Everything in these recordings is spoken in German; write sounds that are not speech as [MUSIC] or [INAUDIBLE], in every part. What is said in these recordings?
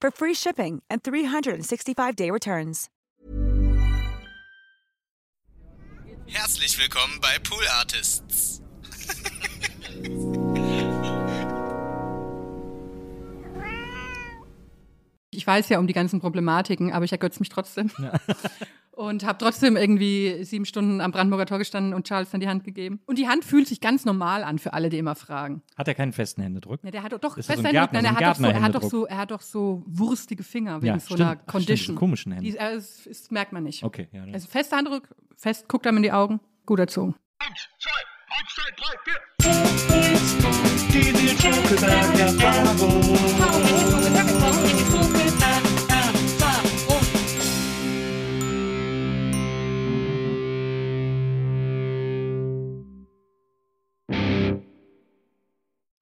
for free shipping and 365-day returns. Herzlich willkommen bei Pool Artists. ich weiß ja um die ganzen Problematiken, aber ich ergötze mich trotzdem. [LAUGHS] Und habe trotzdem irgendwie sieben Stunden am Brandenburger Tor gestanden und Charles dann die Hand gegeben. Und die Hand fühlt sich ganz normal an für alle, die immer fragen. Hat er keinen festen Händedruck? Ja, der hat doch, doch Ist das so Gärtner- Nein, er, hat doch so, er, hat doch so, er hat doch so wurstige Finger wegen Ja, so stimmt. einer Ach, stimmt, Condition. diese komischen Hände. Die, äh, das, das merkt man nicht. Okay, ja. Also fester Handdruck, fest, guckt einem in die Augen, gut erzogen.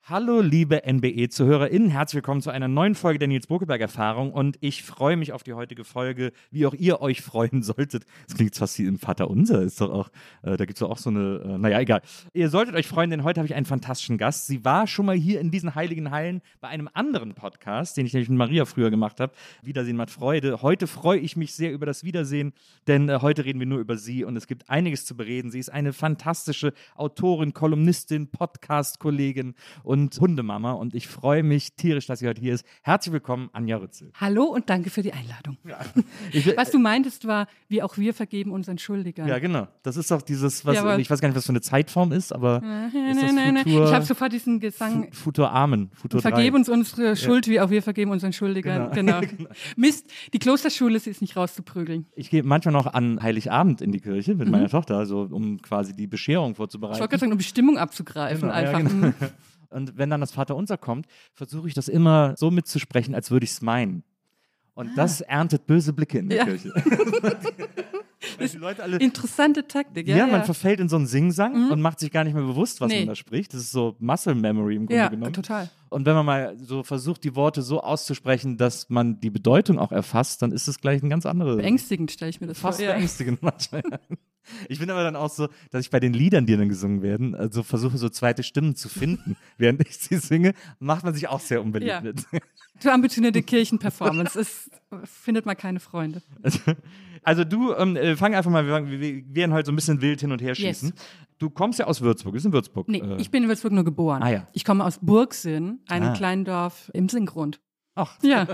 Hallo, liebe NBE-ZuhörerInnen, herzlich willkommen zu einer neuen Folge der Nils Bokelberg-Erfahrung und ich freue mich auf die heutige Folge, wie auch ihr euch freuen solltet. Das klingt fast wie im Vater Unser, ist doch auch, äh, da gibt es doch auch so eine, äh, naja, egal. Ihr solltet euch freuen, denn heute habe ich einen fantastischen Gast. Sie war schon mal hier in diesen heiligen Hallen bei einem anderen Podcast, den ich nämlich mit Maria früher gemacht habe. Wiedersehen macht Freude. Heute freue ich mich sehr über das Wiedersehen, denn äh, heute reden wir nur über sie und es gibt einiges zu bereden. Sie ist eine fantastische Autorin, Kolumnistin, Podcast-Kollegin und Hundemama und ich freue mich tierisch, dass sie heute hier ist. Herzlich willkommen, Anja Rützel. Hallo und danke für die Einladung. Ich, Was du meintest war, wie auch wir vergeben unseren Schuldigern. ja, genau. Das ist doch dieses, was, Jawohl. ich weiß gar nicht, was für eine Zeitform ist, aber ist Nein, nein, nein. Ich habe sofort diesen Gesang. Fu- Futur Amen, Futur Vergeb 3. uns unsere Schuld, wie auch wir vergeben unseren Schuldigern. [LAUGHS] Genau. Mist, die Klosterschule sie ist nicht rauszuprügeln. Ich gehe manchmal noch an Heiligabend in die Kirche mit meiner Tochter, also um quasi die Bescherung Mhm. Ich vorzubereiten. wollte gerade sagen, um Bestimmung abzugreifen. Genau, ja, einfach. genau. [LAUGHS] Mhm. Und wenn dann das Vaterunser kommt, versuche ich das immer so mitzusprechen, als würde ich es meinen. Und das erntet böse Blicke in der Ja. Kirche. [LAUGHS] Alle, Interessante Taktik. ja, Ja, man ja. verfällt in so einen Singsang und macht sich gar nicht mehr bewusst, was Nee. man da spricht. Das ist so Muscle Memory im Grunde ja genommen. total. Und wenn man mal so versucht, die Worte so auszusprechen, dass man die Bedeutung auch erfasst, dann ist es gleich ein ganz anderes. Beängstigend stelle ich mir das Fast vor. Ja. beängstigend manchmal. Ich bin aber dann auch so, dass ich bei den Liedern, die dann gesungen werden, also versuche so zweite Stimmen zu finden, [LAUGHS] während ich sie singe, macht man sich auch sehr unbeliebt Ja. mit. Zu ambitionierte Kirchenperformance. Es findet man keine Freunde. Also du, ähm, äh, fang einfach mal, wir, wir werden heute so ein bisschen wild hin und her schießen. Du kommst ja aus Würzburg, du bist in Würzburg. Nee, äh, ich bin in Würzburg nur geboren. Ah, ja. Ich komme aus Burgsinn, einem Ah. kleinen Dorf im Sinngrund. Ach, Ja,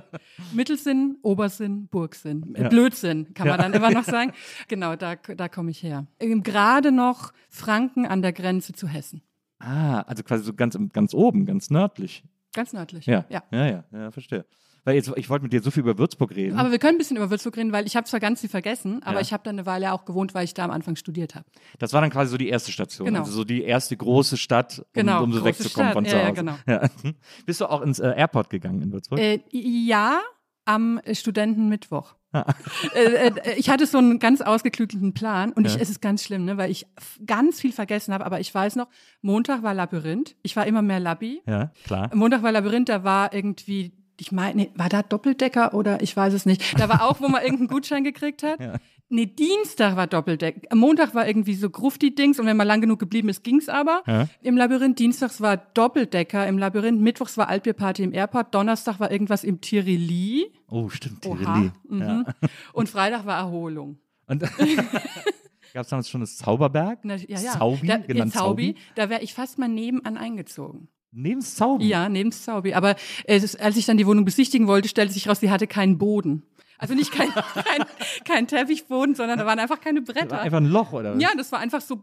Mittelsinn, Obersinn, Burgsinn. Äh, Ja. Blödsinn, kann man Ja. dann immer noch [LAUGHS] sagen. Genau, da, da komme ich her. Ähm, Gerade noch Franken an der Grenze zu Hessen. ah, also quasi so ganz, ganz oben, ganz nördlich. Ganz nördlich. Ja, ja. ja, ja, ja verstehe. Weil jetzt, ich wollte mit dir so viel über Würzburg reden. Aber wir können ein bisschen über Würzburg reden, weil ich habe zwar ganz viel vergessen, aber Ja. ich habe da eine Weile auch gewohnt, weil ich da am Anfang studiert habe. Das war dann quasi so die erste Station, Genau. also so die erste große Stadt, um, Genau, um so wegzukommen von Stadt. zu Ja, ja, Hause. genau. Ja. [LAUGHS] Bist du auch ins äh, Airport gegangen in Würzburg? Äh, ja, am Studentenmittwoch. Ah. [LAUGHS] äh, äh, ich hatte so einen ganz ausgeklügelten Plan und ich, Ja. es ist ganz schlimm, ne, weil ich ganz viel vergessen habe, aber ich weiß noch, Montag war Labyrinth, ich war immer mehr Labby. ja, klar. Montag war Labyrinth, da war irgendwie, ich meine, war da Doppeldecker oder ich weiß es nicht. Da war auch, wo man irgendeinen Gutschein gekriegt hat. Ja. Nee, Dienstag war Doppeldecker. Montag war irgendwie so Grufti-Dings und wenn man lang genug geblieben ist, ging's aber. Ja. Im Labyrinth, Dienstags war Doppeldecker im Labyrinth, Mittwochs war Altbierparty im Airport, Donnerstag war irgendwas im Tirili. Oh, stimmt, Oha. Tirelli. Mhm. Ja. Und Freitag war Erholung. Und [LAUGHS] gab es damals schon das Zauberberg? Na, ja, ja. Zaubi, da, genannt ja, Zaubi, Zaubi. da wäre ich fast mal nebenan eingezogen. Neben Zaubi? Ja, neben Zaubi. Aber äh, als ich dann die Wohnung besichtigen wollte, stellte sich raus, sie hatte keinen Boden. Also nicht kein, [LAUGHS] kein, kein Teppichboden, sondern da waren einfach keine War Bretter. einfach ein Loch, oder? Ja, das war einfach so,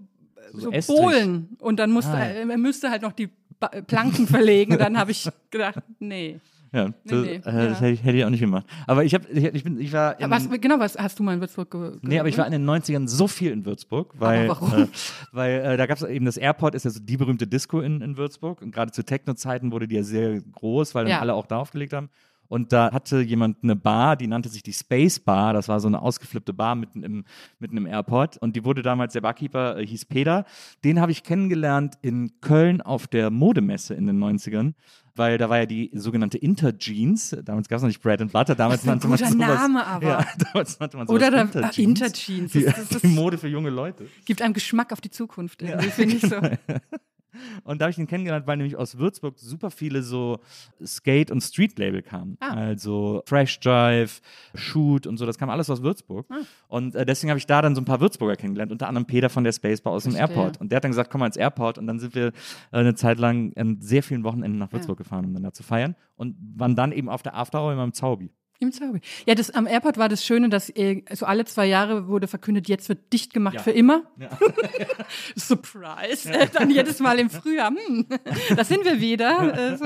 so Estrich. Bohlen. Und dann musste, Ah, ja. er müsste halt noch die Planken verlegen. Und dann habe ich [LAUGHS] gedacht, nee. Ja, das, nee, äh, das ja. hätte, ich, hätte ich auch nicht gemacht. Aber ich, hab, ich, ich, bin, ich war. In, Aber was, genau, was hast du mal in Würzburg ge Nee, aber ich war in den 90ern so viel in Würzburg, weil, warum? Äh, weil äh, da gab es eben das Airport, ist ja so die berühmte Disco in, in Würzburg. Und gerade zu Techno-Zeiten wurde die ja sehr groß, weil dann Ja. alle auch da aufgelegt haben. Und da hatte jemand eine Bar, die nannte sich die Space Bar. Das war so eine ausgeflippte Bar mitten im, mitten im Airport. Und die wurde damals, der Barkeeper äh, hieß Peter. Den habe ich kennengelernt in Köln auf der Modemesse in den 90ern. Weil da war ja die sogenannte Interjeans. Damals gab es noch nicht Bread and Butter. Damals nannte man sowas, Name aber. Ja, [LAUGHS] damals nannte man sowas Oder der Interjeans. Interjeans. Die, Das, das, die Mode für junge Leute. gibt einem Geschmack auf die Zukunft. Irgendwie, finde ich so. [LAUGHS] Und da habe ich ihn kennengelernt, weil nämlich aus Würzburg super viele so Skate- und Street-Label kamen. Ah. Also Fresh Drive, Shoot und so, das kam alles aus Würzburg. Ah. Und äh, deswegen habe ich da dann so ein paar Würzburger kennengelernt, unter anderem Peter von der Spacebar aus dem Verstehe. Airport. Und der hat dann gesagt, komm mal ins Airport. Und dann sind wir äh, eine Zeit lang an sehr vielen Wochenenden nach Würzburg gefahren, um dann da zu feiern. Und waren dann eben auf der Afterhour immer im Zaubi. Im Zaubi. Ja, das, am Airport war das Schöne, dass äh, so alle zwei Jahre wurde verkündet, jetzt wird dicht gemacht Ja. für immer. [LAUGHS] Surprise. Äh, [LAUGHS] Dann jedes Mal im Frühjahr. Hm, [LAUGHS] da sind wir wieder. Äh, so.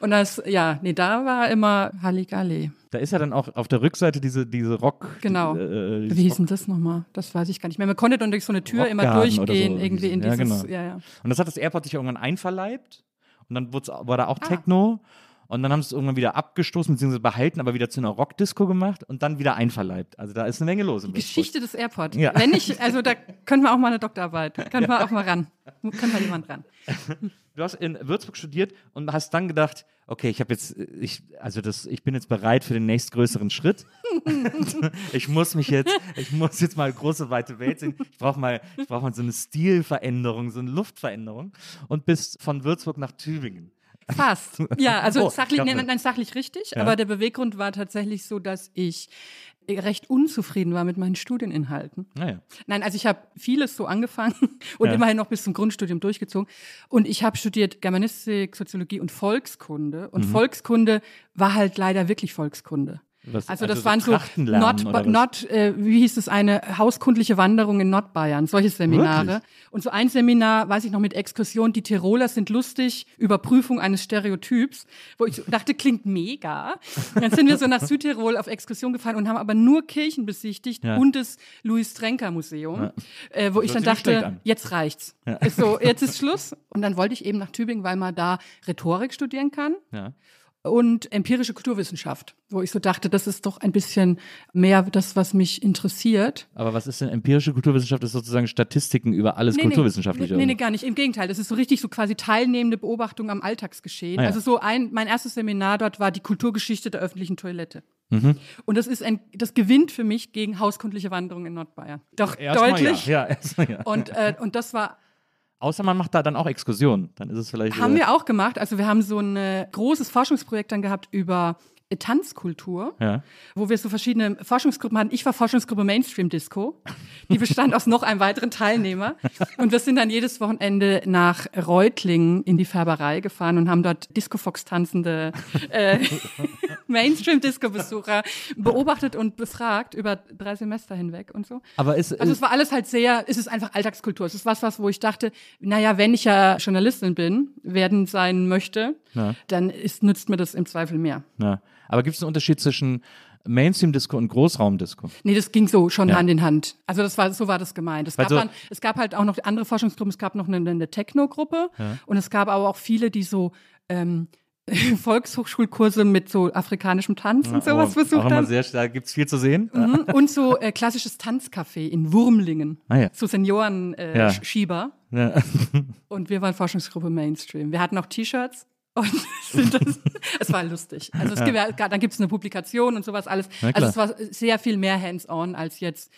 Und das, ja, nee, da war immer Halligalli. Da ist ja dann auch auf der Rückseite diese, diese Rock. Genau. Äh, dieses Wie hieß denn das nochmal? Das weiß ich gar nicht mehr. Man konnte dann durch so eine Tür immer Rockgarten oder durchgehen, so irgendwie in hieß es. Ja, dieses, genau. ja, ja. Und das hat das Airport sich irgendwann einverleibt. Und dann war da auch Ah. Techno. Und dann haben sie es irgendwann wieder abgestoßen, beziehungsweise behalten, aber wieder zu einer Rockdisco gemacht und dann wieder einverleibt. Also da ist eine Menge los. Im Würzburg. Geschichte des Airport. Ja. Wenn ich, also da können wir auch mal eine Doktorarbeit, [LAUGHS] können wir auch mal ran. Können wir jemand ran. [LAUGHS] Du hast in Würzburg studiert und hast dann gedacht, okay, ich habe jetzt, ich, also das, ich bin jetzt bereit für den nächstgrößeren Schritt. [LAUGHS] ich muss mich jetzt, ich muss jetzt mal große weite Welt sehen. Ich brauche mal, ich brauche mal so eine Stilveränderung, so eine Luftveränderung und bist von Würzburg nach Tübingen. Fast. Ja, also Oh, sachlich, nein, nein, sachlich richtig, Ja. aber der Beweggrund war tatsächlich so, dass ich recht unzufrieden war mit meinen Studieninhalten. Naja. Nein, also ich habe vieles so angefangen [LAUGHS] und Ja. immerhin noch bis zum Grundstudium durchgezogen. Und ich habe studiert Germanistik, Soziologie und Volkskunde. Und Volkskunde war halt leider wirklich Volkskunde. Was- also also das so waren so Nord? Nord äh, wie hieß es, eine hauskundliche Wanderung in Nordbayern, solche Seminare. Wirklich? Und so ein Seminar, weiß ich noch, mit Exkursion, die Tiroler sind lustig, Überprüfung eines Stereotyps, wo ich so dachte, klingt mega. Und dann sind wir so nach Südtirol auf Exkursion gefahren und haben aber nur Kirchen besichtigt Ja. und das Louis-Trenker-Museum, äh, wo ich hört dann dachte, jetzt reicht's. Ist so, jetzt ist Schluss. Und dann wollte ich eben nach Tübingen, weil man da Rhetorik studieren kann Ja. Und empirische Kulturwissenschaft, wo ich so dachte, das ist doch ein bisschen mehr das, was mich interessiert. Aber was ist denn empirische Kulturwissenschaft? Ist sozusagen Statistiken über alles Kulturwissenschaftliche. Nee, nee, gar nicht. Im Gegenteil. Das ist so richtig so quasi teilnehmende Beobachtung am Alltagsgeschehen. Ah, ja. Also so ein, mein erstes Seminar dort war die Kulturgeschichte der öffentlichen Toilette. Mhm. Und das ist ein, das gewinnt für mich gegen hauskundliche Wanderung in Nordbayern. Doch Erstmal deutlich. Ja, ja, erstmal ja. Und, äh, und das war Außer man macht da dann auch Exkursionen. Dann ist es vielleicht. Haben wir auch gemacht. Also wir haben so ein äh, großes Forschungsprojekt dann gehabt über Tanzkultur, Ja. wo wir so verschiedene Forschungsgruppen hatten. Ich war Forschungsgruppe Mainstream Disco. Die bestand aus noch einem weiteren Teilnehmer. Und wir sind dann jedes Wochenende nach Reutlingen in die Färberei gefahren und haben dort Disco-Fox tanzende äh, [LAUGHS] Mainstream-Disco-Besucher beobachtet und befragt über drei Semester hinweg und so. Aber ist, Also es war alles halt sehr, es ist einfach Alltagskultur. Es ist was, was, wo ich dachte, naja, wenn ich ja Journalistin bin, werden sein möchte, Ja. dann ist, nützt mir das im Zweifel mehr. ja. Aber gibt es einen Unterschied zwischen Mainstream-Disco und Großraumdisco? Nee, das ging so schon Ja. Hand in Hand. Also das war, so war das gemeint. Es Weil gab dann, es gab halt auch noch andere Forschungsgruppen. Es gab noch eine, eine Techno-Gruppe und es gab aber auch viele, die so ähm, [LAUGHS] Volkshochschulkurse mit so afrikanischem Tanz und sowas oh, besucht auch haben. sehr, da gibt es viel zu sehen. Mhm. [LAUGHS] Und so äh, klassisches Tanzcafé in Wurmlingen. Ah ja. So Senioren äh, Ja. Schieber. Ja. [LAUGHS] Und wir waren Forschungsgruppe Mainstream. Wir hatten auch T-Shirts. Und [LAUGHS] das, es war lustig. Also es gibt, ja, dann gibt es eine Publikation und sowas alles. Also es war sehr viel mehr hands-on als jetzt.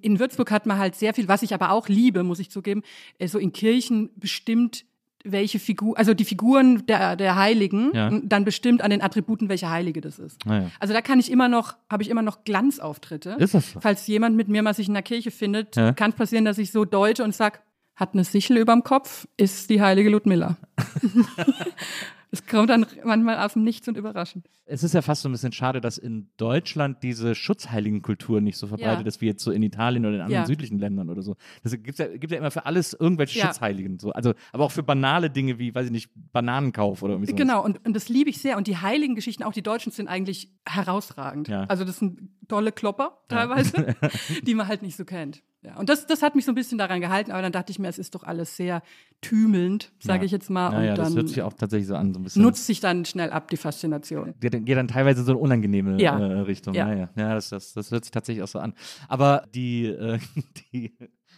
In Würzburg hat man halt sehr viel, was ich aber auch liebe, muss ich zugeben, äh, so in Kirchen bestimmt welche Figur, also die Figuren der, der Heiligen, Ja. dann bestimmt an den Attributen, welche Heilige das ist. Ah ja. Also da kann ich immer noch, habe ich immer noch Glanzauftritte. Ist das so? Falls jemand mit mir mal sich in der Kirche findet, Ja. kann es passieren, dass ich so deute und sag, hat eine Sichel überm Kopf, ist die heilige Ludmilla. [LAUGHS] [LAUGHS] Es kommt dann manchmal aus dem Nichts und überraschend. Es ist ja fast so ein bisschen schade, dass in Deutschland diese Schutzheiligenkultur nicht so verbreitet Ja. ist wie jetzt so in Italien oder in anderen Ja. südlichen Ländern oder so. Es gibt ja, gibt ja immer für alles irgendwelche Ja. Schutzheiligen. So. Also, aber auch für banale Dinge wie, weiß ich nicht, Bananenkauf oder irgendwie sowas. Genau, und, und das liebe ich sehr. Und die heiligen Geschichten, auch die Deutschen, sind eigentlich herausragend. Also das sind tolle Klopper teilweise, [LAUGHS] die man halt nicht so kennt. Ja, und das, das hat mich so ein bisschen daran gehalten, aber dann dachte ich mir, es ist doch alles sehr tümelnd, sage Ja. ich jetzt mal. Naja, und das dann hört sich auch tatsächlich so an, so ein bisschen. nutzt sich dann schnell ab, die Faszination. Geht, dann- geht dann teilweise in so eine unangenehme Ja. äh, Richtung. Ja, Ja. ja. ja das, das, das hört sich tatsächlich auch so an. Aber die, äh, [LAUGHS] die,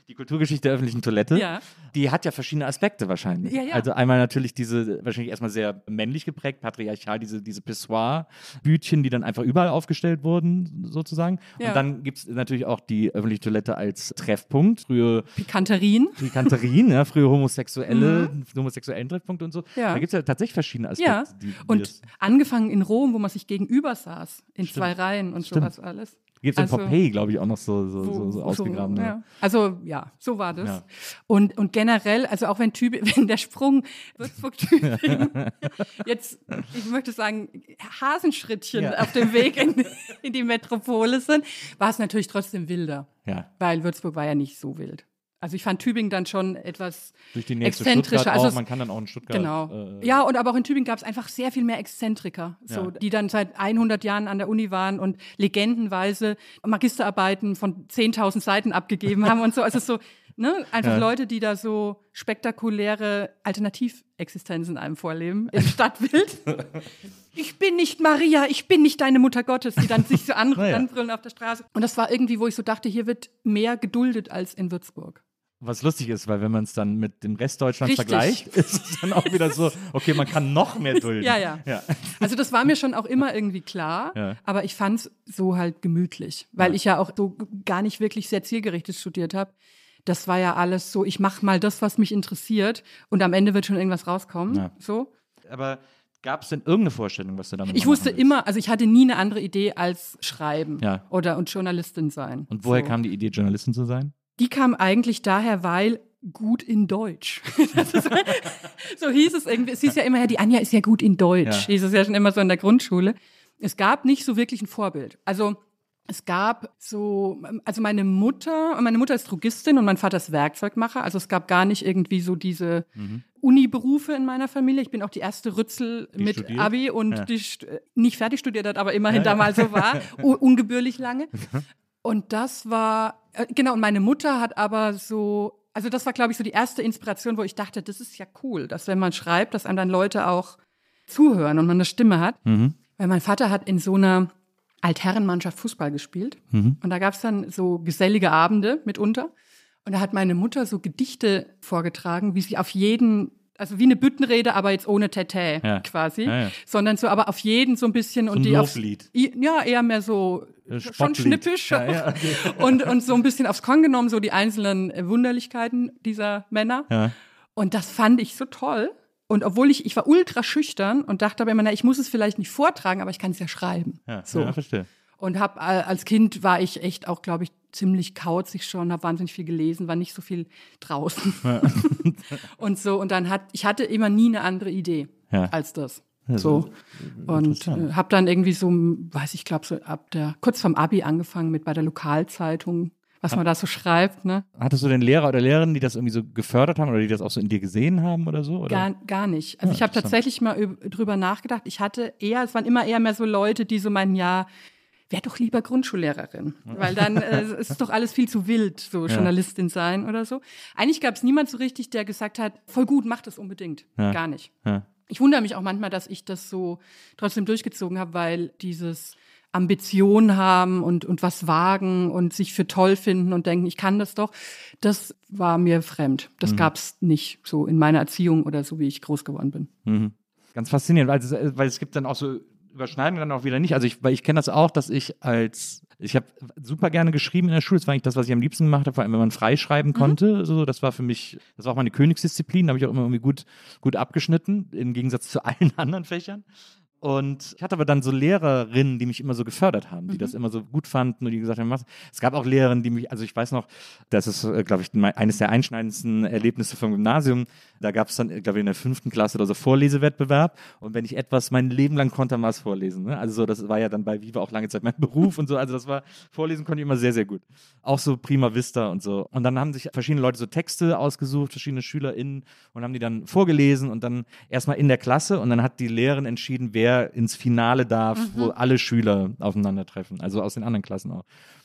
die Kulturgeschichte der öffentlichen Toilette, Ja. die hat ja verschiedene Aspekte wahrscheinlich. Ja, ja. Also einmal natürlich diese, wahrscheinlich erstmal sehr männlich geprägt, patriarchal, diese, diese Pissoir-Bütchen, die dann einfach überall aufgestellt wurden, sozusagen. Und dann gibt es natürlich auch die öffentliche Toilette als Treffpunkt. Früher Pikanterien. die Kanterien, ja, früher homosexuelle, homosexuellen Treffpunkte und so. Mhm. Ja. Da gibt es ja tatsächlich verschiedene Aspekte. Ja, die, die und angefangen in Rom, wo man sich gegenüber saß, in zwei Reihen und Stimmt. sowas alles. Gibt es in Also- Pompeii, glaube ich, auch noch so, so, so, so ausgegraben. ja. Also ja, so war das. Ja. Und, und generell, also auch wenn, Tüb [LAUGHS] wenn der Sprung Würzburg-Tübingen [LAUGHS] jetzt, ich möchte sagen, Hasenschrittchen auf dem Weg in, in die Metropole sind, war es natürlich trotzdem wilder, Ja. weil Würzburg war ja nicht so wild. Also ich fand Tübingen dann schon etwas Durch die nächste exzentrischer. Stuttgart Also auch. Man kann dann auch in Stuttgart. Genau. Äh, ja, und aber auch in Tübingen gab es einfach sehr viel mehr Exzentriker, so, Ja. die dann seit 100 Jahren an der Uni waren und legendenweise Magisterarbeiten von 10.000 Seiten abgegeben haben und so. Also so, ne, einfach Ja. Leute, die da so spektakuläre Alternativexistenzen einem vorleben im Stadtbild. [LAUGHS] ich bin nicht Maria, ich bin nicht deine Mutter Gottes, die dann sich so [LAUGHS] anbrüllen auf der Straße. Und das war irgendwie, wo ich so dachte, hier wird mehr geduldet als in Würzburg. Was lustig ist, weil wenn man es dann mit dem Rest Deutschlands Richtig. vergleicht, [LAUGHS] ist es dann auch wieder so, okay, man kann noch mehr [LAUGHS] dulden. Ja, ja. ja. Also das war mir schon auch immer irgendwie klar, Ja. aber ich fand es so halt gemütlich, weil ich ja auch so gar nicht wirklich sehr zielgerichtet studiert habe. Das war ja alles so, ich mache mal das, was mich interessiert und am Ende wird schon irgendwas rauskommen. Ja. So. Aber gab es denn irgendeine Vorstellung, was du damit Ich wusste willst? immer, also ich hatte nie eine andere Idee als schreiben Ja. oder und Journalistin sein. Und woher so. kam die Idee, Journalistin zu sein? Die kam eigentlich daher, weil gut in Deutsch. [LAUGHS] Ist, [LAUGHS] so hieß es irgendwie. Es hieß ja immer, ja, die Anja ist ja gut in Deutsch. Ja. Hieß es ja schon immer so in der Grundschule. Es gab nicht so wirklich ein Vorbild. Also es gab so, also meine Mutter, meine Mutter ist Drogistin und mein Vater ist Werkzeugmacher. Also es gab gar nicht irgendwie so diese Uni-Berufe in meiner Familie. Ich bin auch die erste Rützel Die mit studiert? Abi und Ja. die nicht fertig studiert hat, aber immerhin damals so war. [LAUGHS] Ungebührlich lange. Und das war, äh, genau, und meine Mutter hat aber so, also das war, glaube ich, so die erste Inspiration, wo ich dachte, das ist ja cool, dass wenn man schreibt, dass einem dann Leute auch zuhören und man eine Stimme hat. Weil mein Vater hat in so einer Altherrenmannschaft Fußball gespielt. Und da gab es dann so gesellige Abende mitunter. Und da hat meine Mutter so Gedichte vorgetragen, wie sie auf jeden, also wie eine Büttenrede, aber jetzt ohne Tete Ja. quasi, Ja, ja. sondern so, aber auf jeden so ein bisschen und ein die. I- ja eher mehr so Äh, schon schnippisch okay. [LAUGHS] und und so ein bisschen aufs Korn genommen so die einzelnen Wunderlichkeiten dieser Männer. Und das fand ich so toll. Und obwohl ich, ich war ultra schüchtern und dachte aber immer, na, ich muss es vielleicht nicht vortragen, aber ich kann es ja schreiben. Ja, so. verstehe. Und hab, äh, als Kind war ich echt auch, glaube ich, ziemlich kauzig schon, habe wahnsinnig viel gelesen, war nicht so viel draußen. [LAUGHS] und so, und dann hat, ich hatte immer nie eine andere Idee Ja. als das. Ja, so. Und äh, habe dann irgendwie so, weiß ich, glaube so ab der, kurz vorm Abi angefangen mit bei der Lokalzeitung, was man da so schreibt, ne? Hattest du den Lehrer oder Lehrerin, die das irgendwie so gefördert haben oder die das auch so in dir gesehen haben oder so? Oder? Gar, gar nicht. Also Ja, ich habe tatsächlich mal üb- drüber nachgedacht. Ich hatte eher, es waren immer eher mehr so Leute, die so meinen, ja, wär doch lieber Grundschullehrerin, weil dann äh, es ist doch alles viel zu wild, so Journalistin sein oder so. Eigentlich gab es niemand so richtig, der gesagt hat, voll gut, mach das unbedingt. Ja. Gar nicht. Ja. Ich wundere mich auch manchmal, dass ich das so trotzdem durchgezogen habe, weil dieses Ambition haben und, und was wagen und sich für toll finden und denken, ich kann das doch, das war mir fremd. Das Mhm. gab's nicht so in meiner Erziehung oder so, wie ich groß geworden bin. Mhm. Ganz faszinierend, weil es, äh, weil es gibt dann auch so Überschneidungen dann auch wieder nicht. Also ich, weil ich kenne das auch, dass ich als ich habe super gerne geschrieben in der Schule. Das war eigentlich das, was ich am liebsten gemacht habe, vor allem wenn man freischreiben Mhm. konnte. So, das war für mich, das war auch meine Königsdisziplin. Da habe ich auch immer irgendwie gut, gut abgeschnitten, im Gegensatz zu [LAUGHS] allen anderen Fächern. Und ich hatte aber dann so Lehrerinnen, die mich immer so gefördert haben, die Mhm. das immer so gut fanden und die gesagt haben, was. Es gab auch Lehrerinnen, die mich, also ich weiß noch, das ist, äh, glaube ich, eines der einschneidendsten Erlebnisse vom Gymnasium. Da gab es dann, glaube ich, in der fünften Klasse oder so Vorlesewettbewerb. Und wenn ich etwas mein Leben lang konnte, dann war es vorlesen. Ne? Also so, das war ja dann bei Viva auch lange Zeit mein [LAUGHS] Beruf und so. Also das war, vorlesen konnte ich immer sehr, sehr gut. Auch so Prima Vista und so. Und dann haben sich verschiedene Leute so Texte ausgesucht, verschiedene SchülerInnen und haben die dann vorgelesen und dann erstmal in der Klasse und dann hat die Lehrerin entschieden, wer ins Finale darf, wo alle Schüler aufeinandertreffen, also aus den anderen Klassen auch.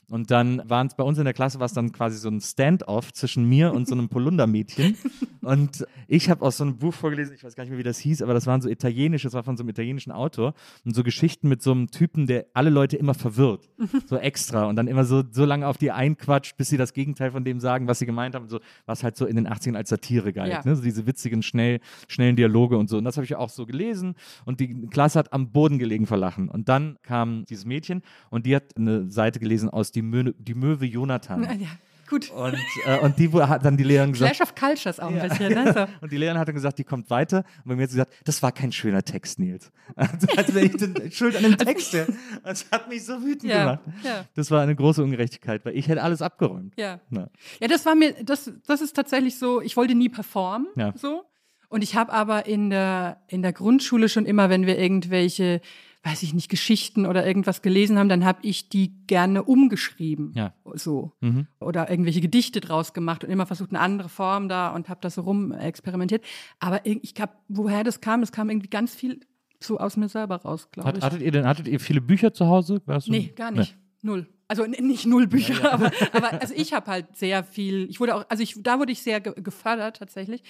Und dann waren es bei uns in der Klasse, war es dann quasi so ein Stand-off zwischen mir und so einem Polunder-Mädchen. [LAUGHS] Und ich habe aus so einem Buch vorgelesen, ich weiß gar nicht mehr, wie das hieß, aber das waren so italienische, das war von so einem italienischen Autor und so Geschichten mit so einem Typen, der alle Leute immer verwirrt. [LAUGHS] So extra und dann immer so, so lange auf die einquatscht, bis sie das Gegenteil von dem sagen, was sie gemeint haben. So, was halt so in den 80ern als Satire galt. Ja. Ne? So diese witzigen, schnell, schnellen Dialoge und so. Und das habe ich auch so gelesen. Und die Klasse hat am Boden gelegen vor Lachen. Und dann kam dieses Mädchen und die hat eine Seite gelesen aus Die, Mö die Möwe Jonathan. Ja, gut. Und, äh, und die hat dann die Lehrerin gesagt, Clash of Cultures auch ein bisschen. Ne? So. [LAUGHS] und die Lehrerin hat dann gesagt, die kommt weiter. Und bei mir hat sie gesagt, das war kein schöner Text, Nils. [LAUGHS] Also, als wenn ich den [LAUGHS] Schuld an dem Text wäre. Das hat mich so wütend Ja, gemacht. ja. Das war eine große Ungerechtigkeit, weil ich hätte alles abgeräumt. Ja. Na. Ja, das war mir, das, das ist tatsächlich so, ich wollte nie performen, Ja. so. Und ich habe aber in der, in der Grundschule schon immer, wenn wir irgendwelche, weiß ich nicht, Geschichten oder irgendwas gelesen haben, dann habe ich die gerne umgeschrieben. Ja. So. Mhm. Oder irgendwelche Gedichte draus gemacht und immer versucht, eine andere Form da und habe das so rum experimentiert. Aber ich glaube, woher das kam, das kam irgendwie ganz viel so aus mir selber raus, glaube ich. hattet, ihr denn, hattet ihr viele Bücher zu Hause? Warst du- Nee, gar nicht. Null. Also nicht null Bücher, aber, aber also ich habe halt sehr viel, ich wurde auch, also ich, da wurde ich sehr ge gefördert tatsächlich.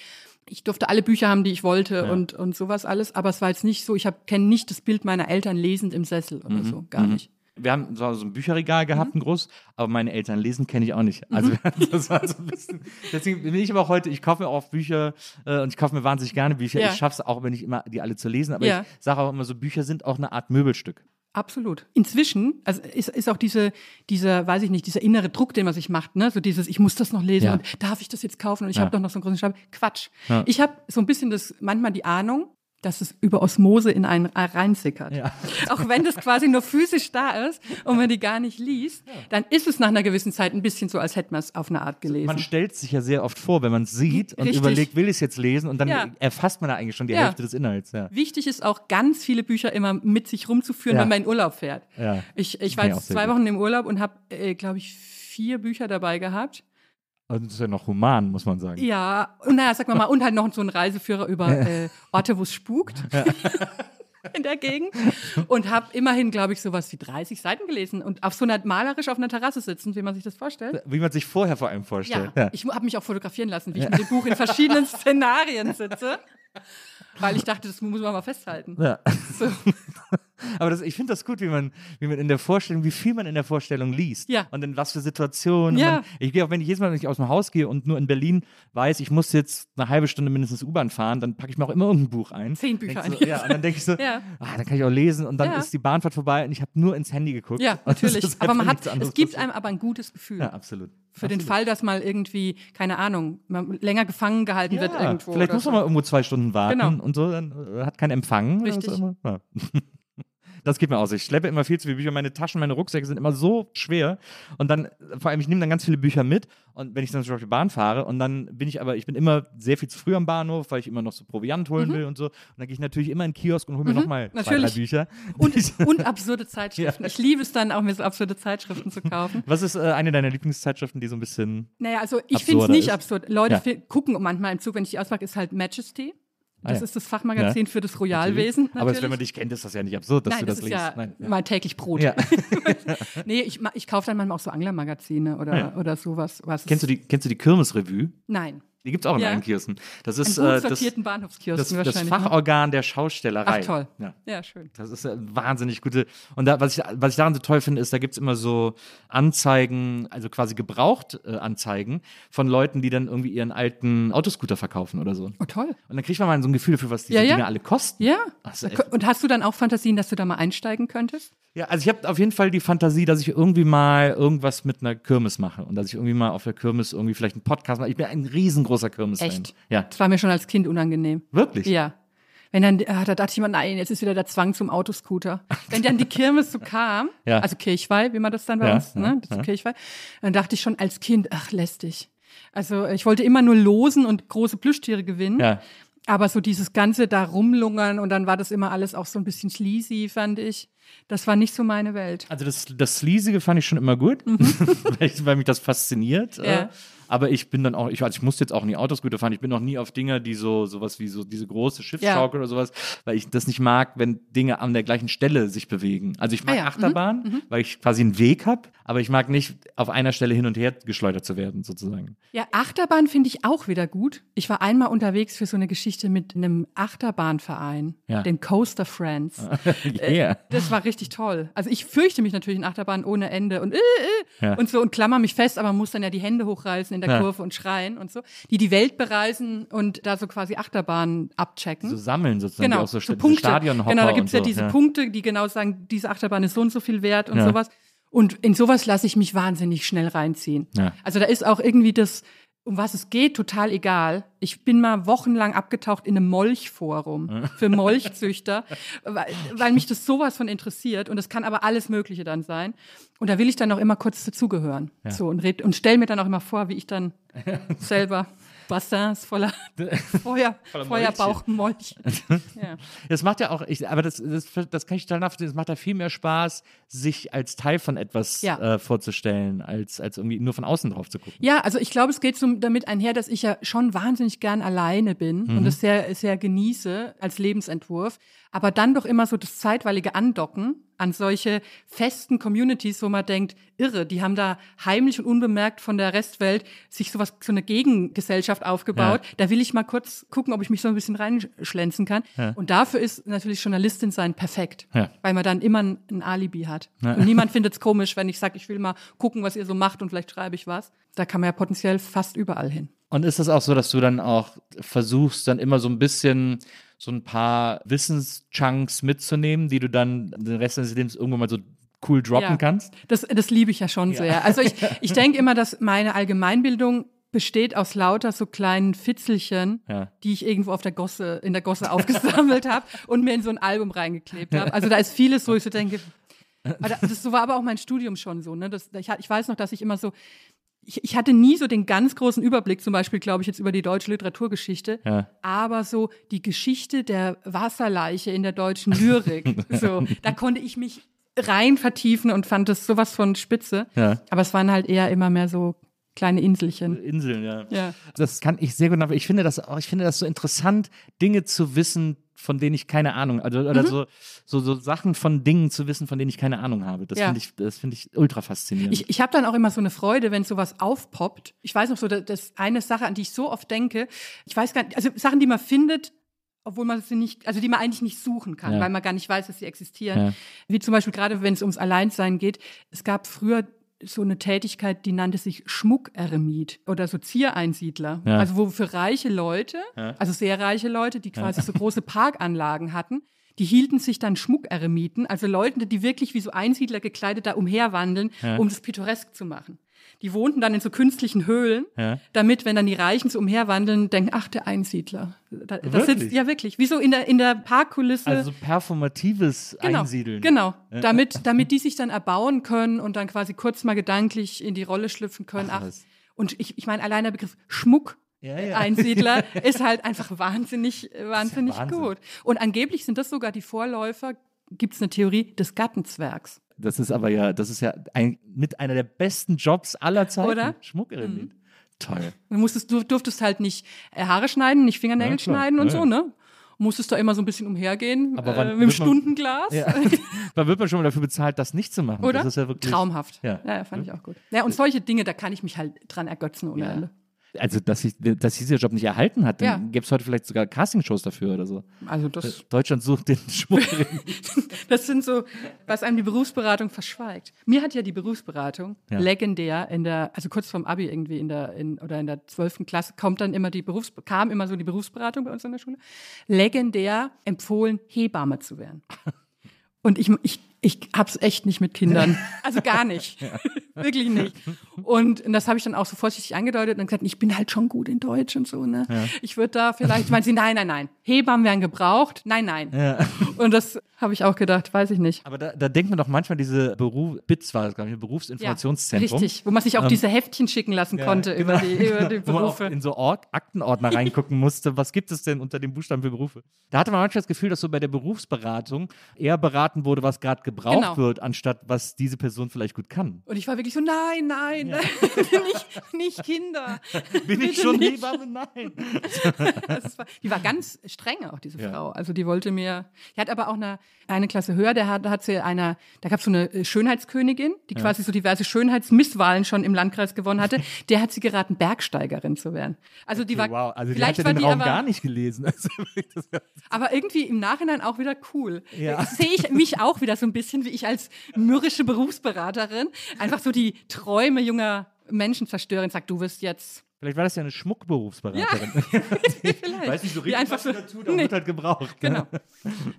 Ich durfte alle Bücher haben, die ich wollte und, und sowas alles, aber es war jetzt nicht so, ich kenne nicht das Bild meiner Eltern lesend im Sessel oder so, gar nicht. Wir haben so ein Bücherregal Mhm. gehabt, ein groß, aber meine Eltern lesen kenne ich auch nicht. Also [LAUGHS] das war so ein bisschen. Deswegen bin ich aber auch heute, ich kaufe mir auch Bücher äh, und ich kaufe mir wahnsinnig gerne Bücher. Ja. Ich schaffe es auch, wenn ich immer die alle zu lesen, aber Ja. ich sage auch immer so, Bücher sind auch eine Art Möbelstück. Absolut. Inzwischen, also ist, ist auch diese, dieser, weiß ich nicht, dieser innere Druck, den man sich macht, ne? So dieses, ich muss das noch lesen Ja. und darf ich das jetzt kaufen und ich Ja. habe doch noch so einen großen Stab. Quatsch. Ja. Ich habe so ein bisschen das, manchmal die Ahnung, dass es über Osmose in einen reinsickert. Ja. Auch wenn das quasi nur physisch da ist und man die gar nicht liest, dann ist es nach einer gewissen Zeit ein bisschen so, als hätte man es auf eine Art gelesen. Man stellt sich ja sehr oft vor, wenn man es sieht und Richtig. überlegt, will ich es jetzt lesen und dann Ja. erfasst man da eigentlich schon die Ja. Hälfte des Inhalts. Ja. Wichtig ist auch, ganz viele Bücher immer mit sich rumzuführen, Ja. wenn man in Urlaub fährt. Ja. Ich, ich war jetzt zwei. Wochen im Urlaub und habe, äh, glaube ich, vier Bücher dabei gehabt. Und das ist ja noch human, muss man sagen. Ja, und naja, sag mal mal, und halt noch so ein Reiseführer über äh, Orte, wo es spukt. [LAUGHS] [LAUGHS] In der Gegend. Und habe immerhin, glaube ich, sowas wie 30 Seiten gelesen und auf so einer malerisch auf einer Terrasse sitzen, wie man sich das vorstellt. Wie man sich vorher vor allem Ja, vorstellt. Ja. ich habe mich auch fotografieren lassen, wie ich mit dem Buch in verschiedenen [LAUGHS] Szenarien sitze. Weil ich dachte, das muss man mal festhalten. Ja. So. Aber das, ich finde das gut, wie man, wie man in der Vorstellung, wie viel man in der Vorstellung liest. Ja. Und in was für Situationen. Ja. Man, ich gehe auch, wenn ich jedes Mal, wenn ich aus dem Haus gehe und nur in Berlin weiß, ich muss jetzt eine halbe Stunde mindestens U-Bahn fahren, dann packe ich mir auch immer irgendein Buch ein. Zehn Bücher. So, ja, und dann denke ich so, Ja. ah, dann kann ich auch lesen und dann Ja. ist die Bahnfahrt vorbei und ich habe nur ins Handy geguckt. Ja, [LAUGHS] natürlich. ist Aber man hat, es gibt einem aber ein gutes Gefühl. Ja, absolut. Für den absolut. Fall, dass mal irgendwie, keine Ahnung, länger gefangen gehalten wird Ja, irgendwo. vielleicht muss man mal irgendwo zwei Stunden warten Genau. und so, dann äh, hat keinen Empfang. Richtig. so. Ja. [LAUGHS] Das geht mir aus. Ich schleppe immer viel zu viele Bücher. Meine Taschen, meine Rucksäcke sind immer so schwer. Und dann, vor allem, ich nehme dann ganz viele Bücher mit. Und wenn ich dann zum Beispiel Bahn fahre, und dann bin ich aber, ich bin immer sehr viel zu früh am Bahnhof, weil ich immer noch so Proviant holen will und so. Und dann gehe ich natürlich immer in den Kiosk und hole mir nochmal zwei, drei Mhm. Bücher. Und, [LAUGHS] und absurde Zeitschriften. Ja. Ich liebe es dann auch, mir so absurde Zeitschriften zu kaufen. [LAUGHS] Was ist äh, eine deiner Lieblingszeitschriften, die so ein bisschen. Naja, also ich finde es nicht ist. absurd. Leute Ja. gucken manchmal im Zug, wenn ich die auspacke, ist halt Majesty. Ah, Das ja. ist das Fachmagazin für das Royalwesen. Aber natürlich. wenn man dich kennt, ist das ja nicht absurd, dass Nein, du das, das ist liest. ja Nein. mein täglich Brot. Ja. [LAUGHS] nee, ich, ich kaufe dann manchmal auch so Anglermagazine oder, Ja. oder sowas. Was Kennst du die, kennst du die Kirmesrevue? Nein. Die gibt es auch in Ja. allen Kiosken. Das ist gut äh, das, sortierten das, Bahnhofskiosken das wahrscheinlich. ne? Fachorgan der Schaustellerei. Ach toll. Ja. Ja, schön. Das ist äh, wahnsinnig gute. Und da, was, ich, was ich daran so toll finde, ist, da gibt es immer so Anzeigen, also quasi gebraucht äh, Anzeigen von Leuten, die dann irgendwie ihren alten Autoscooter verkaufen oder so. Oh, toll. Und dann kriegt man mal so ein Gefühl dafür, was diese Ja. Dinge alle kosten. Ja. Das echt- Und hast du dann auch Fantasien, dass du da mal einsteigen könntest? Ja, also ich habe auf jeden Fall die Fantasie, dass ich irgendwie mal irgendwas mit einer Kirmes mache und dass ich irgendwie mal auf der Kirmes irgendwie vielleicht einen Podcast mache. Ich bin ein riesengroßer Kirmes-Fan. Echt? Ja, Das war mir schon als Kind unangenehm. wirklich. Ja. wenn dann, ah, da dachte ich immer, nein, jetzt ist wieder der Zwang zum Autoscooter. Wenn dann die Kirmes so kam, [LAUGHS] Ja. also Kirchweih, wie man das dann bei Ja, uns, ja, ne, ja. Kirchweih, dann dachte ich schon als Kind, ach, lästig. Also ich wollte immer nur losen und große Plüschtiere gewinnen. Ja. Aber so dieses Ganze da rumlungern und dann war das immer alles auch so ein bisschen sleazy, fand ich. Das war nicht so meine Welt. Also das, das Sleasige fand ich schon immer gut, [LAUGHS] weil, ich, weil mich das fasziniert. Mhm. Ja. Äh, aber ich bin dann auch, ich, also ich musste jetzt auch nie Autoscooter fahren, ich bin noch nie auf Dinger, die so, sowas wie so diese große Schiffsschaukel oder sowas, weil ich das nicht mag, wenn Dinge an der gleichen Stelle sich bewegen. Also ich mag Ah ja, mhm, Achterbahn, weil ich quasi einen Weg habe, aber ich mag nicht auf einer Stelle hin und her geschleudert zu werden, sozusagen. Ja, Achterbahn finde ich auch wieder gut. Ich war einmal unterwegs für so eine Geschichte mit einem Achterbahnverein, Ja. den Coaster Friends. [LAUGHS] yeah. Das war richtig toll. Also ich fürchte mich natürlich in Achterbahn ohne Ende und äh, äh, Ja. und so und klammer mich fest, aber man muss dann ja die Hände hochreißen in der Ja. Kurve und schreien und so. Die die Welt bereisen und da so quasi Achterbahn abchecken. So sammeln sozusagen, genau, auch so, so Punkte. Stadionhopper Genau, da gibt's ja so, diese Punkte, die genau sagen, diese Achterbahn ist so und so viel wert und Ja. sowas. Und in sowas lasse ich mich wahnsinnig schnell reinziehen. Ja. Also da ist auch irgendwie das, um was es geht, total egal. Ich bin mal wochenlang abgetaucht in einem Molchforum für [LAUGHS] Molchzüchter, weil, weil mich das sowas von interessiert. Und das kann aber alles Mögliche dann sein. Und da will ich dann auch immer kurz dazugehören. So und, red, und stell mir dann auch immer vor, wie ich dann [LAUGHS] selber Bassins voller [LAUGHS] Feuer, Feuerbauchmolch. [LAUGHS] ja. Das macht ja auch, ich, aber das, das, das kann ich total nachvollziehen, es macht ja viel mehr Spaß, sich als Teil von etwas Ja. äh, vorzustellen, als, als irgendwie nur von außen drauf zu gucken. Ja, also ich glaube, es geht so damit einher, dass ich ja schon wahnsinnig gern alleine bin Mhm. und das sehr, sehr genieße als Lebensentwurf, aber dann doch immer so das zeitweilige Andocken an solche festen Communities, wo man denkt, irre, die haben da heimlich und unbemerkt von der Restwelt sich sowas, so eine Gegengesellschaft aufgebaut. Da will ich mal kurz gucken, ob ich mich so ein bisschen reinschlänzen kann. Und dafür ist natürlich Journalistin sein perfekt, Ja. weil man dann immer ein, ein Alibi hat. Und niemand findet es komisch, wenn ich sage, ich will mal gucken, was ihr so macht und vielleicht schreibe ich was. Da kann man ja potenziell fast überall hin. Und ist das auch so, dass du dann auch versuchst, dann immer so ein bisschen so ein paar Wissenschunks mitzunehmen, die du dann den Rest deines Lebens irgendwann mal so cool droppen Ja. kannst? Das, das liebe ich ja schon sehr. Also ich, [LAUGHS] ich denke immer, dass meine Allgemeinbildung besteht aus lauter so kleinen Fitzelchen, Ja. die ich irgendwo auf der Gosse, in der Gosse aufgesammelt [LAUGHS] habe und mir in so ein Album reingeklebt habe. Also da ist vieles, wo ich so denke, [LAUGHS] das so war aber auch mein Studium schon so. Ne? Das, ich, ich weiß noch, dass ich immer so, ich, ich hatte nie so den ganz großen Überblick, zum Beispiel, glaube ich, jetzt über die deutsche Literaturgeschichte, Ja. aber so die Geschichte der Wasserleiche in der deutschen Lyrik, [LAUGHS] so, da konnte ich mich rein vertiefen und fand das sowas von spitze. Ja. Aber es waren halt eher immer mehr so kleine Inselchen. Inseln, ja. Ja. Das kann ich sehr gut nachvollziehen. Ich finde das auch, ich finde das so interessant, Dinge zu wissen, von denen ich keine Ahnung, also, Mhm. oder so, so, so Sachen von Dingen zu wissen, von denen ich keine Ahnung habe. Das Ja. finde ich, das finde ich ultra faszinierend. Ich, ich habe dann auch immer so eine Freude, wenn sowas aufpoppt. Ich weiß noch so, das, das eine Sache, an die ich so oft denke. Ich weiß gar nicht, also Sachen, die man findet, obwohl man sie nicht, also die man eigentlich nicht suchen kann, Ja. weil man gar nicht weiß, dass sie existieren. Ja. Wie zum Beispiel gerade, wenn es ums Alleinsein geht. Es gab früher so eine Tätigkeit, die nannte sich Schmuckeremit oder so Ziereinsiedler. Ja. Also wo für reiche Leute, also sehr reiche Leute, die quasi so große Parkanlagen hatten, die hielten sich dann Schmuckeremiten, also Leute, die wirklich wie so Einsiedler gekleidet da umherwandeln, um das pittoresk zu machen. Die wohnten dann in so künstlichen Höhlen, Ja. damit, wenn dann die Reichen so umherwandeln, denken, ach, der Einsiedler. Da, das Wirklich? sitzt, ja, wirklich. Wie so in der, in der Parkkulisse. also performatives Genau, Einsiedeln. genau. Damit, damit die sich dann erbauen können und dann quasi kurz mal gedanklich in die Rolle schlüpfen können. Ach, Ach, und ich, ich meine, allein der Begriff Schmuck. Ja, ja. Einsiedler [LAUGHS] ist halt einfach wahnsinnig, wahnsinnig Wahnsinn. gut. Und angeblich sind das sogar die Vorläufer, gibt es eine Theorie des Gattenzwergs. Das ist aber ja, das ist ja ein, mit einer der besten Jobs aller Zeiten. Oder? Mhm. Schmuckeremit. Toll. Du, musstest, du durftest halt nicht äh, Haare schneiden, nicht Fingernägel Ja, schneiden und Ja, so, ne? Musstest da immer so ein bisschen umhergehen, Aber äh, wann mit dem Stundenglas. Ja. [LAUGHS] Da wird man schon mal dafür bezahlt, das nicht zu machen. Oder? Das ist ja wirklich. Traumhaft. Ja. Ja. ja, fand ich auch gut. Ja, und solche Dinge, da kann ich mich halt dran ergötzen ohne. Ende. Also, dass, ich, dass dieser Job nicht erhalten hat, dann Ja. gäbe es heute vielleicht sogar Castingshows dafür oder so. Also das, Deutschland sucht den [LAUGHS] Schmuckeremit. das sind so, was einem die Berufsberatung verschweigt. Mir hat ja die Berufsberatung Ja. legendär in der, also kurz vorm Abi irgendwie in der, in, oder in der zwölften Klasse kommt dann immer die Berufs, kam immer so die Berufsberatung bei uns in der Schule, legendär empfohlen, Hebamme zu werden. [LAUGHS] Und ich, ich ich hab's echt nicht mit Kindern. [LAUGHS] Also gar nicht. [LAUGHS] Wirklich nicht. Und, das habe ich dann auch so vorsichtig angedeutet und gesagt, ich bin halt schon gut in Deutsch und so, ne? Ja. Ich würde da vielleicht, meinen sie, nein, nein, nein. Hebammen werden gebraucht. Nein, nein. Ja. Und das habe ich auch gedacht, weiß ich nicht. Aber da, da denkt man doch manchmal diese Beruf, BITS war das, glaube ich, Berufsinformationszentrum. Ja, richtig, wo man sich auch ähm, diese Heftchen schicken lassen ja, konnte genau. [LAUGHS] über, die, über die Berufe. Wo man auch in so Ort, Aktenordner reingucken musste, was gibt es denn unter dem Buchstaben für Berufe? Da hatte man manchmal das Gefühl, dass so bei der Berufsberatung eher beraten wurde, was gerade gebraucht genau. wird, anstatt was diese Person vielleicht gut kann. Und ich war wirklich so, nein, nein, ja. [LAUGHS] nicht, nicht Kinder. [LAUGHS] Bin ich schon Hebamme? Nein. [LAUGHS] war, die war ganz streng auch, diese ja. Frau. Also die wollte mir, die hat aber auch eine, eine Klasse höher, der hat, da hat sie einer, da gab es so eine äh, Schönheitskönigin, die ja. quasi so diverse Schönheitsmisswahlen schon im Landkreis gewonnen hatte. Der hat sie geraten, Bergsteigerin zu werden. Also die okay, war, wow. also die vielleicht hat ja den Raum aber, gar nicht gelesen. Also, aber irgendwie im Nachhinein auch wieder cool. Ja. Sehe ich mich auch wieder so ein bisschen wie ich als mürrische Berufsberaterin einfach so die Träume junger Menschen zerstören. Sag, du wirst jetzt Vielleicht war das ja eine Schmuckberufsberaterin. Ja, [LAUGHS] vielleicht. weiß nicht so richtig, einfach was so, dazu, da nee. wird halt gebraucht. Genau.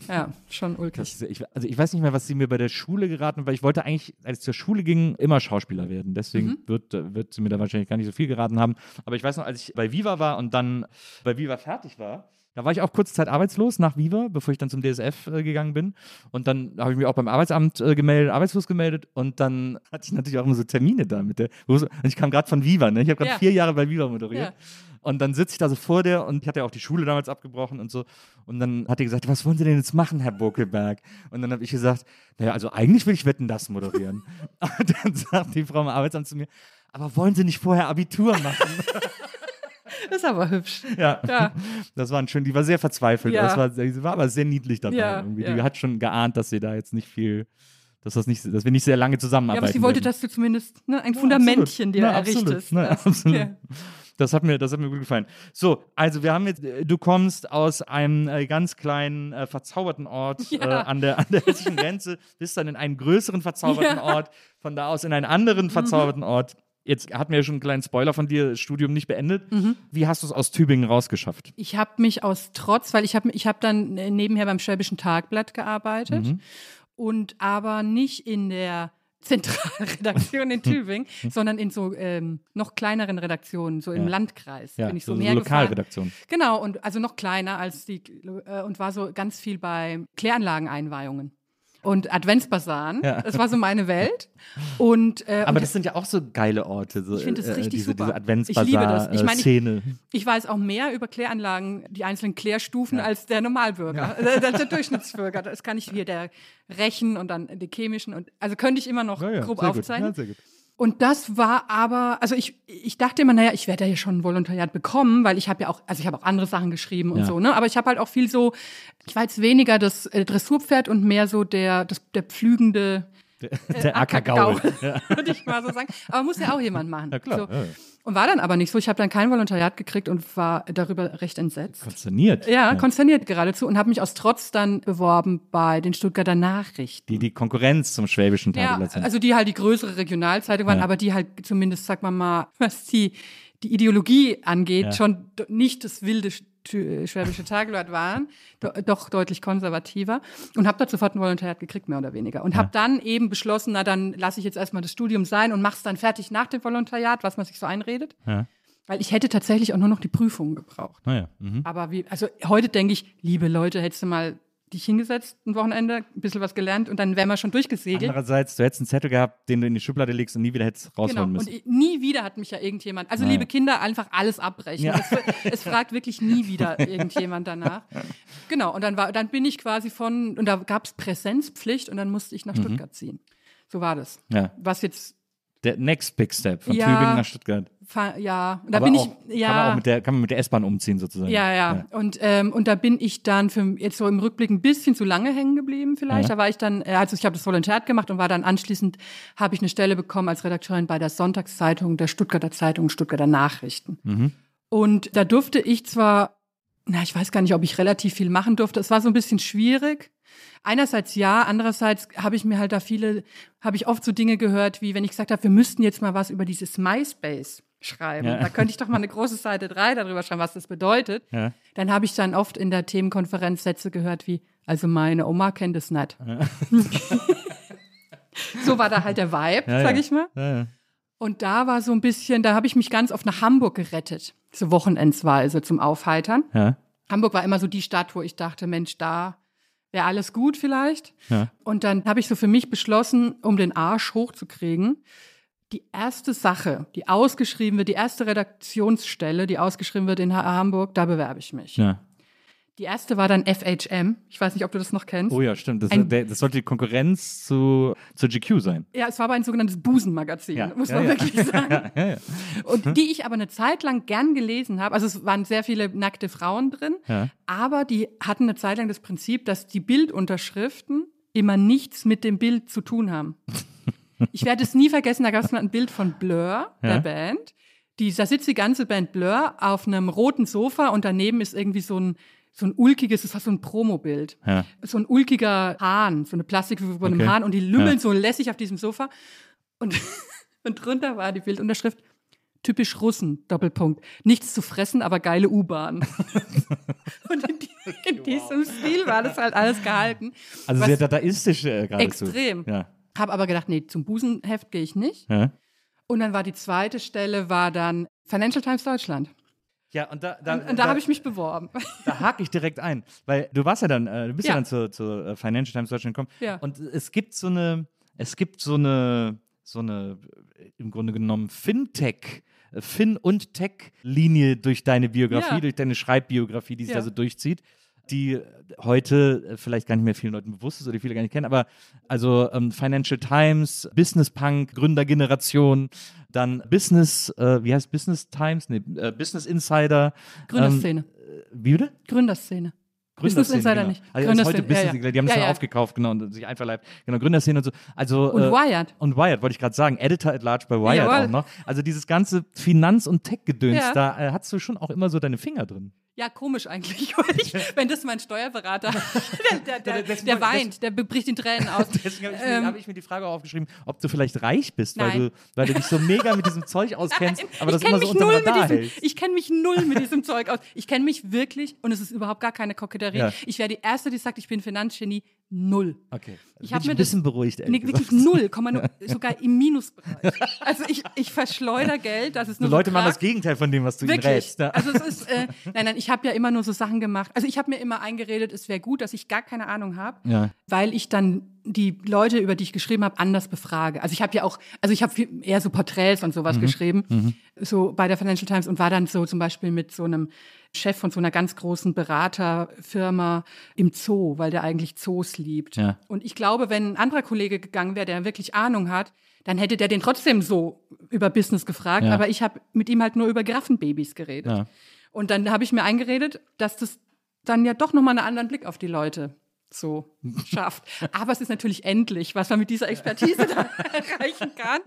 Ja, schon ulkig. Das, ich, also ich weiß nicht mehr, was sie mir bei der Schule geraten hat, weil ich wollte eigentlich, als ich zur Schule ging, immer Schauspieler werden. Deswegen mhm. wird, wird sie mir da wahrscheinlich gar nicht so viel geraten haben. Aber ich weiß noch, als ich bei Viva war und dann bei Viva fertig war, da war ich auch kurze Zeit arbeitslos nach Viva, bevor ich dann zum DSF äh, gegangen bin. Und dann habe ich mich auch beim Arbeitsamt äh, gemeldet, arbeitslos gemeldet. Und dann [LAUGHS] hatte ich natürlich auch immer so Termine da mit der. Und ich kam gerade von Viva, ne? Ich habe gerade ja. vier Jahre bei Viva moderiert. Ja. Und dann sitze ich da so vor der und ich hatte ja auch die Schule damals abgebrochen und so. Und dann hat er gesagt, was wollen Sie denn jetzt machen, Herr Bokelberg? Und dann habe ich gesagt, naja, also eigentlich will ich Wetten, das moderieren. [LAUGHS] und dann sagt die Frau im Arbeitsamt zu mir, aber wollen Sie nicht vorher Abitur machen? [LAUGHS] Das [LAUGHS] ist aber hübsch. Ja. ja. [LAUGHS] Das war schön, die war sehr verzweifelt. Ja. Das war, sie war aber sehr niedlich dabei. Ja, irgendwie. Die hat schon geahnt, dass sie da jetzt nicht viel, dass, das nicht, dass wir nicht sehr lange zusammenarbeiten. Ja, aber sie wollte, werden. dass du zumindest ne, ein Fundamentchen dir errichtest. Na, absolut. Das hat mir, das hat mir gut gefallen. So, also wir haben jetzt, du kommst aus einem äh, ganz kleinen äh, verzauberten Ort ja. äh, an der an der hessischen Grenze, bist dann in einen größeren verzauberten ja. Ort, von da aus in einen anderen mhm. verzauberten mhm. Ort. Jetzt hatten wir ja schon einen kleinen Spoiler von dir, Studium nicht beendet. Mhm. Wie hast du es aus Tübingen rausgeschafft? Ich habe mich aus Trotz, weil ich habe ich hab dann äh, nebenher beim Schwäbischen Tagblatt gearbeitet mhm. und aber nicht in der [LAUGHS] Zentralredaktion in Tübingen, [LAUGHS] sondern in so ähm, noch kleineren Redaktionen, so im Landkreis. Ja, bin ich so, so mehr Lokalredaktion. Genau, und also noch kleiner als die äh, und war so ganz viel bei Kläranlageneinweihungen und Adventsbasaren. Ja. Das war so meine Welt. Und, äh, Aber und das sind ja auch so geile Orte. So, ich finde das äh, richtig diese, super. Diese Adventsbasar-Szene. Ich, mein, ich, ich, weiß auch mehr über Kläranlagen, die einzelnen Klärstufen, ja. als der Normalbürger, ja. [LAUGHS] Äh, der Durchschnittsbürger. Das kann ich hier der Rechen und dann die chemischen. und Also könnte ich immer noch grob aufzeichnen. Und das war aber, also ich, ich dachte immer, naja, ich werde ja schon ein Volontariat bekommen, weil ich habe ja auch, also ich habe auch andere Sachen geschrieben und ja. so, ne? Aber ich habe halt auch viel so, ich war jetzt weniger das äh, Dressurpferd und mehr so der, das, der pflügende der, äh, der Ackergaul, ja. [LAUGHS] würde ich mal so sagen. Aber muss ja auch jemand machen. Ja, klar. So. Ja. Und war dann aber nicht so. Ich habe dann kein Volontariat gekriegt und war darüber recht entsetzt. Konsterniert. Ja, ja. konsterniert geradezu und habe mich aus Trotz dann beworben bei den Stuttgarter Nachrichten. Die die Konkurrenz zum Schwäbischen Tageblatt ja, Also die halt die größere Regionalzeitung waren, ja. aber die halt zumindest, sag mal mal, [LAUGHS] was die die Ideologie angeht, ja. schon nicht das wilde Schwäbische Tageblatt waren, do, doch deutlich konservativer und habe da sofort ein Volontariat gekriegt, mehr oder weniger. Und ja. habe dann eben beschlossen, na dann lasse ich jetzt erstmal das Studium sein und mach's dann fertig nach dem Volontariat, was man sich so einredet. Ja. Weil ich hätte tatsächlich auch nur noch die Prüfungen gebraucht. Ah ja. Mhm. Aber wie, also heute denke ich, liebe Leute, hättest du mal dich hingesetzt, ein Wochenende, ein bisschen was gelernt und dann wären wir schon durchgesegelt. Andererseits, du hättest einen Zettel gehabt, den du in die Schublade legst und nie wieder hättest rausholen genau. müssen. Und nie wieder hat mich ja irgendjemand, also naja. liebe Kinder, einfach alles abbrechen. Ja. Es, es, fragt wirklich nie [LAUGHS] wieder irgendjemand danach. Genau, und dann war, dann bin ich quasi von, und da gab es Präsenzpflicht und dann musste ich nach mhm. Stuttgart ziehen. So war das. Ja. Was jetzt der next big step von ja, Tübingen nach Stuttgart. Ja, da Aber bin auch, ich ja kann man auch mit der kann man mit der S-Bahn umziehen sozusagen. Ja, ja, ja. Und ähm, und da bin ich dann für jetzt so im Rückblick ein bisschen zu lange hängen geblieben vielleicht. Ja. Da war ich dann äh, also ich habe das Volontariat gemacht und war dann anschließend habe ich eine Stelle bekommen als Redakteurin bei der Sonntagszeitung der Stuttgarter Zeitung Stuttgarter Nachrichten. Mhm. Und da durfte ich zwar na, ich weiß gar nicht, ob ich relativ viel machen durfte. Es war so ein bisschen schwierig. Einerseits ja, andererseits habe ich mir halt da viele, habe ich oft so Dinge gehört, wie wenn ich gesagt habe, wir müssten jetzt mal was über dieses MySpace schreiben. Ja. Da könnte ich doch mal eine große Seite 3 darüber schreiben, was das bedeutet. Ja. Dann habe ich dann oft in der Themenkonferenz Sätze gehört wie, also meine Oma kennt es nicht. Ja. [LAUGHS] so war da halt der Vibe, Ja, sag ich mal. Und da war so ein bisschen, da habe ich mich ganz oft nach Hamburg gerettet, so wochenendsweise zum Aufheitern. Ja. Hamburg war immer so die Stadt, wo ich dachte, Mensch, da wäre alles gut vielleicht. Ja. Und dann habe ich so für mich beschlossen, um den Arsch hochzukriegen, die erste Sache, die ausgeschrieben wird, die erste Redaktionsstelle, die ausgeschrieben wird in Ha- Hamburg, da bewerbe ich mich. ja. Die erste war dann FHM. Ich weiß nicht, ob du das noch kennst. Oh ja, stimmt. Das, der, das sollte die Konkurrenz zu, zu GQ sein. Ja, es war aber ein sogenanntes Busenmagazin, Ja. muss Ja, man ja. wirklich [LAUGHS] sagen. Und die ich aber eine Zeit lang gern gelesen habe. Also es waren sehr viele nackte Frauen drin, aber die hatten eine Zeit lang das Prinzip, dass die Bildunterschriften immer nichts mit dem Bild zu tun haben. [LAUGHS] Ich werde es nie vergessen, da gab es mal ein Bild von Blur, der. Band. Die, da sitzt die ganze Band Blur auf einem roten Sofa und daneben ist irgendwie so ein, so ein ulkiges, das war so ein Promobild. Ja. So ein ulkiger Hahn, so eine Plastikfigur von einem Okay. Hahn und die lümmeln Ja. so lässig auf diesem Sofa. Und, [LAUGHS] und drunter war die Bildunterschrift, typisch Russen, Doppelpunkt. Nichts zu fressen, aber geile U-Bahn. [LAUGHS] und in, die, in diesem Stil war das halt alles gehalten. Also sehr dadaistisch äh, geradezu. Extrem. Ja. Hab aber gedacht, nee, zum Busenheft gehe ich nicht. Ja. Und dann war die zweite Stelle, war dann Financial Times Deutschland. Ja, und da, da, Und, und da habe ich mich beworben. [LAUGHS] da hake ich direkt ein, weil du warst ja dann, äh, du bist ja, Ja. dann zur zur, äh, Financial Times Deutschland gekommen. Ja. Und es gibt so eine, es gibt so eine, so eine äh, im Grunde genommen Fintech. Fin- und Tech-Linie durch deine Biografie, Ja. durch deine Schreibbiografie, die sich Ja. da so durchzieht, die äh, heute äh, vielleicht gar nicht mehr vielen Leuten bewusst ist oder die viele gar nicht kennen, aber also ähm, Financial Times, Business Punk, Gründergeneration, dann Business, äh, wie heißt Business Times? Nee, äh, Business Insider. Gründerszene. Ähm, wie bitte? Gründerszene. Business Insider genau. nicht. Also Gründerszene, heute Business, ja, ja. die haben das Ja, dann ja. aufgekauft, genau, und sich einverleibt. Genau, Gründerszene und so. Also, Und äh, Wired. Und Wired, wollte ich gerade sagen. Editor at Large bei Wired Jawohl. auch noch. Also dieses ganze Finanz- und Tech-Gedöns, da äh, hast du schon auch immer so deine Finger drin. Ja, komisch eigentlich. [LAUGHS] ich, wenn das mein Steuerberater, [LAUGHS] der, der, der, der weint, der bricht in Tränen [LAUGHS] aus. Deswegen habe ich, Ähm, mir- hab ich mir die Frage aufgeschrieben, ob du vielleicht reich bist, weil Nein. du, weil du dich so mega mit diesem Zeug auskennst, aber das immer so unter Radar diesem, hältst. Ich kenne mich null mit diesem Zeug aus. Ich kenne mich wirklich, und es ist überhaupt gar keine Koketterie. Ja. Ich wäre die Erste, die sagt, ich bin Finanzgenie. Null. Okay. Ich Bin hab mir ein bisschen das- beruhigt, Nee, wirklich null, [LAUGHS] sogar im Minusbereich. Also ich, ich verschleuder Geld, das ist Die nur Leute so machen das Gegenteil von dem, was du ihnen Wirklich. rätst. ne? Also es ist, äh, [LAUGHS] nein, nein, ich habe ja immer nur so Sachen gemacht. Also ich habe mir immer eingeredet, es wäre gut, dass ich gar keine Ahnung habe, Ja. weil ich dann die Leute, über die ich geschrieben habe, anders befrage. Also ich habe ja auch, also ich habe eher so Porträts und sowas Mhm. geschrieben, so bei der Financial Times und war dann so zum Beispiel mit so einem Chef von so einer ganz großen Beraterfirma im Zoo, weil der eigentlich Zoos liebt. Ja. Und ich glaube, wenn ein anderer Kollege gegangen wäre, der wirklich Ahnung hat, dann hätte der den trotzdem so über Business gefragt. Ja. Aber ich habe mit ihm halt nur über Giraffenbabys geredet. Ja. Und dann habe ich mir eingeredet, dass das dann ja doch nochmal einen anderen Blick auf die Leute so [LAUGHS] schafft. Aber es ist natürlich endlich, was man mit dieser Expertise da [LAUGHS] erreichen kann.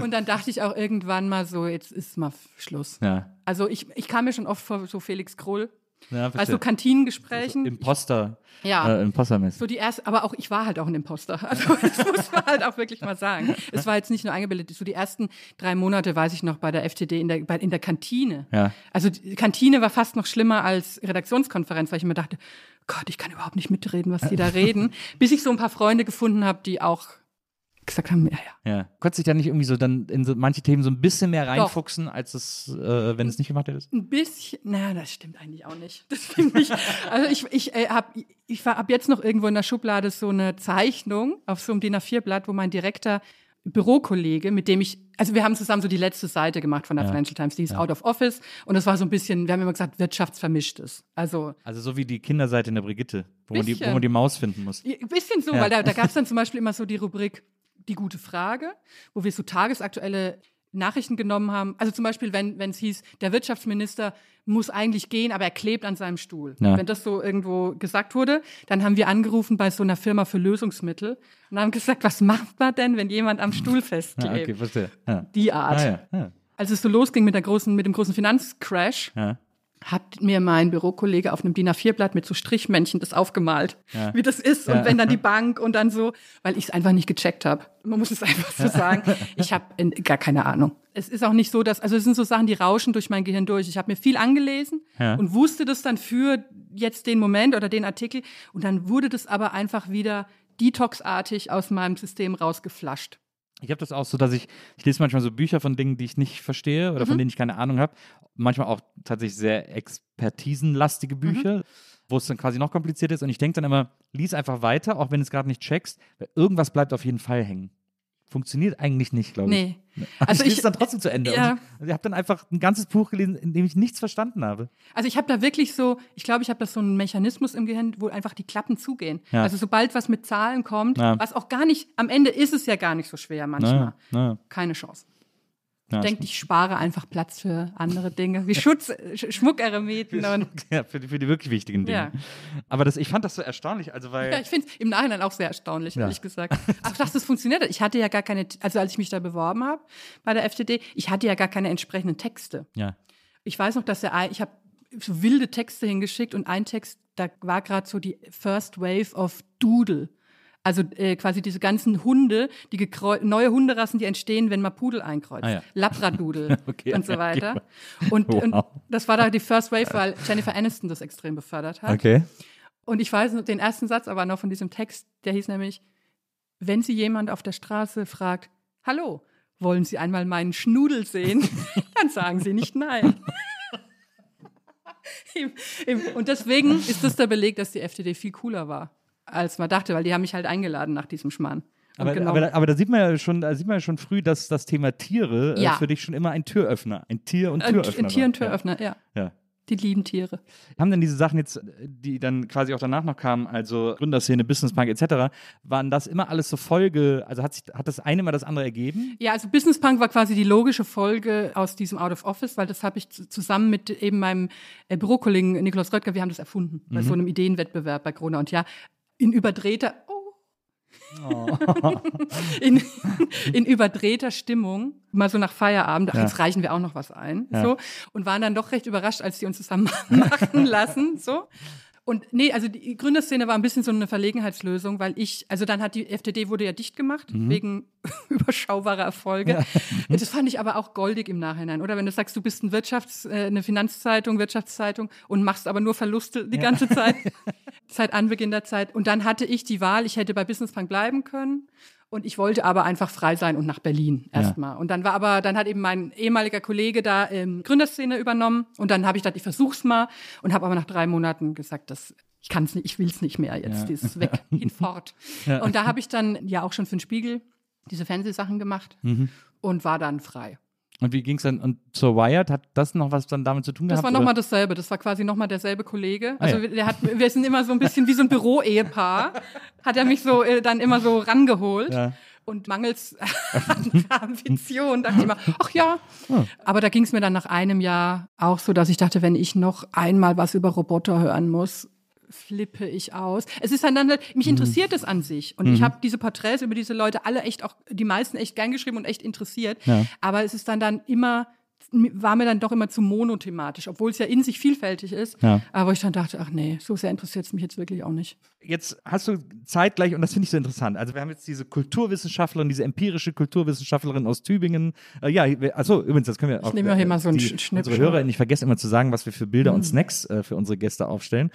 Und dann dachte ich auch irgendwann mal so, jetzt ist mal Schluss. Ja. Also ich, ich kam mir schon oft vor so Felix Krull, Ja, also verstehe. Kantinengesprächen. Imposter. Ja. Äh, Impostermäßig. So die erste, aber auch ich war halt auch ein Imposter. [LAUGHS] Also das muss man halt auch wirklich mal sagen. Es war jetzt nicht nur eingebildet. So die ersten drei Monate, weiß ich noch, bei der FTD in der, bei, in der Kantine. Ja. Also die Kantine war fast noch schlimmer als Redaktionskonferenz, weil ich mir dachte, Gott, ich kann überhaupt nicht mitreden, was die da reden. [LAUGHS] Bis ich so ein paar Freunde gefunden habe, die auch gesagt haben, ja, ja. Ja. Konntest dich da nicht irgendwie so dann in so manche Themen so ein bisschen mehr reinfuchsen, als es, äh, wenn es nicht gemacht hättest? Ein bisschen, na, das stimmt eigentlich auch nicht. Das stimmt nicht. Also ich, ich äh, hab, ich war ab jetzt noch irgendwo in der Schublade so eine Zeichnung auf so einem DIN A4-Blatt, wo mein direkter Bürokollege, mit dem ich, also wir haben zusammen so die letzte Seite gemacht von der Financial Times, die ist out of office und das war so ein bisschen, wir haben immer gesagt, wirtschaftsvermischtes. Also Also so wie die Kinderseite in der Brigitte, wo, man die, wo man die Maus finden muss. ein bisschen so, Ja. weil da, da gab es dann zum Beispiel immer so die Rubrik Die gute Frage, wo wir so tagesaktuelle Nachrichten genommen haben. Also zum Beispiel, wenn wenn es hieß, der Wirtschaftsminister muss eigentlich gehen, aber er klebt an seinem Stuhl. Ja. Wenn das so irgendwo gesagt wurde, dann haben wir angerufen bei so einer Firma für Lösungsmittel und haben gesagt, was macht man denn, wenn jemand am Stuhl [LAUGHS] Ja, festklebt? okay, verstehe. Ja. Die Art. Ah, ja. Ja. Als es so losging mit, der großen, mit dem großen Finanzcrash, Ja. Hat mir mein Bürokollege auf einem DIN A4-Blatt mit so Strichmännchen das aufgemalt, Ja. wie das ist. Und wenn dann die Bank und dann so, weil ich es einfach nicht gecheckt habe. Man muss es einfach so sagen. Ich habe gar keine Ahnung. Es ist auch nicht so, dass, also es sind so Sachen, die rauschen durch mein Gehirn durch. Ich habe mir viel angelesen Ja. und wusste das dann für jetzt den Moment oder den Artikel. Und dann wurde das aber einfach wieder detoxartig aus meinem System rausgeflasht. Ich habe das auch so, dass ich, ich lese manchmal so Bücher von Dingen, die ich nicht verstehe oder von denen ich keine Ahnung habe. Manchmal auch tatsächlich sehr expertisenlastige Bücher, wo es dann quasi noch kompliziert ist. Und ich denke dann immer, lies einfach weiter, auch wenn du es gerade nicht checkst, weil irgendwas bleibt auf jeden Fall hängen. Funktioniert eigentlich nicht, glaube ich. Nee. Aber Also ich lese es dann trotzdem zu Ende. ja. Ich, ich habe dann einfach ein ganzes Buch gelesen, in dem ich nichts verstanden habe. Also ich habe da wirklich so, ich glaube, ich habe da so einen Mechanismus im Gehirn, wo einfach die Klappen zugehen. Ja. Also sobald was mit Zahlen kommt, Ja. was auch gar nicht, am Ende ist es ja gar nicht so schwer manchmal. Keine Chance. Ja, Ich denke, ich spare einfach Platz für andere Dinge, wie Schutz, Sch Schmuckeremiten und Ja, für die, für die wirklich wichtigen Dinge. Ja. Aber das, ich fand das so erstaunlich, also weil. Ja, ich finde es im Nachhinein auch sehr erstaunlich, Ja. ehrlich gesagt. Ach, dass das funktioniert hat. Ich hatte ja gar keine, also als ich mich da beworben habe bei der FDD, ich hatte ja gar keine entsprechenden Texte. ja. Ich weiß noch, dass ein- ich habe so wilde Texte hingeschickt und ein Text, da war gerade so die First Wave of Doodle. Also äh, quasi diese ganzen Hunde, die neue Hunderassen, die entstehen, wenn man Pudel einkreuzt. Ah, ja. Labradoodle [LAUGHS] Okay, und so weiter. Und, Wow. und das war da die First Wave, weil Jennifer Aniston das extrem befördert hat. Okay. Und ich weiß den ersten Satz aber noch von diesem Text, der hieß nämlich, wenn Sie jemand auf der Straße fragt, hallo, wollen Sie einmal meinen Schnudel sehen? [LAUGHS] Dann sagen Sie nicht nein. [LAUGHS] Und deswegen ist das der Beleg, dass die FDD viel cooler war, als man dachte, weil die haben mich halt eingeladen nach diesem Schmarrn. Aber, genau- aber, da- aber da sieht man ja schon, da sieht man ja schon früh, dass das Thema Tiere Ja. äh, für dich schon immer ein Türöffner, ein Tier und ein, Türöffner ein Tier- und. Türöffner, ja. Ja. ja. Die lieben Tiere. Haben denn diese Sachen jetzt, die dann quasi auch danach noch kamen, also Gründerszene, Businesspunk etc., waren das immer alles so Folge, also hat, sich, hat das eine mal das andere ergeben? Ja, also Business Punk war quasi die logische Folge aus diesem Out of Office, weil das habe ich zu- zusammen mit eben meinem äh, Bürokollegen Nikolaus Röttger, wir haben das erfunden bei so einem Ideenwettbewerb bei Corona. Und ja, in überdrehter, oh, in, in überdrehter Stimmung, mal so nach Feierabend, ach, Ja. jetzt reichen wir auch noch was ein, Ja. so und waren dann doch recht überrascht, als die uns zusammen [LAUGHS] machen lassen, so. Und nee, also die Gründerszene war ein bisschen so eine Verlegenheitslösung, weil ich, also dann hat die FDD wurde ja dicht gemacht, Mhm. wegen [LAUGHS] überschaubarer Erfolge. Das fand ich aber auch goldig im Nachhinein, oder? Wenn du sagst, du bist ein Wirtschafts-, äh, eine Finanzzeitung, Wirtschaftszeitung und machst aber nur Verluste die ganze Zeit, [LAUGHS] seit Anbeginn der Zeit. Und dann hatte ich die Wahl, ich hätte bei Business Punk bleiben können. Und ich wollte aber einfach frei sein und nach Berlin erstmal. Und dann war aber, dann hat eben mein ehemaliger Kollege da ähm, Gründerszene übernommen. Und dann habe ich gedacht, ich versuch's mal und habe aber nach drei Monaten gesagt, das, ich kann es nicht, ich will's nicht mehr jetzt. Ja. Dieses weg, hinfort. [LAUGHS] Und da habe ich dann ja auch schon für den Spiegel diese Fernsehsachen gemacht Mhm. und war dann frei. Und wie ging es dann und zur Wired? Hat das noch was dann damit zu tun Das gehabt? war nochmal dasselbe. Das war quasi nochmal derselbe Kollege. Ah, Also ja. der hat, wir sind immer so ein bisschen wie so ein Büro-Ehepaar. Hat er mich so äh, dann immer so rangeholt. Ja. Und mangels Ambition dachte ich immer, ach ja. Hm. Aber da ging es mir dann nach einem Jahr auch so, dass ich dachte, wenn ich noch einmal was über Roboter hören muss, flippe ich aus. Es ist dann, dann halt, Mhm. mich interessiert es an sich. Und ich habe diese Porträts über diese Leute alle echt auch, die meisten echt gern geschrieben und echt interessiert. Ja. Aber es ist dann dann immer, war mir dann doch immer zu monothematisch, obwohl es ja in sich vielfältig ist. Ja. Aber ich dann dachte, ach nee, so sehr interessiert es mich jetzt wirklich auch nicht. Jetzt hast du zeitgleich, und das finde ich so interessant, also wir haben jetzt diese Kulturwissenschaftlerin, diese empirische Kulturwissenschaftlerin aus Tübingen. Äh, ja, achso, übrigens, das können wir auch. nehme mir hier mal so einen Schnipp- Unsere Hörer, ich vergesse immer zu sagen, was wir für Bilder Mhm. und Snacks äh, für unsere Gäste aufstellen.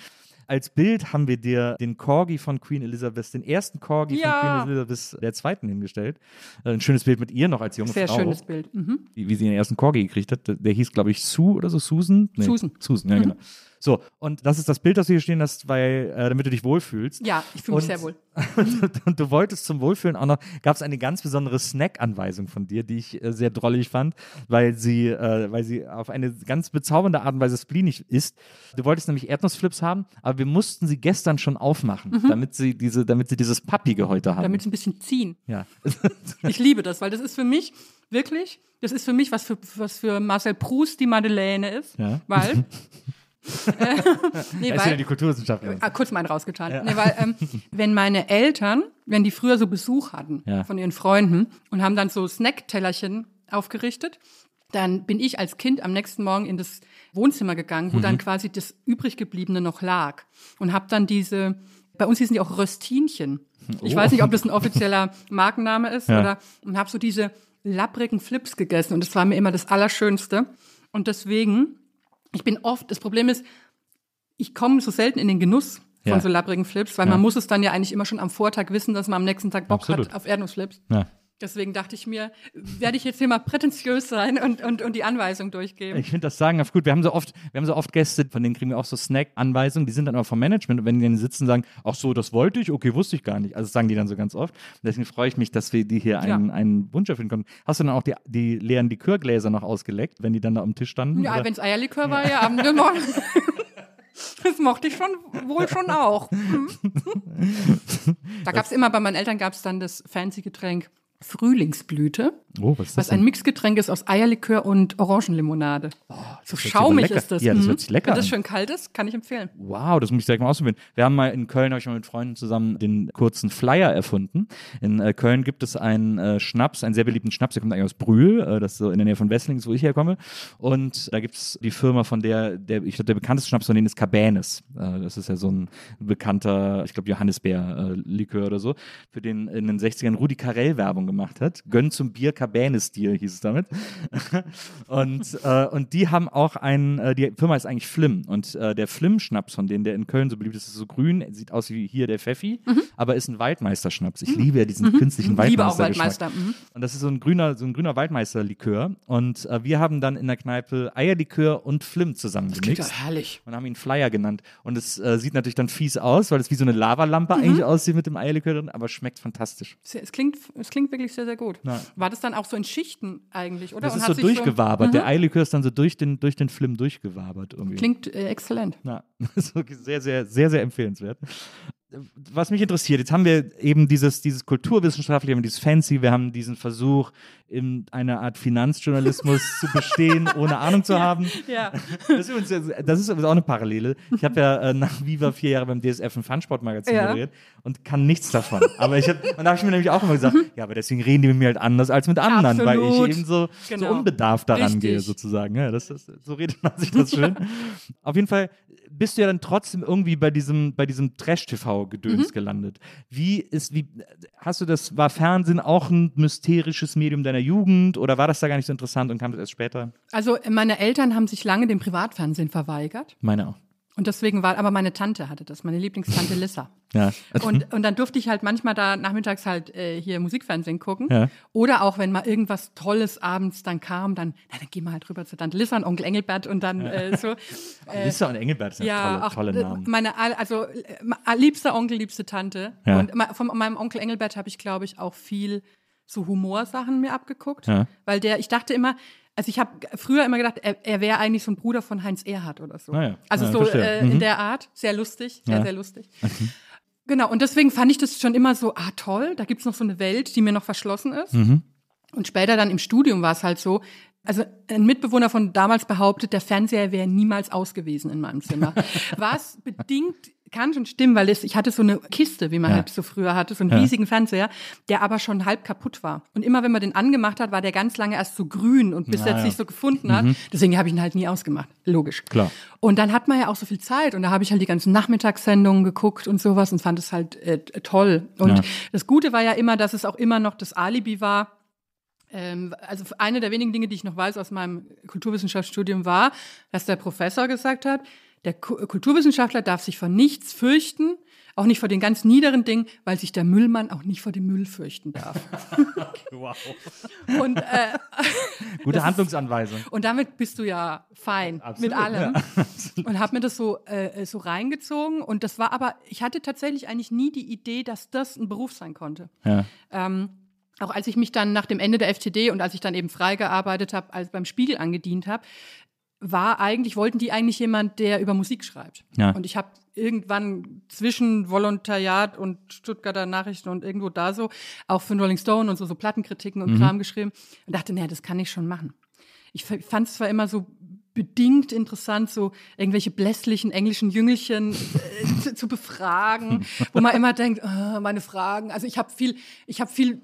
Als Bild haben wir dir den Corgi von Queen Elizabeth, den ersten Corgi Ja. von Queen Elizabeth der Zweiten hingestellt. Äh, ein schönes Bild mit ihr noch als junge Sehr Frau. schönes Bild. Mhm. wie, wie sie den ersten Corgi gekriegt hat. Der hieß, glaube ich, Sue oder so, Susan? Susan. Susan, ja, genau. So, und das ist das Bild, das du hier stehen hast, weil, äh, damit du dich wohlfühlst. Ja, ich fühle mich Und- sehr wohl. Und, [LAUGHS] und du wolltest zum Wohlfühlen auch noch, gab es eine ganz besondere Snack-Anweisung von dir, die ich äh, sehr drollig fand, weil sie, äh, weil sie auf eine ganz bezaubernde Art und Weise spleenig ist. Du wolltest nämlich Erdnussflips haben, aber wir mussten sie gestern schon aufmachen, damit sie diese, damit sie dieses Pappige heute haben. Mhm. Damit es ein bisschen ziehen. ja. [LAUGHS] Ich liebe das, weil das ist für mich wirklich, das ist für mich, was für, was für Marcel Proust die Madeleine ist. Ja. Weil. [LAUGHS] äh, [LAUGHS] nee, Er ist ja weil die Kulturwissenschaftlerin. ah, kurz mal einen rausgetan. Nee, weil, ähm, wenn meine Eltern, wenn die früher so Besuch hatten Ja. von ihren Freunden und haben dann so Snacktellerchen aufgerichtet, dann bin ich als Kind am nächsten Morgen in das Wohnzimmer gegangen, wo Mhm. dann quasi das übrig gebliebene noch lag und habe dann diese bei uns hießen die auch Röstinchen. Ich Oh. weiß nicht, ob das ein offizieller [LAUGHS] Markenname ist Ja. oder und habe so diese lapprigen Flips gegessen und das war mir immer das Allerschönste. Und deswegen, ich bin oft, das Problem ist, ich komme so selten in den Genuss von Ja. so labbrigen Flips, weil Ja. man muss es dann ja eigentlich immer schon am Vortag wissen, dass man am nächsten Tag Bock Absolut. hat auf Erdnussflips. Ja. Deswegen dachte ich mir, werde ich jetzt hier mal prätentiös sein und, und, und die Anweisung durchgeben. Ich finde das sagen ganz gut. Wir haben so oft, wir haben so oft Gäste, von denen kriegen wir auch so Snack-Anweisungen, die sind dann aber vom Management und wenn die dann sitzen sagen, ach so, das wollte ich, okay, wusste ich gar nicht. Also das sagen die dann so ganz oft. Deswegen freue ich mich, dass wir die hier einen, einen Wunsch erfüllen konnten. Hast du dann auch die, die leeren Likörgläser noch ausgeleckt, wenn die dann da am Tisch standen? Ja, wenn es Eierlikör war, ja. Das mo- [LAUGHS] Das mochte ich schon wohl schon auch. Hm. [LAUGHS] Da gab es immer, bei meinen Eltern gab es dann das fancy Getränk Frühlingsblüte, oh, was ist das was ein? Mixgetränk ist aus Eierlikör und Orangenlimonade. so hört sich schaumig ist das. ja, das Mhm. hört sich lecker Wenn das schön kalt ist, kann ich empfehlen. Wow, das muss ich direkt mal ausprobieren. Wir haben mal in Köln, habe ich mal mit Freunden zusammen den kurzen Flyer erfunden. In äh, Köln gibt es einen äh, Schnaps, einen sehr beliebten Schnaps, der kommt eigentlich aus Brühl, äh, das ist so in der Nähe von Wesslingen, ist, wo ich herkomme. Und da gibt es die Firma, von der, der ich glaube, der bekannteste Schnaps von denen ist Cabanes. Äh, das ist ja so ein bekannter, ich glaube, Johannisbeer-Likör oder so, für den in den 60ern Rudi Carell Werbung gemacht hat. Gönn zum Bier Cabanes-Stil hieß es damit. [LAUGHS] und, äh, und die haben auch ein, äh, die Firma ist eigentlich Flim. Und äh, der Flim-Schnaps von denen, der in Köln so beliebt ist, ist so grün, sieht aus wie hier der Pfeffi, aber ist ein Waldmeister-Schnaps. Ich liebe ja diesen künstlichen Mhm. Liebe auch Waldmeister. Waldmeister. Mhm. Und das ist so ein grüner, so ein grüner Waldmeister-Likör. Und äh, wir haben dann in der Kneipe Eierlikör und Flim Klingt zusammengemixt doch herrlich. und haben ihn Flyer genannt. Und es äh, sieht natürlich dann fies aus, weil es wie so eine Lavalampe eigentlich aussieht mit dem Eierlikör drin, aber schmeckt fantastisch. Es klingt, es klingt wirklich sehr, sehr gut. Ja. War das dann auch so in Schichten eigentlich, oder? Das Und ist hat so durchgewabert. Der Eierlikör ist dann so durch den, durch den Flim durchgewabert irgendwie. Klingt äh, exzellent. Ja, [LAUGHS] das ist wirklich sehr, sehr, sehr, sehr empfehlenswert. Was mich interessiert, jetzt haben wir eben dieses, dieses Kulturwissenschaftliche, wir haben dieses Fancy, wir haben diesen Versuch, in einer Art Finanzjournalismus zu bestehen, [LAUGHS] ohne Ahnung zu haben. Ja. Das ist, übrigens, das ist übrigens auch eine Parallele. Ich habe ja äh, nach Viva vier Jahre beim DSF ein Funsportmagazin Ja. moderiert und kann nichts davon. Aber ich hab, und da habe ich mir nämlich auch immer gesagt, ja, aber deswegen reden die mit mir halt anders als mit anderen, weil Absolut. ich eben so, so Genau. unbedarft daran Richtig. gehe, sozusagen. Ja, das ist, so redet man sich das schön. [LAUGHS] Auf jeden Fall bist du ja dann trotzdem irgendwie bei diesem, bei diesem Trash-TV-Gedöns gelandet. Wie ist, wie, hast du das, war Fernsehen auch ein mysterisches Medium deiner Jugend oder war das da gar nicht so interessant und kam das erst später? Also meine Eltern haben sich lange dem Privatfernsehen verweigert. Meine auch. Und deswegen war, aber meine Tante hatte das, meine Lieblingstante [LAUGHS] Lissa. Ja. Und, und dann durfte ich halt manchmal da nachmittags halt äh, hier Musikfernsehen gucken. Ja. Oder auch, wenn mal irgendwas Tolles abends dann kam, dann, na, dann gehen wir halt rüber zu Tante Lissa und Onkel Engelbert und dann äh, so. [LAUGHS] Lisa und Engelbert sind Ja, tolle, auch tolle äh, Namen. meine, also äh, liebster Onkel, liebste Tante. Ja. Und von meinem Onkel Engelbert habe ich, glaube ich, auch viel so Humorsachen mir abgeguckt. Ja. Weil der, ich dachte immer, also ich habe früher immer gedacht, er, er wäre eigentlich so ein Bruder von Heinz Erhardt oder so. Ah ja. Also Ja, so verstehe. äh, Mhm. in der Art, sehr lustig, sehr, Ja. sehr lustig. Genau, und deswegen fand ich das schon immer so, ah toll, da gibt's noch so eine Welt, die mir noch verschlossen ist. Mhm. Und später dann im Studium war es halt so, also ein Mitbewohner von damals behauptet, der Fernseher wäre niemals aus gewesen in meinem Zimmer. [LAUGHS] Was bedingt kann schon stimmen, weil es, ich hatte so eine Kiste, wie man Ja. halt so früher hatte, so einen Ja. riesigen Fernseher, der aber schon halb kaputt war. Und immer wenn man den angemacht hat, war der ganz lange erst so grün und bis Ah, er ja. sich so gefunden hat. Deswegen habe ich ihn halt nie ausgemacht. Logisch. Klar. Und dann hat man ja auch so viel Zeit und da habe ich halt die ganzen Nachmittagssendungen geguckt und sowas und fand es halt äh, toll. Und das Gute war ja immer, dass es auch immer noch das Alibi war. Ähm, also eine der wenigen Dinge, die ich noch weiß aus meinem Kulturwissenschaftsstudium war, dass der Professor gesagt hat, der Ku- Kulturwissenschaftler darf sich vor nichts fürchten, auch nicht vor den ganz niederen Dingen, weil sich der Müllmann auch nicht vor dem Müll fürchten darf. [LAUGHS] Wow. Und äh, [LAUGHS] Gute Handlungsanweisung. Und damit bist du ja fein Absolut, mit allem. ja. [LAUGHS] Und habe mir das so, äh, so reingezogen. Und das war aber, ich hatte tatsächlich eigentlich nie die Idee, dass das ein Beruf sein konnte. Ja. Ähm, auch als ich mich dann nach dem Ende der FTD und als ich dann eben frei gearbeitet habe, als beim Spiegel angedient habe, war eigentlich, wollten die eigentlich jemand, der über Musik schreibt. Ja. Und ich habe irgendwann zwischen Volontariat und Stuttgarter Nachrichten und irgendwo da so auch für Rolling Stone und so, so Plattenkritiken und Kram geschrieben und dachte, naja, das kann ich schon machen. Ich fand es zwar immer so bedingt interessant, so irgendwelche blässlichen englischen Jüngelchen äh, zu, zu befragen, wo man immer denkt, äh, meine Fragen. Also ich habe viel, ich habe viel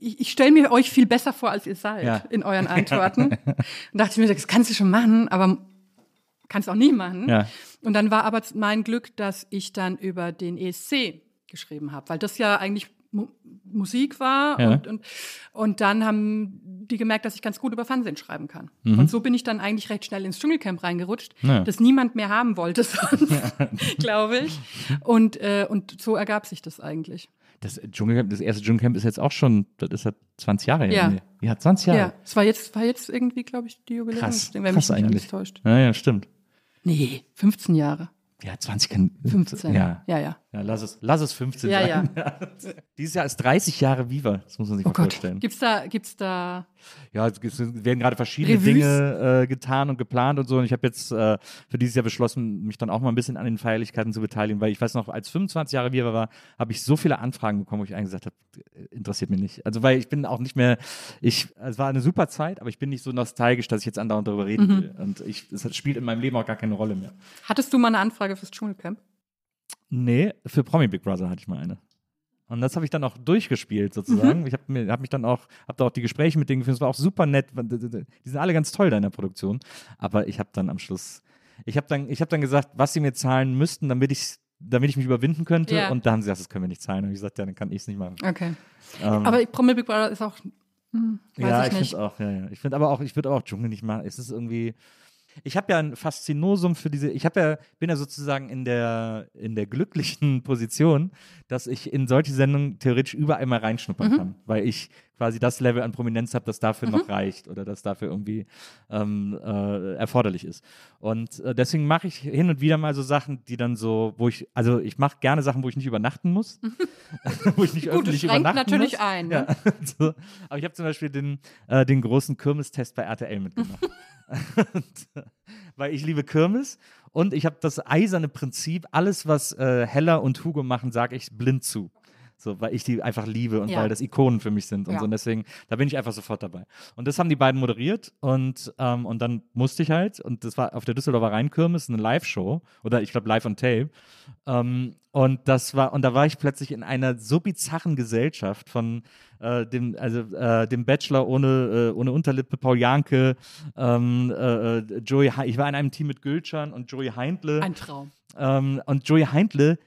ich, ich stelle mir euch viel besser vor, als ihr seid Ja. in euren [LAUGHS] Antworten. und dachte ich mir, das kannst du schon machen, aber kannst auch nie machen. Ja. Und dann war aber mein Glück, dass ich dann über den ESC geschrieben habe, weil das ja eigentlich Mu Musik war Ja. und, und, und dann haben die gemerkt, dass ich ganz gut über Fernsehen schreiben kann. Mhm. Und so bin ich dann eigentlich recht schnell ins Dschungelcamp reingerutscht, Ja. das niemand mehr haben wollte [LAUGHS] sonst, [LAUGHS] glaube ich. Und, äh, und so ergab sich das eigentlich. Das, Dschungelcamp, das erste Dschungelcamp ist jetzt auch schon, das ist ja 20 Jahre her. Ja. Nee. Ja, 20 Jahre. Ja, es war jetzt, war jetzt irgendwie, glaube ich, die Jubiläum, Krass, mich krass alles eigentlich. täuscht. Ja, ja, stimmt. Nee, 15 Jahre. Ja, 20 kann. 15. Ja. ja. ja. Ja, lass es, lass es 15 Ja, sein. [LAUGHS] Dieses Jahr ist 30 Jahre Viva, das muss man sich Oh mal Gott, vorstellen. gibt's da, gibt's da, Ja, es werden gerade verschiedene Revues? Dinge äh, getan und geplant und so. Und ich habe jetzt äh, für dieses Jahr beschlossen, mich dann auch mal ein bisschen an den Feierlichkeiten zu beteiligen, weil ich weiß noch, als 25 Jahre Viva war, habe ich so viele Anfragen bekommen, wo ich eigentlich gesagt habe, interessiert mich nicht. Also weil ich bin auch nicht mehr, ich, es war eine super Zeit, aber ich bin nicht so nostalgisch, dass ich jetzt andauernd darüber reden Mhm. will. Und ich, es spielt in meinem Leben auch gar keine Rolle mehr. hattest du mal eine Anfrage fürs Dschungelcamp? Nee, für Promi Big Brother hatte ich mal eine. Und das habe ich dann auch durchgespielt Mhm. sozusagen. Ich habe hab mich dann auch habe da auch die Gespräche mit denen geführt. Es war auch super nett. Die sind alle ganz toll da in der Produktion. Aber ich habe dann am Schluss, ich habe dann, ich habe dann gesagt, was sie mir zahlen müssten, damit ich, damit ich mich überwinden könnte. Ja. Und da haben sie gesagt, das können wir nicht zahlen. Und ich gesagt, ja, dann kann ich es nicht machen. Okay. Ähm, Aber Promi Big Brother ist auch, hm, weiß ja, ich ich finde auch, ja, ja. Ich finde aber auch, ich würde auch Dschungel nicht machen. Es ist irgendwie. Ich habe ja ein Faszinosum für diese. Ich habe ja, bin ja sozusagen in der in der glücklichen [LAUGHS] Position, dass ich in solche Sendungen theoretisch überall mal Mhm. reinschnuppern kann, weil ich quasi das Level an Prominenz habe, das dafür Mhm. noch reicht oder das dafür irgendwie ähm, äh, erforderlich ist. Und äh, deswegen mache ich hin und wieder mal so Sachen, die dann so, wo ich, also ich mache gerne Sachen, wo ich nicht übernachten muss, [LAUGHS] wo ich nicht Gut, öffentlich übernachten natürlich muss. ein, ne? Ja, [LAUGHS] so. Aber ich habe zum Beispiel den, äh, den großen Kirmestest bei RTL mitgemacht. [LAUGHS] und, äh, weil ich liebe Kirmes und ich habe das eiserne Prinzip, alles, was äh, Hella und Hugo machen, sage ich blind zu. So, weil ich die einfach liebe und Ja. weil das Ikonen für mich sind und Ja. so. Und deswegen, da bin ich einfach sofort dabei. Und das haben die beiden moderiert und, ähm, und dann musste ich halt, und das war auf der Düsseldorfer Rheinkirmes eine Live-Show oder ich glaube live on tape. Ähm, und das war, und da war ich plötzlich in einer so bizarren Gesellschaft von äh, dem, also äh, dem Bachelor ohne, äh, ohne Unterlippe, Paul Janke, ähm, äh, äh, Joey, ich war in einem Team mit Gülcan und Joey Heindle. Ein Traum. Ähm, und Joey Heindle,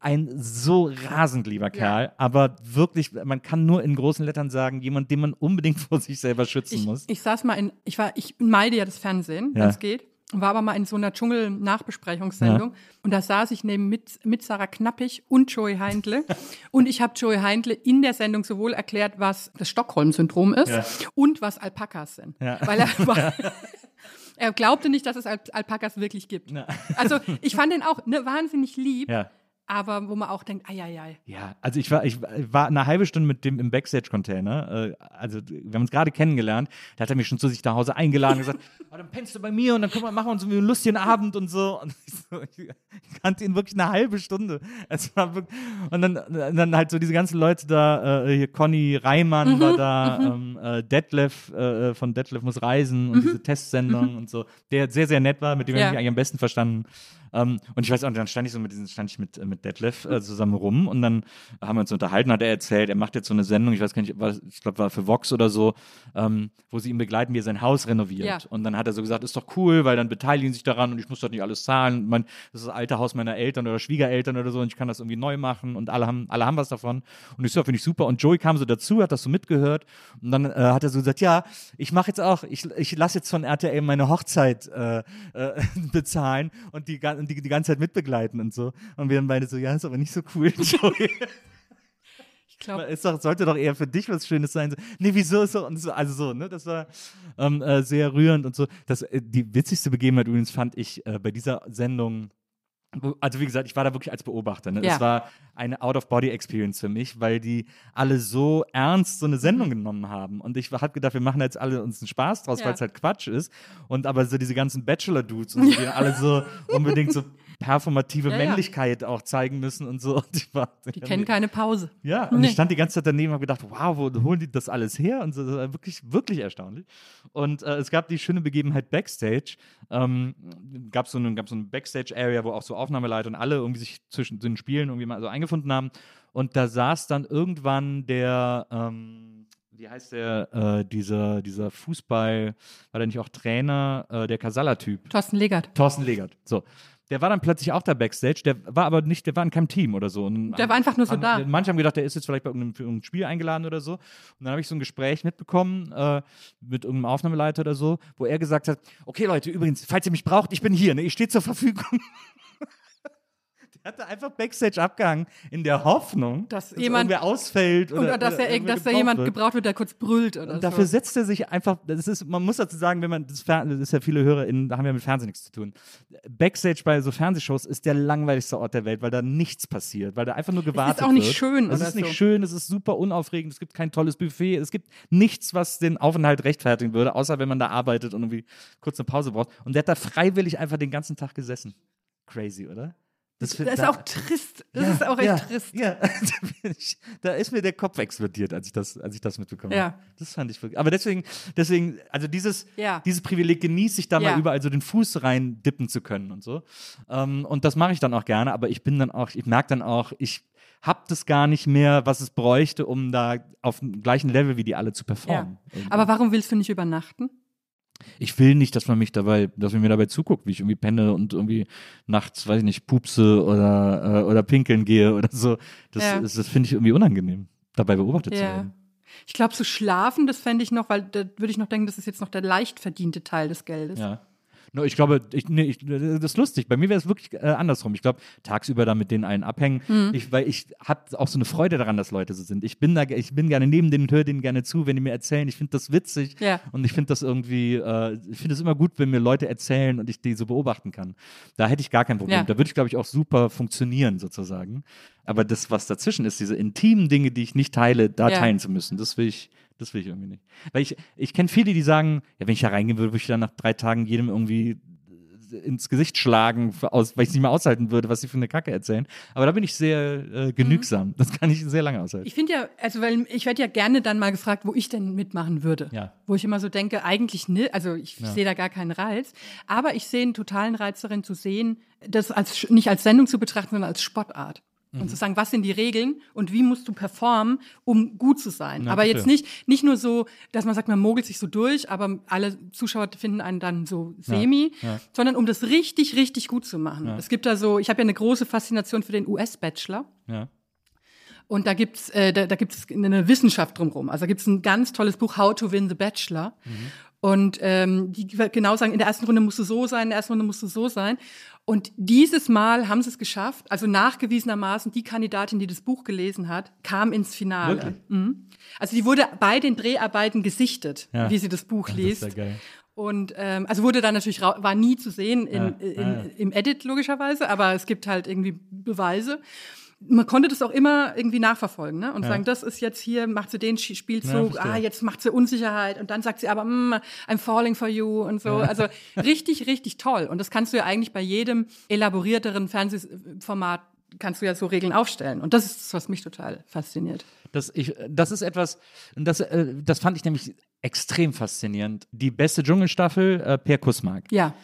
ein so rasend lieber Kerl, aber wirklich, man kann nur in großen Lettern sagen, jemand, den man unbedingt [LAUGHS] vor sich selber schützen Ich, muss. ich saß mal in, ich war, ich meide ja das Fernsehen, Ja. wenn es geht. War aber mal in so einer Dschungel-Nachbesprechungssendung und da saß ich neben mit, mit Sarah Knappig und Joey Heindle [LAUGHS] und ich habe Joey Heindle in der Sendung sowohl erklärt, was das Stockholm-Syndrom ist Ja. und was Alpakas sind. Ja. Weil er war, [LAUGHS] er glaubte nicht, dass es Al Alpakas wirklich gibt. Ja. Also ich fand ihn auch ne, wahnsinnig lieb, Ja. Aber wo man auch denkt, ai, ai, ai. Ja, also ich war, ich war eine halbe Stunde mit dem im Backstage-Container. Äh, also wir haben uns gerade kennengelernt. Da hat er mich schon zu sich nach Hause eingeladen und gesagt, [LAUGHS] oh, dann pennst du bei mir und dann können wir, machen wir uns einen lustigen Abend und so. Und ich, so, ich kannte ihn wirklich eine halbe Stunde. Wirklich, und dann, dann halt so diese ganzen Leute da, äh, hier Conny Reimann war da, ähm, äh, Detlef äh, von Detlef muss reisen und diese Testsendung und so, der sehr, sehr nett war, mit dem Ja. habe ich mich eigentlich am besten verstanden. Ähm, und ich weiß auch, dann stand ich so mit diesen, stand ich mit, mit Detlef äh, zusammen rum und dann haben wir uns unterhalten, hat er erzählt, er macht jetzt so eine Sendung, ich weiß gar nicht, was, ich glaube, war für Vox oder so, ähm, wo sie ihn begleiten, wie er sein Haus renoviert. Ja. Und dann hat er so gesagt, ist doch cool, weil dann beteiligen sich daran und ich muss doch nicht alles zahlen. Mein, das ist das alte Haus meiner Eltern oder Schwiegereltern oder so und ich kann das irgendwie neu machen und alle haben, alle haben was davon. Und ich so, finde ich super. Und Joey kam so dazu, hat das so mitgehört und dann äh, hat er so gesagt, ja, ich mache jetzt auch, ich, ich lasse jetzt von RTL meine Hochzeit äh, äh, [LAUGHS] bezahlen und die, ga- die die ganze Zeit mitbegleiten und so. Und wir dann beide so, ja, ist aber nicht so cool, [LAUGHS] Joey. Ich glaube, Es sollte doch eher für dich was Schönes sein. So, nee, wieso so und so, also so, ne? Das war ähm, äh, sehr rührend und so. Das, äh, die witzigste Begebenheit übrigens fand ich äh, bei dieser Sendung. Also wie gesagt, ich war da wirklich als Beobachter. Ne? Ja. Es war eine Out-of-Body-Experience für mich, weil die alle so ernst so eine Sendung genommen haben. Und ich habe gedacht, wir machen jetzt alle uns einen Spaß draus, Ja. weil es halt Quatsch ist. Und aber so diese ganzen Bachelor-Dudes und so, die alle so unbedingt so performative Ja, ja. Männlichkeit auch zeigen müssen und so. [LAUGHS] Und ich war, die kennen keine Pause. ja, und Nee. ich stand die ganze Zeit daneben und habe gedacht, wow, wo holen die das alles her? Und so, das war wirklich, wirklich erstaunlich. Und äh, es gab die schöne Begebenheit Backstage. Ähm, gab so eine, gab so eine Backstage-Area, wo auch so Aufnahmeleiter und alle irgendwie sich zwischen den Spielen irgendwie mal so eingefunden haben. Und da saß dann irgendwann der, ähm, wie heißt der, äh, dieser, dieser Fußball, war der nicht auch Trainer, äh, der Casalla-Typ? Thorsten Legert. Thorsten Legert. So. Der war dann plötzlich auch da Backstage, der war aber nicht, der war in keinem Team oder so. Und Der war einfach nur so haben- da. Manche haben gedacht, der ist jetzt vielleicht bei irgendeinem, für irgendein Spiel eingeladen oder so. Und dann habe ich so ein Gespräch mitbekommen äh, mit irgendeinem Aufnahmeleiter oder so, wo er gesagt hat: Okay, Leute, übrigens, falls ihr mich braucht, ich bin hier, ne? ich stehe zur Verfügung. [LAUGHS] der hatte einfach Backstage abgehangen in der Hoffnung, Dass jemand- irgendwer ausfällt oder, Oder dass, oder er, dass da jemand wird. gebraucht wird, der kurz brüllt oder Und dafür so. setzt er sich einfach, das ist, man muss dazu sagen, wenn man, das, das ist ja viele HörerInnen, da haben wir mit Fernsehen nichts zu tun. Backstage bei so Fernsehshows ist der langweiligste Ort der Welt, weil da nichts passiert, weil da einfach nur gewartet wird. auch nicht schön Es ist nicht so. schön, es ist super unaufregend, es gibt kein tolles Buffet, es gibt nichts, was den Aufenthalt rechtfertigen würde, außer wenn man da arbeitet und irgendwie kurz eine Pause braucht. Und der hat da freiwillig einfach den ganzen Tag gesessen. Crazy, oder? Das ist auch trist. Das Ja, ist auch echt ja, trist. Ja, [LAUGHS] da, ich, da ist mir der Kopf explodiert, als ich das, als ich das mitbekommen Ja. habe. Das fand ich wirklich. Aber deswegen, deswegen, also dieses, dieses Privileg genieße ich da mal überall so den Fuß rein dippen zu können und so. Ähm, und das mache ich dann auch gerne, aber ich bin dann auch, ich merke dann auch, ich habe das gar nicht mehr, was es bräuchte, um da auf dem gleichen Level wie die alle zu performen. Aber warum willst du nicht übernachten? Ich will nicht, dass man mich dabei, dass man mir dabei zuguckt, wie ich irgendwie penne und irgendwie nachts, weiß ich nicht, pupse oder, äh, oder pinkeln gehe oder so. Das, Ja. das, das finde ich irgendwie unangenehm, dabei beobachtet zu Ja. werden. Ich glaube, so schlafen, das fände ich noch, weil da würde ich noch denken, das ist jetzt noch der leicht verdiente Teil des Geldes. Ja. Ich glaube, ich, nee, ich, das ist lustig. Bei mir wäre es wirklich äh, andersrum. Ich glaube, tagsüber da mit denen allen abhängen, Mhm. ich, weil ich habe auch so eine Freude daran, dass Leute so sind. Ich bin da, ich bin gerne neben denen, höre denen gerne zu, wenn die mir erzählen. Ich finde das witzig Ja. und ich finde das irgendwie, äh, ich finde es immer gut, wenn mir Leute erzählen und ich die so beobachten kann. Da hätte ich gar kein Problem. Ja. Da würde ich, glaube ich, auch super funktionieren sozusagen. Aber das, was dazwischen ist, diese intimen Dinge, die ich nicht teile, da Ja. teilen zu müssen, das will ich. Das will ich irgendwie nicht. Weil ich, ich kenne viele, die sagen, ja, wenn ich da reingehen würde, würde ich dann nach drei Tagen jedem irgendwie ins Gesicht schlagen, aus, weil ich es nicht mehr aushalten würde, was sie für eine Kacke erzählen. Aber da bin ich sehr äh, genügsam. Das kann ich sehr lange aushalten. Ich finde ja, also weil ich werde ja gerne dann mal gefragt, wo ich denn mitmachen würde. Ja. Wo ich immer so denke, eigentlich nicht, also ich sehe da gar keinen Reiz. Aber ich sehe einen totalen Reiz darin zu sehen, das als nicht als Sendung zu betrachten, sondern als Sportart. Mhm. Und zu sagen, was sind die Regeln und wie musst du performen, um gut zu sein. Na, aber jetzt verstehe. nicht, nicht nur so, dass man sagt, man mogelt sich so durch, aber alle Zuschauer finden einen dann so semi, ja. sondern um das richtig, richtig gut zu machen. Es gibt da so, ich habe ja eine große Faszination für den US-Bachelor. Ja. Und da gibt's äh, da, da gibt's eine Wissenschaft drumherum. Also da gibt's ein ganz tolles Buch, How to Win the Bachelor. Und ähm, die genau sagen, in der ersten Runde musst du so sein, in der ersten Runde musst du so sein. Und dieses Mal haben sie es geschafft, also nachgewiesenermaßen, die Kandidatin, die das Buch gelesen hat, kam ins Finale. Mhm. Also die wurde bei den Dreharbeiten gesichtet, Ja. wie sie das Buch Das liest. ist ja geil. Und ähm, also wurde dann natürlich war nie zu sehen in, Ja, in, ja. im Edit logischerweise, aber es gibt halt irgendwie Beweise. Man konnte das auch immer irgendwie nachverfolgen ne? und sagen, das ist jetzt hier, macht sie den Ja, Spielzug, verstehe. ah, jetzt macht sie Unsicherheit und dann sagt sie aber, mm, I'm falling for you und so. Also richtig, richtig toll. Und das kannst du ja eigentlich bei jedem elaborierteren Fernsehformat kannst du ja so Regeln aufstellen. Und das ist das, was mich total fasziniert. Das, ich, das ist etwas, das, äh, das fand ich nämlich extrem faszinierend. Die beste Dschungelstaffel, äh, Per Kussmark. Ja.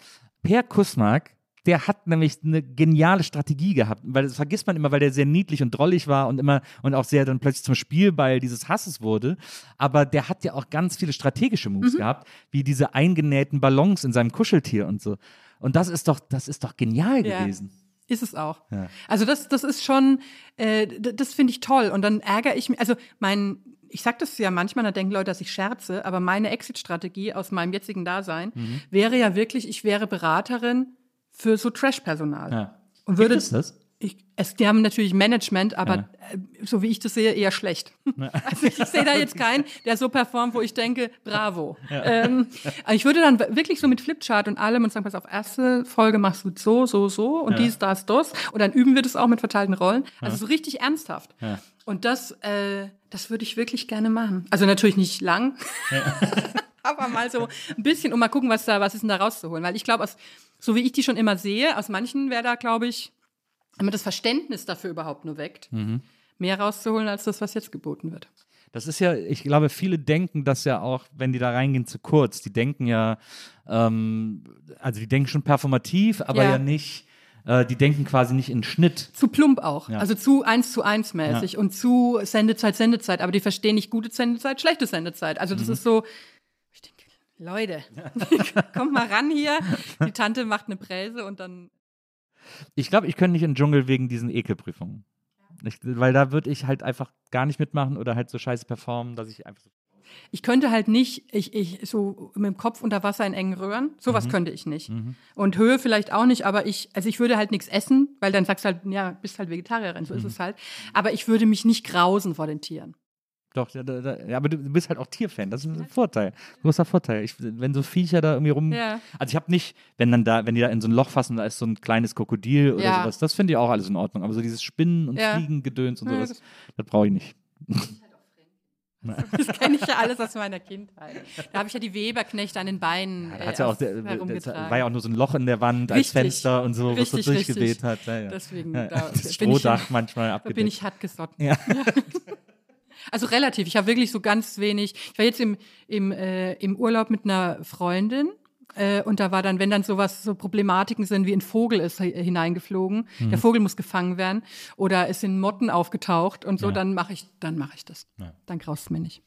Per Kussmark, der hat nämlich eine geniale Strategie gehabt, weil das vergisst man immer, weil der sehr niedlich und drollig war und immer und auch sehr dann plötzlich zum Spielball dieses Hasses wurde. Aber der hat ja auch ganz viele strategische Mhm. Moves gehabt, wie diese eingenähten Ballons in seinem Kuscheltier und so. Und das ist doch, das ist doch genial Ja. gewesen. Ist es auch. Ja. Also das, das ist schon, äh, das finde ich toll. Und dann ärgere ich mich, also mein, ich sage das ja manchmal, da denken Leute, dass ich scherze, aber meine Exit-Strategie aus meinem jetzigen Dasein Mhm. wäre ja wirklich, ich wäre Beraterin für so Trash-Personal. Ja. Und würde, Gibt es das? Ich, es, die haben natürlich Management, aber äh, so wie ich das sehe, eher schlecht. [LAUGHS] Also ich, sehe da jetzt keinen, der so performt, wo ich denke, bravo. Ähm, aber ich würde dann wirklich so mit Flipchart und allem und sagen, pass auf, erste Folge machst du so, so, so und dies, das, das. Und dann üben wir das auch mit verteilten Rollen. Also so richtig ernsthaft. Ja. Und das, äh, das würde ich wirklich gerne machen. Also natürlich nicht lang. [LAUGHS] aber mal so ein bisschen und mal gucken, was da, was ist denn da rauszuholen. Weil ich glaube, aus, so wie ich die schon immer sehe, aus manchen wäre da, glaube ich, wenn man das Verständnis dafür überhaupt nur weckt, mehr rauszuholen als das, was jetzt geboten wird. Das ist ja, ich glaube, viele denken das ja auch, wenn die da reingehen, zu kurz. Die denken ja, ähm, also die denken schon performativ, aber ja, Ja. nicht, äh, die denken quasi nicht in Schnitt. Zu plump auch. Ja. Also zu eins zu eins mäßig und zu Sendezeit, Sendezeit. Aber die verstehen nicht gute Sendezeit, schlechte Sendezeit. Also das ist so, Leute, [LAUGHS] kommt mal ran hier. Die Tante macht eine Präse und dann Ich glaube, ich könnte nicht in den Dschungel wegen diesen Ekelprüfungen. Ich, weil da würde ich halt einfach gar nicht mitmachen oder halt so scheiße performen, dass ich einfach so Ich könnte halt nicht, ich, ich so mit dem Kopf unter Wasser in engen Röhren, sowas könnte ich nicht. Und Höhe vielleicht auch nicht, aber ich, also ich würde halt nichts essen, weil dann sagst du halt, ja, bist halt Vegetarierin, so ist es halt. Aber ich würde mich nicht grausen vor den Tieren. Doch, ja, da, da, ja, aber du bist halt auch Tierfan. Das ist ein Vorteil. Großer Vorteil. Ich, wenn so Viecher da irgendwie rum. Ja. Also ich habe nicht, wenn dann da, wenn die da in so ein Loch fassen, da ist so ein kleines Krokodil oder Ja. sowas, das finde ich auch alles in Ordnung. Aber so dieses Spinnen und Ja. Fliegengedöns und Ja, sowas, das- das, brauche ich nicht. Das kenne ich ja alles aus meiner Kindheit. Da habe ich ja die Weberknechte an den Beinen äh, Hat's ja auch, das war ja auch nur so ein Loch in der Wand als Richtig. Fenster und so, was so durchgeweht richtig. hat. Ja, ja. Deswegen, ja, da das bin ich- Strohdach manchmal Da abgedeckt. bin ich hart gesotten. Ja. [LAUGHS] Also relativ. Ich habe wirklich so ganz wenig. Ich war jetzt im, im, äh, im Urlaub mit einer Freundin. Äh, und da war dann, wenn dann sowas, so Problematiken sind, wie ein Vogel ist hi- hineingeflogen, Mhm. der Vogel muss gefangen werden, oder es sind Motten aufgetaucht und so, Ja. dann mache ich, dann mache ich das. Dann graust mir nicht.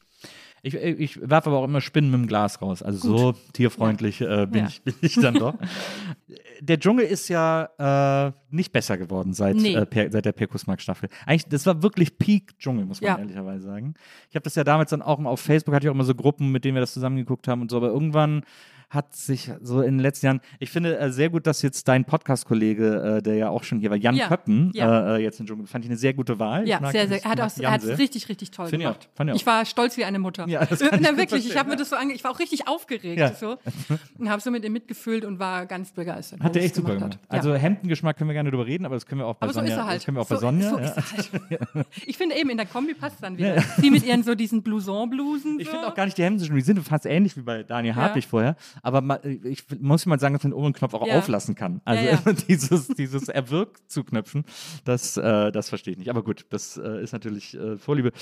Ich, ich werfe aber auch immer Spinnen mit dem Glas raus. Also so tierfreundlich äh, bin, Ja. ich, bin ich dann doch. [LAUGHS] Der Dschungel ist ja äh, nicht besser geworden seit, Nee. äh, per, seit der Perkusmark-Staffel. Eigentlich, das war wirklich Peak-Dschungel, muss man Ja. ehrlicherweise sagen. Ich habe das ja damals dann auch auf Facebook, hatte ich auch immer so Gruppen, mit denen wir das zusammengeguckt haben und so, aber irgendwann hat sich so in den letzten Jahren, ich finde äh, sehr gut, dass jetzt dein Podcast-Kollege, äh, der ja auch schon hier war, Jan Ja. Köppen, Ja. äh, jetzt in Dschungel, fand ich eine sehr gute Wahl. Ich Ja, sehr, sehr. ich Er hat es richtig, richtig toll ich auch, gemacht. ich auch. ich war stolz wie eine Mutter. [LAUGHS] Ja, das kann ich Na, wirklich, ich habe mir das so ange ich war auch richtig aufgeregt Ja. so [LAUGHS] und habe so mit ihm mitgefühlt und war ganz begeistert. Hat er echt super gemacht. Ja. Also Hemdengeschmack können wir gerne drüber reden, aber das können wir auch bei aber so Sonja. ist er halt. Das können wir auch bei so, Sonja. so ist er halt. [LAUGHS] Ich finde eben, in der Kombi passt dann wieder. Sie mit ihren so diesen Blouson-Blusen. Ich so. finde auch gar nicht die Hemden so schön. Die sind fast ähnlich wie bei Daniel Hartwig vorher. Aber ma- ich muss mal sagen, dass man den oberen Knopf auch Ja. auflassen kann. Also Ja, ja. [LAUGHS] dieses, dieses Erwirkt zuknöpfen, das, äh, das verstehe ich nicht. Aber gut, das äh, ist natürlich äh, Vorliebe.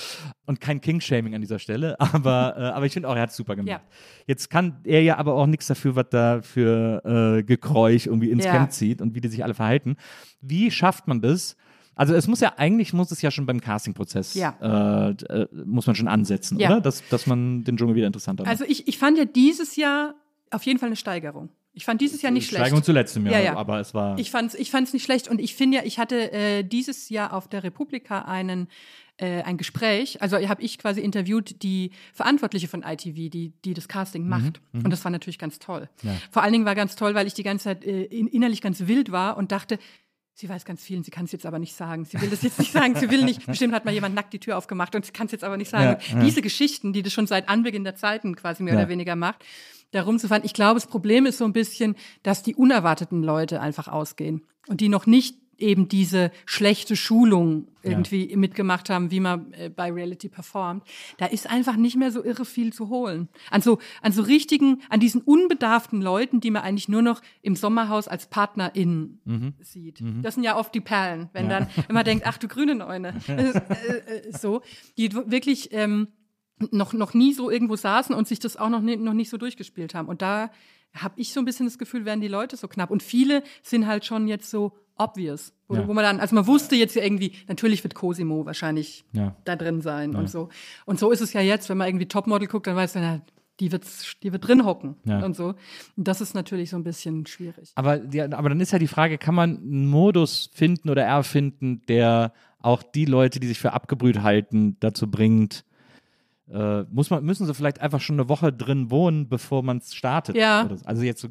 Und kein King-Shaming an dieser Stelle. [LAUGHS] Aber, äh, aber ich finde auch, er hat es super gemacht. Jetzt kann er ja aber auch nichts dafür, was da für äh, Gekräusch irgendwie ins. Camp zieht und wie die sich alle verhalten. Wie schafft man das? Also es muss ja, eigentlich muss es ja schon beim Castingprozess, Ja. äh, äh, muss man schon ansetzen, Ja. oder? Dass, dass man den Dschungel wieder interessanter macht. Also ich, ich fand ja dieses Jahr auf jeden Fall eine Steigerung. Ich fand dieses Jahr nicht schlecht. Steigerung zu letztem Jahr, Ja, ja. aber es war. Ich fand's, ich fand's nicht schlecht und ich finde ja, ich hatte äh, dieses Jahr auf der Republika einen äh, ein Gespräch, also habe ich quasi interviewt die Verantwortliche von ITV, die die das Casting macht und das war natürlich ganz toll. Vor allen Dingen war ganz toll, weil ich die ganze Zeit äh, in, innerlich ganz wild war und dachte, Sie weiß ganz viel und sie kann es jetzt aber nicht sagen. Sie will das jetzt nicht sagen. Sie will nicht. Bestimmt hat mal jemand nackt die Tür aufgemacht und sie kann es jetzt aber nicht sagen. Ja, ja. Diese Geschichten, die das schon seit Anbeginn der Zeiten quasi mehr Ja. oder weniger macht, darum zu fahren. Ich glaube, das Problem ist so ein bisschen, dass die unerwarteten Leute einfach ausgehen und die noch nicht eben diese schlechte Schulung irgendwie mitgemacht haben, wie man äh, bei Reality performt. Da ist einfach nicht mehr so irre viel zu holen. An so, an so richtigen, an diesen unbedarften Leuten, die man eigentlich nur noch im Sommerhaus als PartnerInnen sieht. Das sind ja oft die Perlen, wenn dann, wenn man denkt, ach du grüne Neune, [LAUGHS] äh, äh, so, die wirklich, ähm, noch, noch nie so irgendwo saßen und sich das auch noch, nie, noch nicht so durchgespielt haben. Und da habe ich so ein bisschen das Gefühl, werden die Leute so knapp. Und viele sind halt schon jetzt so obvious. Wo, Ja. wo man dann, also man wusste jetzt ja irgendwie, natürlich wird Cosimo wahrscheinlich Ja. da drin sein und so. Und so ist es ja jetzt, wenn man irgendwie Topmodel guckt, dann weiß man, ja, die wird, die wird drin hocken Ja. und so. Und das ist natürlich so ein bisschen schwierig. aber, ja, aber dann ist ja die Frage, kann man einen Modus finden oder erfinden, der auch die Leute, die sich für abgebrüht halten, dazu bringt, äh, muss man, müssen sie vielleicht einfach schon eine Woche drin wohnen, bevor man es startet? Ja. So? Also jetzt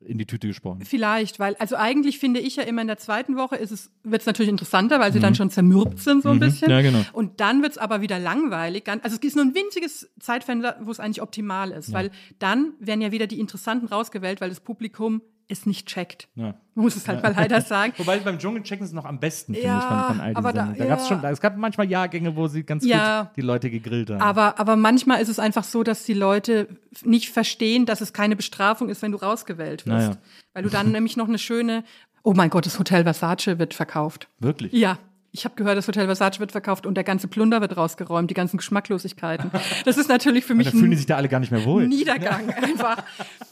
in die Tüte gesprochen. Vielleicht, weil, also eigentlich finde ich ja immer in der zweiten Woche ist es, wird es natürlich interessanter, weil sie dann schon zermürbt sind so ein bisschen. Mhm. Ja, genau. Und dann wird es aber wieder langweilig. Also es ist nur ein winziges Zeitfenster, wo es eigentlich optimal ist, weil dann werden ja wieder die Interessanten rausgewählt, weil das Publikum es nicht checkt. Ja. Muss es halt mal leider [LAUGHS] sagen. Wobei beim Dschungel checken sie noch am besten, finde Ja, ich, von, von all diesen aber da-. Da, gab's schon, es gab manchmal Jahrgänge, wo sie ganz Ja. gut die Leute gegrillt haben. Aber, aber manchmal ist es einfach so, dass die Leute nicht verstehen, dass es keine Bestrafung ist, wenn du rausgewählt wirst. Naja. Weil du dann [LAUGHS] nämlich noch eine schöne, oh mein Gott, das Hotel Versace wird verkauft. Wirklich? Ja. Ich habe gehört, das Hotel Versace wird verkauft und der ganze Plunder wird rausgeräumt, die ganzen Geschmacklosigkeiten. Das ist natürlich für mich Da fühlen die ein sich da alle gar nicht mehr wohl. Niedergang einfach.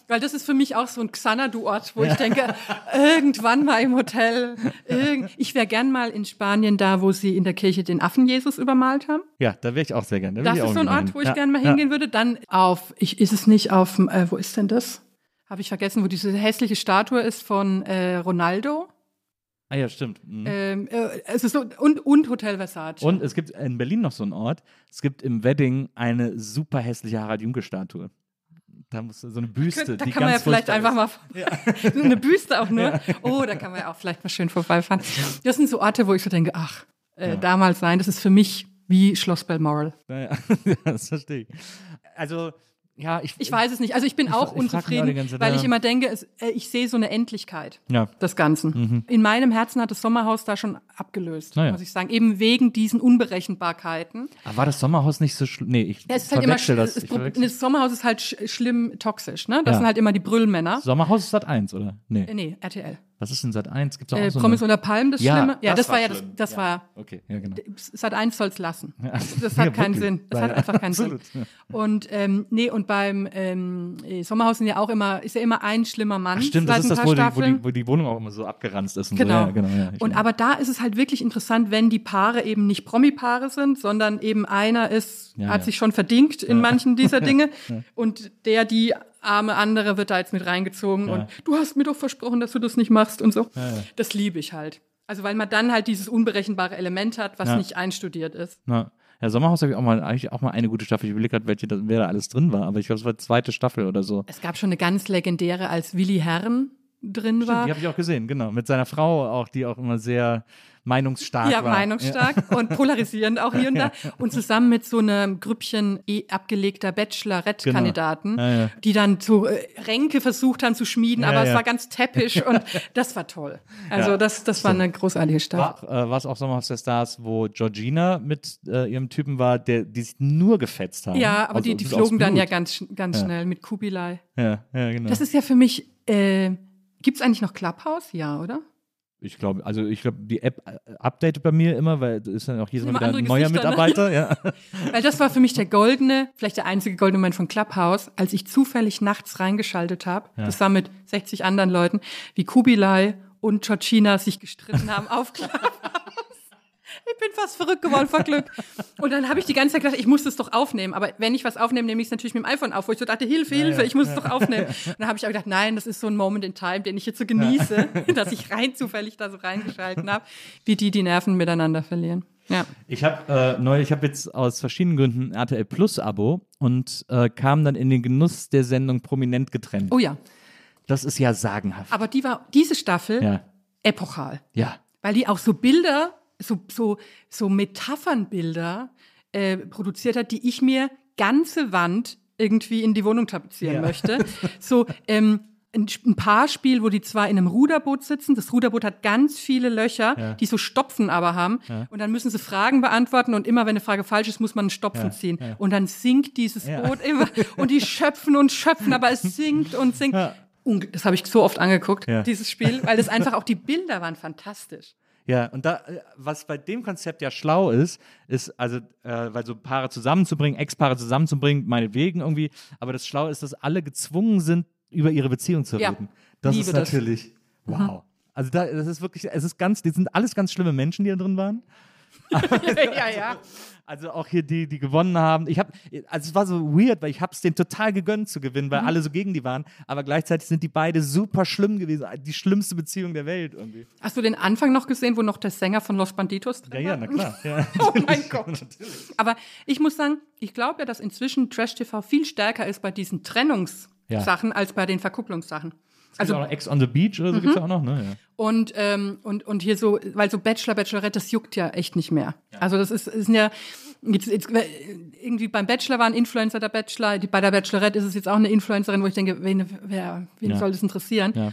Weil das ist für mich auch so ein Xanadu-Ort, wo ich denke, irgendwann mal im Hotel. Ich wäre gern mal in Spanien da, wo sie in der Kirche den Affen Jesus übermalt haben. Ja, da wäre ich auch sehr gerne. Da Das ist so ein Ort, wo ich ja. gerne mal ja. hingehen würde. Dann auf, ich ist es nicht auf, äh, wo ist denn das? Habe ich vergessen, wo diese hässliche Statue ist von äh, Ronaldo. Ah ja, stimmt. Mhm. Ähm, äh, es ist so, und, und Hotel Versace. Und es gibt in Berlin noch so einen Ort. Es gibt im Wedding eine super hässliche Harald Junke-Statue. Da muss so eine Büste. da die kann man ja vielleicht furchtbar einfach ist. mal [LAUGHS] so eine Büste auch nur. Oh, da kann man ja auch vielleicht mal schön vorbeifahren. Das sind so Orte, wo ich so denke, ach, äh, damals sein, das ist für mich wie Schloss Balmoral. Naja, [LAUGHS] das verstehe ich. Also, ja, ich. Ich weiß es nicht. Also ich bin Ich- auch ich unzufrieden, ganze weil ich immer denke, es, äh, ich sehe so eine Endlichkeit Ja. des Ganzen. In meinem Herzen hat das Sommerhaus da schon abgelöst, Naja. muss ich sagen. Eben wegen diesen Unberechenbarkeiten. Aber war das Sommerhaus nicht so schlimm? Nee, ich Ja, es ist halt immer, das. das, verwechsel- das Sommerhaus ist halt sch schlimm toxisch, ne? Das Ja. sind halt immer die Brüllmänner. Sommerhaus ist Sat 1, oder? Nee. Äh, nee, RTL. Was ist denn Sat 1? Gibt's auch, Äh, so Promis eine... unter Palmen, das Ja, Schlimme. Ja, das das, war ja das, das Ja. war Okay, ja, genau. Sat 1 soll's lassen. Ja. Das Ja, hat keinen. Sinn. Das hat einfach keinen absolut. Sinn. Und ähm, nee, und beim ähm, äh, Sommerhaus sind ja auch immer, ist ja immer ein schlimmer Mann. Ach, stimmt, das ist das, wo die, wo, die, wo die Wohnung auch immer so abgeranzt ist. Und Genau. So. Ja, genau ja, ich und meine. aber da ist es halt wirklich interessant, wenn die Paare eben nicht Promi-Paare sind, sondern eben einer ist, Ja, hat ja. sich schon verdingt in manchen dieser [LAUGHS] Dinge und der, die arme andere wird da jetzt mit reingezogen Ja. und du hast mir doch versprochen, dass du das nicht machst und so. Das liebe ich halt. Also weil man dann halt dieses unberechenbare Element hat, was Ja. nicht einstudiert ist. Ja. Ja, Sommerhaus habe ich auch mal, eigentlich auch mal eine gute Staffel. Ich überlege gerade, welche, wer da alles drin war. Aber ich glaube, es war die zweite Staffel oder so. Es gab schon eine ganz legendäre, als Willi Herren drin war. Die habe ich auch gesehen, genau. Mit seiner Frau auch, die auch immer sehr meinungsstark ja, war. meinungsstark und polarisierend auch hier und da. [LAUGHS] Und zusammen mit so einem Grüppchen eh abgelegter Bachelorette-Kandidaten, Genau. Ja, ja. die dann so äh, Ränke versucht haben zu schmieden, Ja, aber es ja. war ganz täppisch und das war toll. Also Ja, das, das war eine großartige Staffel. War, äh, war es auch Sommerhaus der Stars, wo Georgina mit äh, ihrem Typen war, der, die sich nur gefetzt haben. Ja, aber Aus- die, die flogen dann ja ganz, ganz schnell mit Kubilai. Ja, ja, genau. Das ist ja für mich, äh, gibt es eigentlich noch Clubhouse? Ja, oder? Ich glaube, also ich glaube, die App äh, updatet bei mir immer, weil es ist dann auch jedes Mal wieder ein neuer Gesichter, ne? Mitarbeiter. Ja. [LAUGHS] Weil das war für mich der goldene, vielleicht der einzige goldene Moment von Clubhouse, als ich zufällig nachts reingeschaltet habe, das war mit 60 anderen Leuten, wie Kubilai und Georgina sich gestritten haben auf Clubhouse. Ich bin fast verrückt geworden vor Glück. Und dann habe ich die ganze Zeit gedacht, ich muss das doch aufnehmen. Aber wenn ich was aufnehme, nehme ich es natürlich mit dem iPhone auf, wo ich so dachte, Hilfe, Hilfe, ich muss es doch aufnehmen. Und dann habe ich auch gedacht, nein, das ist so ein Moment in Time, den ich jetzt so genieße, [LAUGHS] dass ich rein zufällig da so reingeschalten habe, wie die die Nerven miteinander verlieren. Ja. Ich habe äh, neu, ich habe jetzt aus verschiedenen Gründen ein RTL Plus Abo und äh, kam dann in den Genuss der Sendung prominent getrennt. Oh ja. Das ist ja sagenhaft. Aber die war, diese Staffel, Ja, epochal. ja. Weil die auch so Bilder, so, so, so Metaphernbilder äh, produziert hat, die ich mir ganze Wand irgendwie in die Wohnung tapezieren Ja. möchte. [LAUGHS] So, ähm, ein, ein Paarspiel, wo die zwei in einem Ruderboot sitzen. Das Ruderboot hat ganz viele Löcher, die so Stopfen aber haben. Und dann müssen sie Fragen beantworten und immer, wenn eine Frage falsch ist, muss man einen Stopfen ziehen. Und dann sinkt dieses Ja. Boot immer und die schöpfen und schöpfen, aber es sinkt und sinkt. Ja. Das habe ich so oft angeguckt, Ja. dieses Spiel, weil das einfach auch die Bilder waren fantastisch. Ja, und da, äh, was bei dem Konzept ja schlau ist, ist also, äh, weil so Paare zusammenzubringen, Ex-Paare zusammenzubringen, meinetwegen irgendwie, aber das Schlau ist, dass alle gezwungen sind, über ihre Beziehung zu Ja, reden. Das liebe ist das. natürlich, wow. Also da, das ist wirklich, es ist ganz, die sind alles ganz schlimme Menschen, die da drin waren. [LAUGHS] ja, ja. Also auch hier die, die gewonnen haben. Ich habe, also es war so weird, weil ich habe es denen total gegönnt zu gewinnen, Mhm. weil alle so gegen die waren. Aber gleichzeitig sind die beide super schlimm gewesen. Die schlimmste Beziehung der Welt irgendwie. Hast du den Anfang noch gesehen, wo noch der Sänger von Los Banditos drin Ja, ja, na klar. [LAUGHS] Ja. Oh mein [LAUGHS] Gott. Aber ich muss sagen, ich glaube ja, dass inzwischen Trash TV viel stärker ist bei diesen Trennungssachen als bei den Verkupplungssachen. Also auch noch Ex on the Beach oder so gibt's ja auch noch, ne? Ja. und, ähm, und, und hier so, weil so Bachelor, Bachelorette, das juckt ja echt nicht mehr. Also das ist, ist ja, jetzt, jetzt, irgendwie beim Bachelor war ein Influencer der Bachelor, die, bei der Bachelorette ist es jetzt auch eine Influencerin, wo ich denke, wen, wer, wen Ja. soll das interessieren? Ja.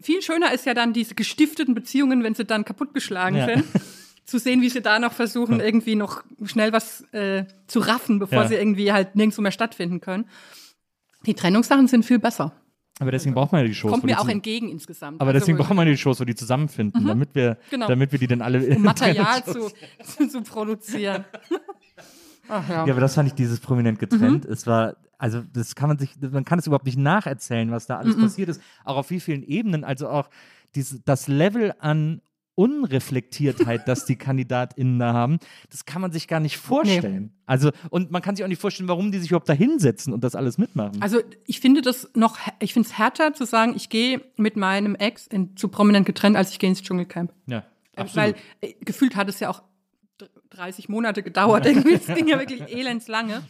Viel schöner ist ja dann diese gestifteten Beziehungen, wenn sie dann kaputtgeschlagen Ja. sind. [LAUGHS] Zu sehen, wie sie da noch versuchen, irgendwie noch schnell was äh, zu raffen, bevor Ja. sie irgendwie halt nirgendwo mehr stattfinden können. Die Trennungssachen sind viel besser. Aber deswegen braucht man ja die Shows. Kommt wo die mir auch entgegen insgesamt. Aber Also, deswegen braucht man ja die Shows, wo die zusammenfinden, damit wir, Genau. damit wir die dann alle. um [LAUGHS] Material zu, zu, zu produzieren. [LAUGHS] Ach ja. Ja, aber das fand ich dieses prominent getrennt. Mhm. Es war, also das kann man sich, man kann es überhaupt nicht nacherzählen, was da Mhm. alles passiert ist. Auch auf wie vielen Ebenen, also auch diese, das Level an Unreflektiertheit, das die KandidatInnen da haben, das kann man sich gar nicht vorstellen. Also, und man kann sich auch nicht vorstellen, warum die sich überhaupt da hinsetzen und das alles mitmachen. Also ich finde das noch, ich finde es härter zu sagen, ich gehe mit meinem Ex in, zu prominent getrennt, als ich gehe ins Dschungelcamp. ja, Äh, absolut. Weil äh, gefühlt hat es ja auch dr- 30 Monate gedauert. [LAUGHS] Irgendwie, es ging ja wirklich elendslange.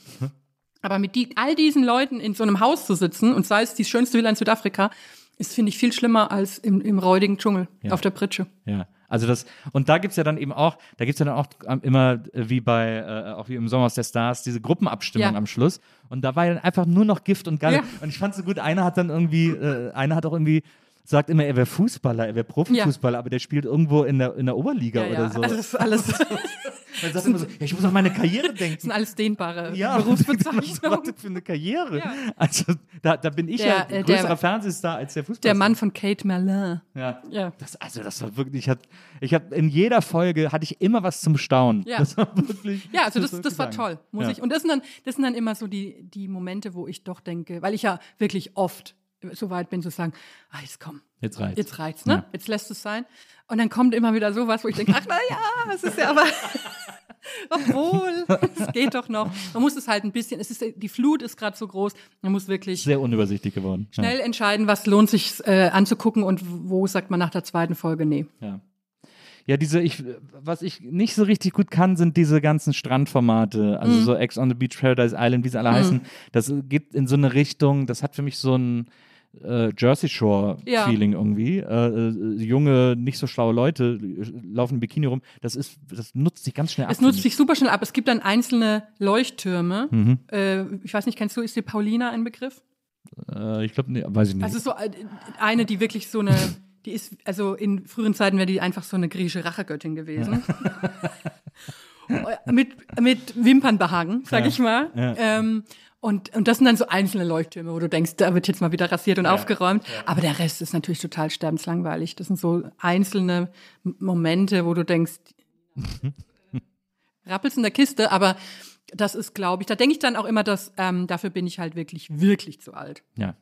Aber mit die, all diesen Leuten in so einem Haus zu sitzen und sei es die schönste Villa in Südafrika, ist, finde ich, viel schlimmer als im, im räudigen Dschungel Ja. auf der Pritsche. Ja, also das, und da gibt's ja dann eben auch, da gibt's ja dann auch ähm, immer, äh, wie bei, äh, auch wie im Sommer aus der Stars, diese Gruppenabstimmung Ja. am Schluss. Und da war ja dann einfach nur noch Gift und Galle. Ja. Und ich fand so gut, einer hat dann irgendwie, äh, einer hat auch irgendwie, sagt immer, er wäre Fußballer, er wäre Profifußballer, aber der spielt irgendwo in der, in der Oberliga Ja, oder ja. so. Also das ist alles, das [LAUGHS] Man sagt immer so, ja, ich muss an meine Karriere denken. sind alles dehnbare Ja, [LAUGHS] was Berufsbezeichnungen. das für eine Karriere? Ja. Also da, da bin ich Der, ja äh, größerer der- Fernsehstar als der Fußballer. Der Mann von Kate Merlin. Ja. Ja. Das, also das war wirklich, ich hatte, ich hab, in jeder Folge hatte ich immer was zum Staunen. Ja. Das war wirklich. Ja, also das, muss das war toll, muss ja. ich. Und das sind dann, das sind dann immer so die, die Momente, wo ich doch denke, weil ich ja wirklich oft so weit bin zu sagen, ah, jetzt komm, Jetzt reicht's. jetzt reicht's, ne? Ja. Jetzt lässt es sein. Und dann kommt immer wieder sowas, wo ich denke, ach na ja, es ist ja aber, [LAUGHS] obwohl, es geht doch noch. Man muss es halt ein bisschen, es ist, die Flut ist gerade so groß, man muss wirklich Sehr unübersichtlich geworden. schnell entscheiden, was lohnt sich äh, anzugucken und wo sagt man nach der zweiten Folge, nee. Ja. ja. Diese, ich, was ich nicht so richtig gut kann, sind diese ganzen Strandformate, also Mhm. so Ex on the Beach, Paradise Island, wie sie alle heißen. Das geht in so eine Richtung, das hat für mich so ein äh, Jersey Shore-Feeling irgendwie. Äh, äh, junge, nicht so schlaue Leute laufen im Bikini rum. Das ist, das nutzt sich ganz schnell ab. Es nutzt sich super schnell ab. Es gibt dann einzelne Leuchttürme. Mhm. Äh, ich weiß nicht, kennst du, ist dir Paulina ein Begriff? ich. Äh, ich glaube, nee, weiß ich nicht. Also so äh, eine, die wirklich so eine, [LAUGHS] die ist, also in früheren Zeiten wäre die einfach so eine griechische Rachegöttin gewesen. [LAUGHS] mit, mit Wimpernbehagen, sag ich mal. Ähm, und, und das sind dann so einzelne Leuchttürme, wo du denkst, da wird jetzt mal wieder rasiert und aufgeräumt. Aber der Rest ist natürlich total sterbenslangweilig. Das sind so einzelne Momente, wo du denkst, [LAUGHS] rappelst in der Kiste, aber das ist, glaube ich, da denke ich dann auch immer, dass ähm, dafür bin ich halt wirklich, wirklich zu alt. Ja.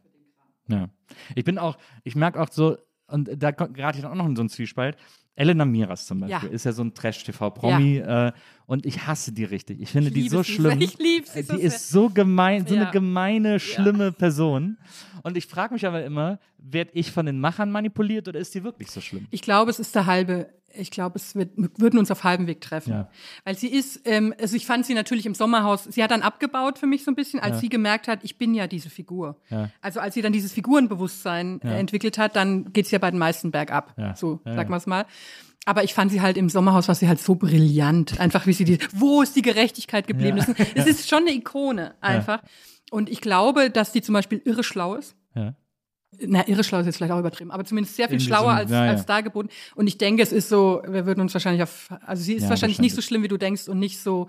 Ja. Ich bin auch, ich merke auch so, und da gerate ich dann auch noch in so einen Zwiespalt. Elena Miras zum Beispiel Ja. ist ja so ein Trash-TV-Promi äh, und ich hasse die richtig. Ich finde Ich die so schlimm. Ich liebe sie Äh, Die ist so gemein, so Ja. eine gemeine, schlimme Person. Und ich frage mich aber immer, werde ich von den Machern manipuliert oder ist die wirklich so schlimm? Ich glaube, es ist der halbe, ich glaube, es wird, wir würden uns auf halbem Weg treffen. Ja. Weil sie ist, ähm, also ich fand sie natürlich im Sommerhaus, sie hat dann abgebaut für mich so ein bisschen, als sie gemerkt hat, ich bin ja diese Figur. Ja. Also als sie dann dieses Figurenbewusstsein äh, entwickelt hat, dann geht's ja bei den meisten bergab. Ja. So, Ja, sagen ja. wir es mal. Aber ich fand sie halt im Sommerhaus, war sie halt so brillant. Einfach wie sie die, wo ist die Gerechtigkeit geblieben? Ja. Das ist schon eine Ikone, einfach. Und ich glaube, dass die zum Beispiel irre schlau ist. Ja. Na, irre schlau ist jetzt vielleicht auch übertrieben, aber zumindest sehr viel schlauer als, ja, ja. als dargeboten. Und ich denke, es ist so, wir würden uns wahrscheinlich auf, also sie ist Ja, wahrscheinlich nicht so wahrscheinlich. schlimm, wie du denkst und nicht so,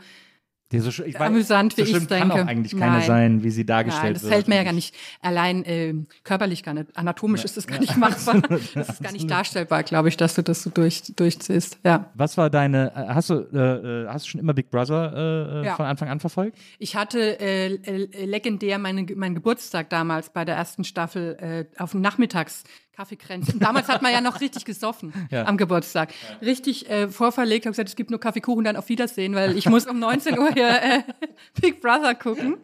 Die so, ich Amüsant, wie so ich's kann denke. auch eigentlich keine Nein. sein, wie sie dargestellt nein, das wird. fällt mir ja gar nicht, allein äh, körperlich gar nicht, anatomisch ist das gar nicht machbar. [LAUGHS] Das ist gar nicht darstellbar, glaube ich, dass du das so durch, durchziehst, ja. Was war deine, äh, hast du, äh, äh, hast du schon immer Big Brother äh, äh, Ja. von Anfang an verfolgt? Ich hatte äh, legendär meine, meinen Geburtstag damals bei der ersten Staffel äh, auf dem Nachmittags Kaffeekränzchen. Damals hat man ja noch richtig gesoffen [LAUGHS] Ja. am Geburtstag. Richtig äh, vorverlegt, habe gesagt, es gibt nur Kaffeekuchen, dann auf Wiedersehen, weil ich muss um 19 Uhr hier äh, [LAUGHS] Big Brother gucken.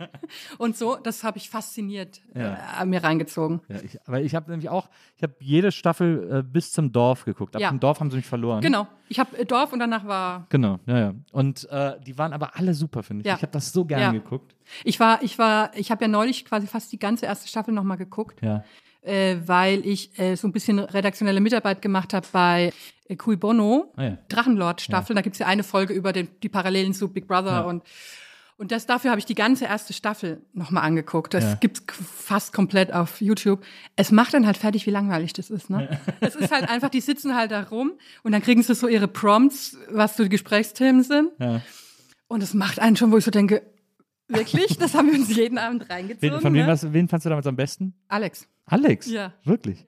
Und so, das habe ich fasziniert äh, mir reingezogen. Ja, ich, aber ich habe nämlich auch, ich habe jede Staffel äh, bis zum Dorf geguckt. Ab Ja. dem Dorf haben sie mich verloren. Genau. Ich habe äh, Dorf und danach war Genau, ja, ja. Und äh, die waren aber alle super, finde ich. Ja. Ich habe das so gerne Ja. geguckt. ich war ich war ich habe ja neulich quasi fast die ganze erste Staffel noch mal geguckt. Ja. Äh, weil ich äh, so ein bisschen redaktionelle Mitarbeit gemacht habe bei äh, Cui Bono, Ah ja. Drachenlord-Staffel. Da gibt's ja eine Folge über den, die Parallelen zu Big Brother Ja. und und das dafür habe ich die ganze erste Staffel nochmal angeguckt. Das Ja. gibt's fast komplett auf YouTube. Es macht dann halt fertig, wie langweilig das ist. Ne? [LAUGHS] Es ist halt einfach, die sitzen halt da rum und dann kriegen sie so ihre Prompts, was so die Gesprächsthemen sind. Ja. Und es macht einen schon, wo ich so denke, wirklich, das haben wir uns jeden Abend reingezogen. Wen, von wem, ne? was, wen fandst du damals am besten? Alex. Alex? Ja. Wirklich?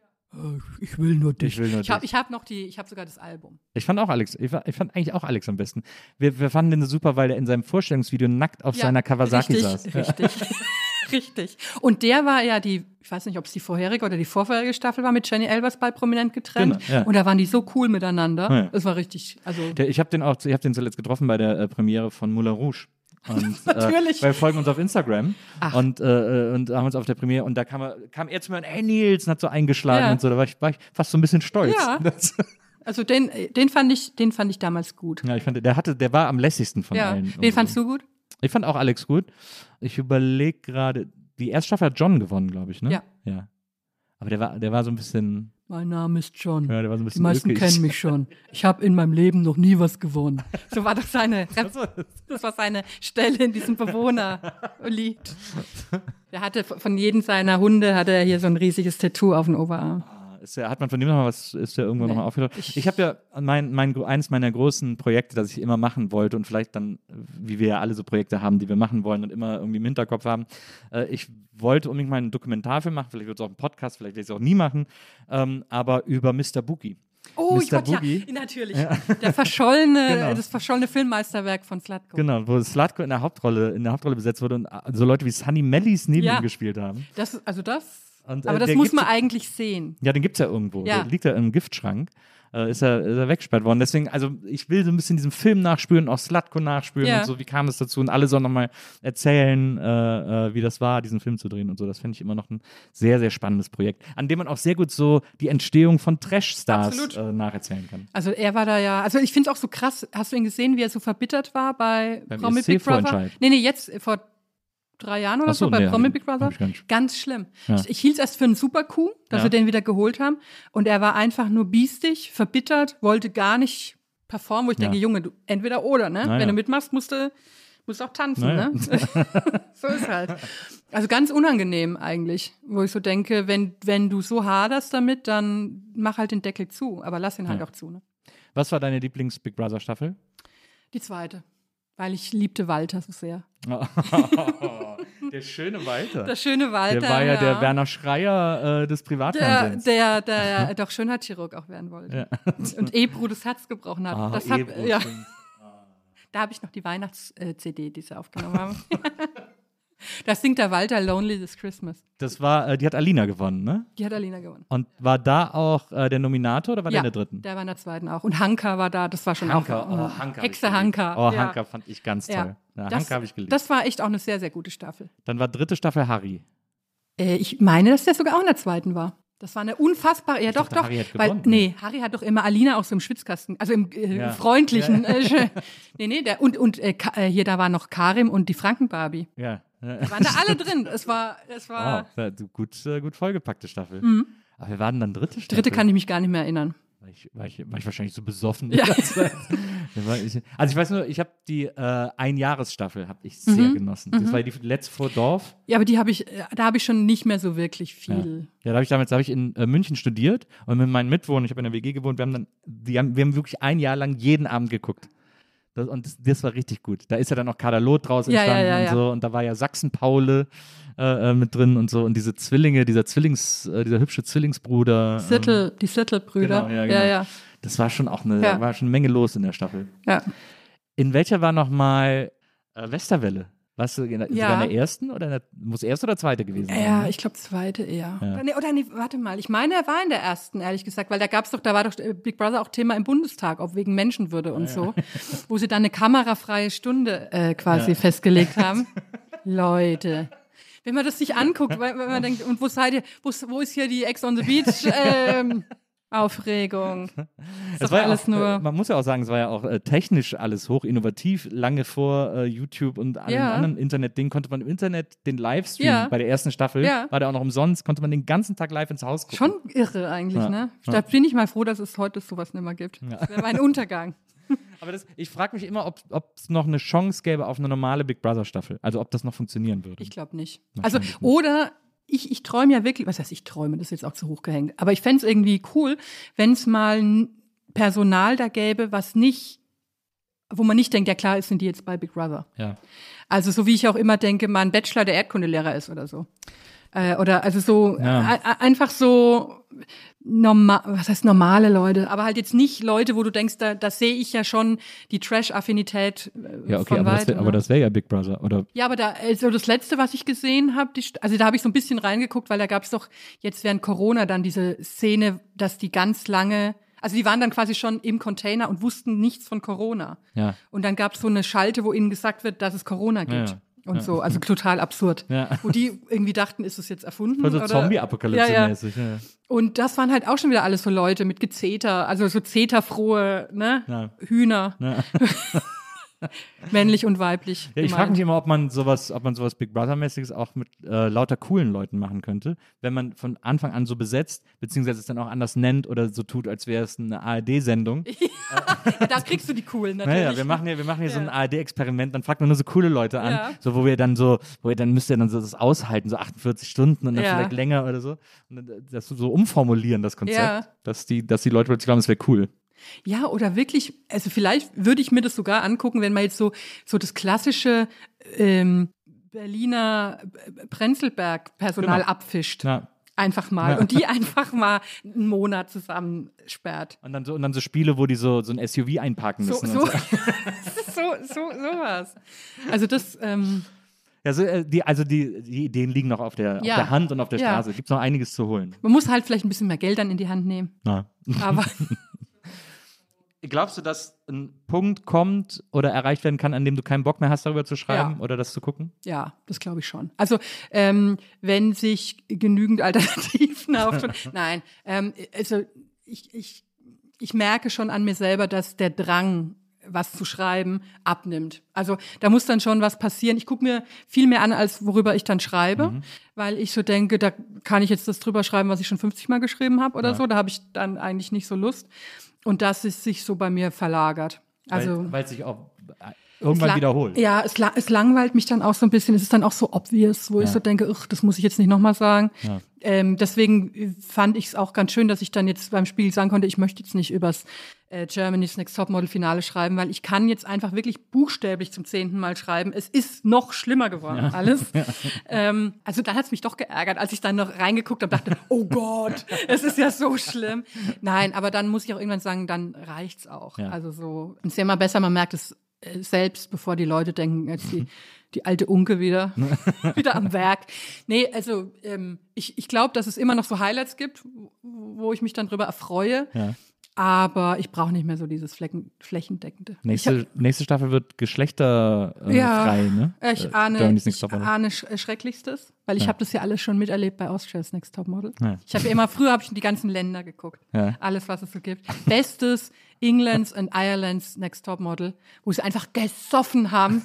Ich will nur dich. Ich will nur Ich habe dich. ich hab noch die, ich habe sogar das Album. Ich fand auch Alex, ich, ich fand eigentlich auch Alex am besten. Wir, wir fanden den super, weil er in seinem Vorstellungsvideo nackt auf Ja, seiner Kawasaki richtig, saß. Ja. Richtig. [LAUGHS] Richtig. Und der war ja die, ich weiß nicht, ob es die vorherige oder die vorherige Staffel war, mit Jenny Elvers bei Prominent getrennt. Genau, ja. Und da waren die so cool miteinander. Ja. Es war richtig, also Der, ich habe den auch, ich habe den zuletzt getroffen bei der äh, Premiere von Moulin Rouge. Und, [LAUGHS] Natürlich. Äh, weil wir folgen uns auf Instagram und, äh, äh, und haben uns auf der Premiere und da kam er, kam er zu mir und hey Nils und hat so eingeschlagen Ja. und so. Da war ich, war ich fast so ein bisschen stolz. Ja. [LAUGHS] Das, Also den, den fand ich, den fand ich damals gut. ja, ich fand, der hatte, der war am lässigsten von Ja. allen. Wen fandst du gut? Ich fand auch Alex gut. Ich überlege gerade, die erste Staffel hat John gewonnen, glaube ich, ne? Ja. Ja. Aber der war, der war so ein bisschen, Mein Name ist John. ja, der war so ein Die meisten ulkig. kennen mich schon. Ich habe in meinem Leben noch nie was gewonnen. So war doch seine, [LAUGHS] das war seine Stelle in diesem Bewohnerlied. Der hatte von jedem seiner Hunde hatte er hier so ein riesiges Tattoo auf dem Oberarm. Ist der, hat man von dem noch mal was, ist der irgendwo noch mal aufgetaucht? Ich, habe ja mein, mein, eines meiner großen Projekte, das ich immer machen wollte und vielleicht dann, wie wir ja alle so Projekte haben, die wir machen wollen und immer irgendwie im Hinterkopf haben. Äh, ich wollte unbedingt mal einen Dokumentarfilm machen, vielleicht wird es auch ein Podcast, vielleicht werde ich es auch nie machen, ähm, aber über Mr. Boogie. Oh, Mr. Gott, Boogie. ja, natürlich. Der verschollene, [LAUGHS] Genau. das verschollene Filmmeisterwerk von Slatko. Genau, wo Slatko in der Hauptrolle, in der Hauptrolle besetzt wurde und so Leute wie Sunny Mellies neben Ja. ihm gespielt haben. Das, also das, Und, äh, aber das muss man eigentlich sehen. Ja, den gibt's ja irgendwo. Ja. Der liegt ja im Giftschrank. Äh, ist, er, ist er weggesperrt worden. Deswegen, also ich will so ein bisschen diesen Film nachspüren, auch Slatko nachspüren Ja. und so, wie kam es dazu? Und alle sollen nochmal erzählen, äh, äh, wie das war, diesen Film zu drehen und so. Das finde ich immer noch ein sehr, sehr spannendes Projekt, an dem man auch sehr gut so die Entstehung von Trash-Stars äh, nacherzählen kann. Also er war da ja, also ich finde es auch so krass, hast du ihn gesehen, wie er so verbittert war bei Beim Promi Big Brother? Nee, nee, jetzt vor drei Jahren oder so, so, bei nee, Promi Big Brother. Ganz schlimm. Ja. Ich, hielt es erst für einen super Coup, dass Ja. wir den wieder geholt haben. Und er war einfach nur biestig, verbittert, wollte gar nicht performen, wo ich Ja. denke, Junge, du, entweder oder, ne? Na Wenn du mitmachst, musst du, musst auch tanzen, Na ja. ne? [LAUGHS] so ist halt. Also ganz unangenehm eigentlich, wo ich so denke, wenn, wenn du so haderst damit, dann mach halt den Deckel zu, aber lass ihn halt auch zu, ne? Was war deine Lieblings-Big Brother-Staffel? Die zweite. Weil ich liebte Walter so sehr. [LAUGHS] der schöne Walter. Der schöne Walter. der war ja, der Werner Schreier äh, des der, Privatfernsehens. der, der [LAUGHS] doch Schönheitschirurg auch werden wollte. Und Ebru das Herz gebrochen hat. Ah, das hab, ja, da habe ich noch die Weihnachts-CD, die sie aufgenommen haben. [LAUGHS] das singt der Walter Lonely This Christmas. Das war, äh, die hat Alina gewonnen, ne? Die hat Alina gewonnen. Und war da auch äh, der Nominator oder war der in der dritten? der war in der zweiten auch. Und Hanka war da, das war schon Hanka, auch. oh, Hanka. ich Hexe. Hanka. Oh, ja. Hanka fand ich ganz toll. Ja. Ja, das, Hanka habe ich geliebt. Das war echt auch eine sehr, sehr gute Staffel. Dann war dritte Staffel Harry. Äh, ich meine, dass der sogar auch in der zweiten war. Das war eine unfassbare, ja doch, dachte, doch. Harry hat weil, gewonnen. nee, Harry hat doch immer Alina auch so im Schwitzkasten, also im äh, Ja. freundlichen. Äh, schön. [LAUGHS] nee, nee, der, und, und äh, äh, hier, da war noch Karim und die Frankenbarbie. Ja. Waren da alle drin. Es war, es war, Wow, ja, gut, äh, gut vollgepackte Staffel. Aber wir waren dann dritte Staffel. Mhm. dritte kann ich mich gar nicht mehr erinnern. War ich, war, ich, war ich wahrscheinlich so besoffen. Ja. [LAUGHS] also ich weiß nur, ich habe die äh, Einjahresstaffel habe ich sehr Mhm. genossen. Das war die letzte vor Dorf. Ja, aber die habe ich, äh, da habe ich schon nicht mehr so wirklich viel. Ja, da habe ich damals da hab ich in äh, München studiert und mit meinen Mitwohnern, ich habe in der WG gewohnt, wir haben dann, die haben, wir haben wirklich ein Jahr lang jeden Abend geguckt. Das, und das, das war richtig gut. Da ist ja dann auch Kadalot draus Ja, ja, entstanden ja, ja. und so. Und da war ja Sachsen-Paule äh, äh, mit drin und so. Und diese Zwillinge, dieser Zwillings, äh, dieser hübsche Zwillingsbruder. ähm, Sittel, die Sittelbrüder. Genau, ja, genau. ja, ja. Das war schon auch eine, war schon eine Menge los in der Staffel. ja. In welcher war nochmal äh, Westerwelle? Warst du in der, Ja. sogar in der ersten oder in der, muss erste oder zweite gewesen sein? Ja, ne? ich glaube zweite eher. Ja. Oder, nee, oder nee, warte mal. Ich meine, er war in der ersten, ehrlich gesagt, weil da gab's doch, da war doch äh, Big Brother auch Thema im Bundestag, ob wegen Menschenwürde und so, wo sie dann eine kamerafreie Stunde äh, quasi festgelegt [LAUGHS] haben. Leute. Wenn man das sich anguckt, weil man denkt, und wo seid ihr, wo, ist- wo ist hier die Ex on the Beach ähm, Aufregung? [LAUGHS] Doch war ja alles auch, nur. äh, man muss ja auch sagen, es war ja auch äh, technisch alles hoch innovativ. Lange vor äh, YouTube und allen Ja. anderen Internetdingen konnte man im Internet den Livestream Ja. bei der ersten Staffel, Ja. war der auch noch umsonst, konnte man den ganzen Tag live ins Haus gucken. Schon irre eigentlich, ne? Da bin ich mal froh, dass es heute sowas nicht mehr gibt. Das wäre mein Untergang. [LAUGHS] Aber das, ich frage mich immer, ob es noch eine Chance gäbe auf eine normale Big Brother Staffel. Also ob das noch funktionieren würde. Ich glaube nicht. Also, nicht. oder ich, ich träume ja wirklich, was heißt ich träume, das ist jetzt auch zu hoch gehängt, aber ich fänd's irgendwie cool, wenn es mal ein Personal da gäbe, was nicht, wo man nicht denkt, ja klar, sind die jetzt bei Big Brother. ja. Also so wie ich auch immer denke, mal ein Bachelor, der Erdkundelehrer ist oder so. Äh, oder also so Ja. einfach so, normal, was heißt normale Leute, aber halt jetzt nicht Leute, wo du denkst, da, da sehe ich ja schon die Trash-Affinität äh, Ja, okay, aber das, weitem. wär, aber ne? das wäre ja Big Brother, oder? Ja, aber da, also das letzte, was ich gesehen habe, also da habe ich so ein bisschen reingeguckt, weil da gab es doch jetzt während Corona dann diese Szene, dass die ganz lange, also die waren dann quasi schon im Container und wussten nichts von Corona. Ja. Und dann gab es so eine Schalte, wo ihnen gesagt wird, dass es Corona gibt. Ja, Und so, also [LAUGHS] total absurd. Ja. Wo die irgendwie dachten, ist es jetzt erfunden? Voll so oder? Zombie-Apokalypse-mäßig. Ja, ja. Und das waren halt auch schon wieder alles so Leute mit Gezeter, also so zeterfrohe ne? Ja. Hühner. [LAUGHS] [LAUGHS] Männlich und weiblich. Ja, ich frage mich immer, ob man sowas, ob man sowas Big Brother-mäßiges auch mit äh, lauter coolen Leuten machen könnte, wenn man von Anfang an so besetzt, beziehungsweise es dann auch anders nennt oder so tut, als wäre es eine ARD-Sendung. [LAUGHS] Ja, da kriegst du die coolen natürlich. Naja, wir machen hier, wir machen hier so ein Ja. ARD-Experiment, dann fragt man nur so coole Leute an, Ja. so wo wir dann so, wo ihr dann müsst ihr dann so das aushalten, so 48 Stunden und dann Ja. vielleicht länger oder so. Und dann das so umformulieren, das Konzept, Ja. dass die, dass die Leute plötzlich glauben, es wäre cool. Ja, oder wirklich, also vielleicht würde ich mir das sogar angucken, wenn man jetzt so, so das klassische ähm, Berliner Prenzlberg-Personal Genau. abfischt. Ja. Einfach mal. Ja. Und die [LAUGHS] einfach mal einen Monat zusammensperrt. Und dann so, und dann so Spiele, wo die so, so ein SUV einparken müssen. so, so. [LAUGHS] [LAUGHS] so, so, sowas. Also das, ähm, Ja, so, äh, die, also die, die Ideen liegen noch auf der, auf Ja. der Hand und auf der Ja. Straße. Gibt noch einiges zu holen. man muss halt vielleicht ein bisschen mehr Geld dann in die Hand nehmen. Na. Aber Glaubst du, dass ein Punkt kommt oder erreicht werden kann, an dem du keinen Bock mehr hast, darüber zu schreiben Ja. oder das zu gucken? Ja, das glaube ich schon. Also ähm, wenn sich genügend Alternativen [LAUGHS] auftun. [LAUGHS] Nein, ähm, also ich, ich, ich merke schon an mir selber, dass der Drang, was zu schreiben, abnimmt. Also da muss dann schon was passieren. Ich gucke mir viel mehr an, als worüber ich dann schreibe, Mhm. weil ich so denke, da kann ich jetzt das drüber schreiben, was ich schon 50 Mal geschrieben habe oder so. Da habe ich dann eigentlich nicht so Lust. Und das ist sich so bei mir verlagert. Also weil, es sich auch äh, irgendwann wiederholt. Ja, es, la- es langweilt mich dann auch so ein bisschen. Es ist dann auch so obvious, wo ich so denke, ach, das muss ich jetzt nicht nochmal sagen. Ähm, deswegen fand ich es auch ganz schön, dass ich dann jetzt beim Spiel sagen konnte, ich möchte jetzt nicht übers äh, Germany's Next Topmodel Finale schreiben, weil ich kann jetzt einfach wirklich buchstäblich zum zehnten Mal schreiben. Es ist noch schlimmer geworden, alles. [LAUGHS] Ähm, also dann hat es mich doch geärgert, als ich dann noch reingeguckt habe, dachte, oh Gott, [LAUGHS] es ist ja so schlimm. Nein, aber dann muss ich auch irgendwann sagen, dann reicht's auch. Ja. Also so, es ist ja immer besser, man merkt es äh, selbst, bevor die Leute denken, jetzt die, [LAUGHS] die alte Unke wieder, [LAUGHS] wieder am Werk. Nee, also ähm, ich, ich glaube, dass es immer noch so Highlights gibt, wo- ich mich dann drüber erfreue. Ja. Aber ich brauche nicht mehr so dieses Flecken, flächendeckende. Nächste, nächste Staffel wird geschlechterfrei, äh, Ja. frei, ne? ich Äh, ahne, ich ahne Sch äh, Schrecklichstes, weil ich Ja. habe das ja alles schon miterlebt bei Austria's Next Topmodel. Ja. Ich habe ja immer, früher habe ich die ganzen Länder geguckt. Alles, was es so gibt. Bestes Englands and Ireland's Next Topmodel, wo sie einfach gesoffen haben.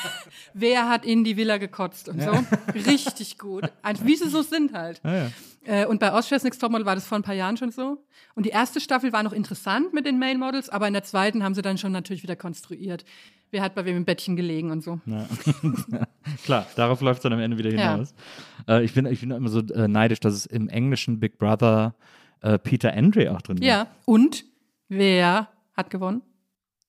[LAUGHS] Wer hat in die Villa gekotzt und so. Richtig gut. Wie sie so sind halt. ja. Äh, und bei Austria's Next Topmodel war das vor ein paar Jahren schon so. Und die erste Staffel war noch interessant mit den Male Models, aber in der zweiten haben sie dann schon natürlich wieder konstruiert. Wer hat bei wem im Bettchen gelegen und so. Ja. [LAUGHS] Klar, darauf läuft es dann am Ende wieder Ja. hinaus. Äh, ich, bin, ich bin immer so äh, neidisch, dass es im englischen Big Brother Peter Andre auch drin war. Ja. Und wer hat gewonnen?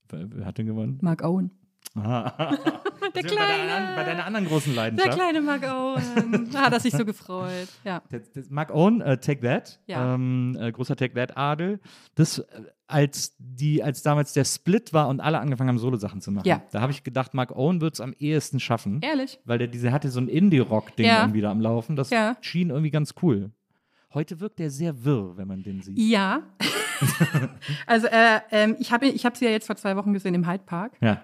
Wer, hat denn gewonnen? Mark Owen. Aha. [LAUGHS] Der wir bei, deiner, kleine, bei deiner anderen großen der Leidenschaft. kleine Mark Owen. Da hat er sich so gefreut. Ja. Das, das Mark Owen, äh, Take That, Ja. ähm, äh, großer Take That Adel. Das, äh, als die, als damals der Split war und alle angefangen haben, Solo-Sachen zu machen, Ja. da habe ich gedacht, Mark Owen wird es am ehesten schaffen. Ehrlich? Weil der diese hatte so ein Indie-Rock-Ding Ja. irgendwie da am Laufen. Das Ja. schien irgendwie ganz cool. Heute wirkt der sehr wirr, wenn man den sieht. Ja. [LAUGHS] also äh, ähm, ich habe ich hab sie ja jetzt vor zwei Wochen gesehen im Hyde Park. Ja.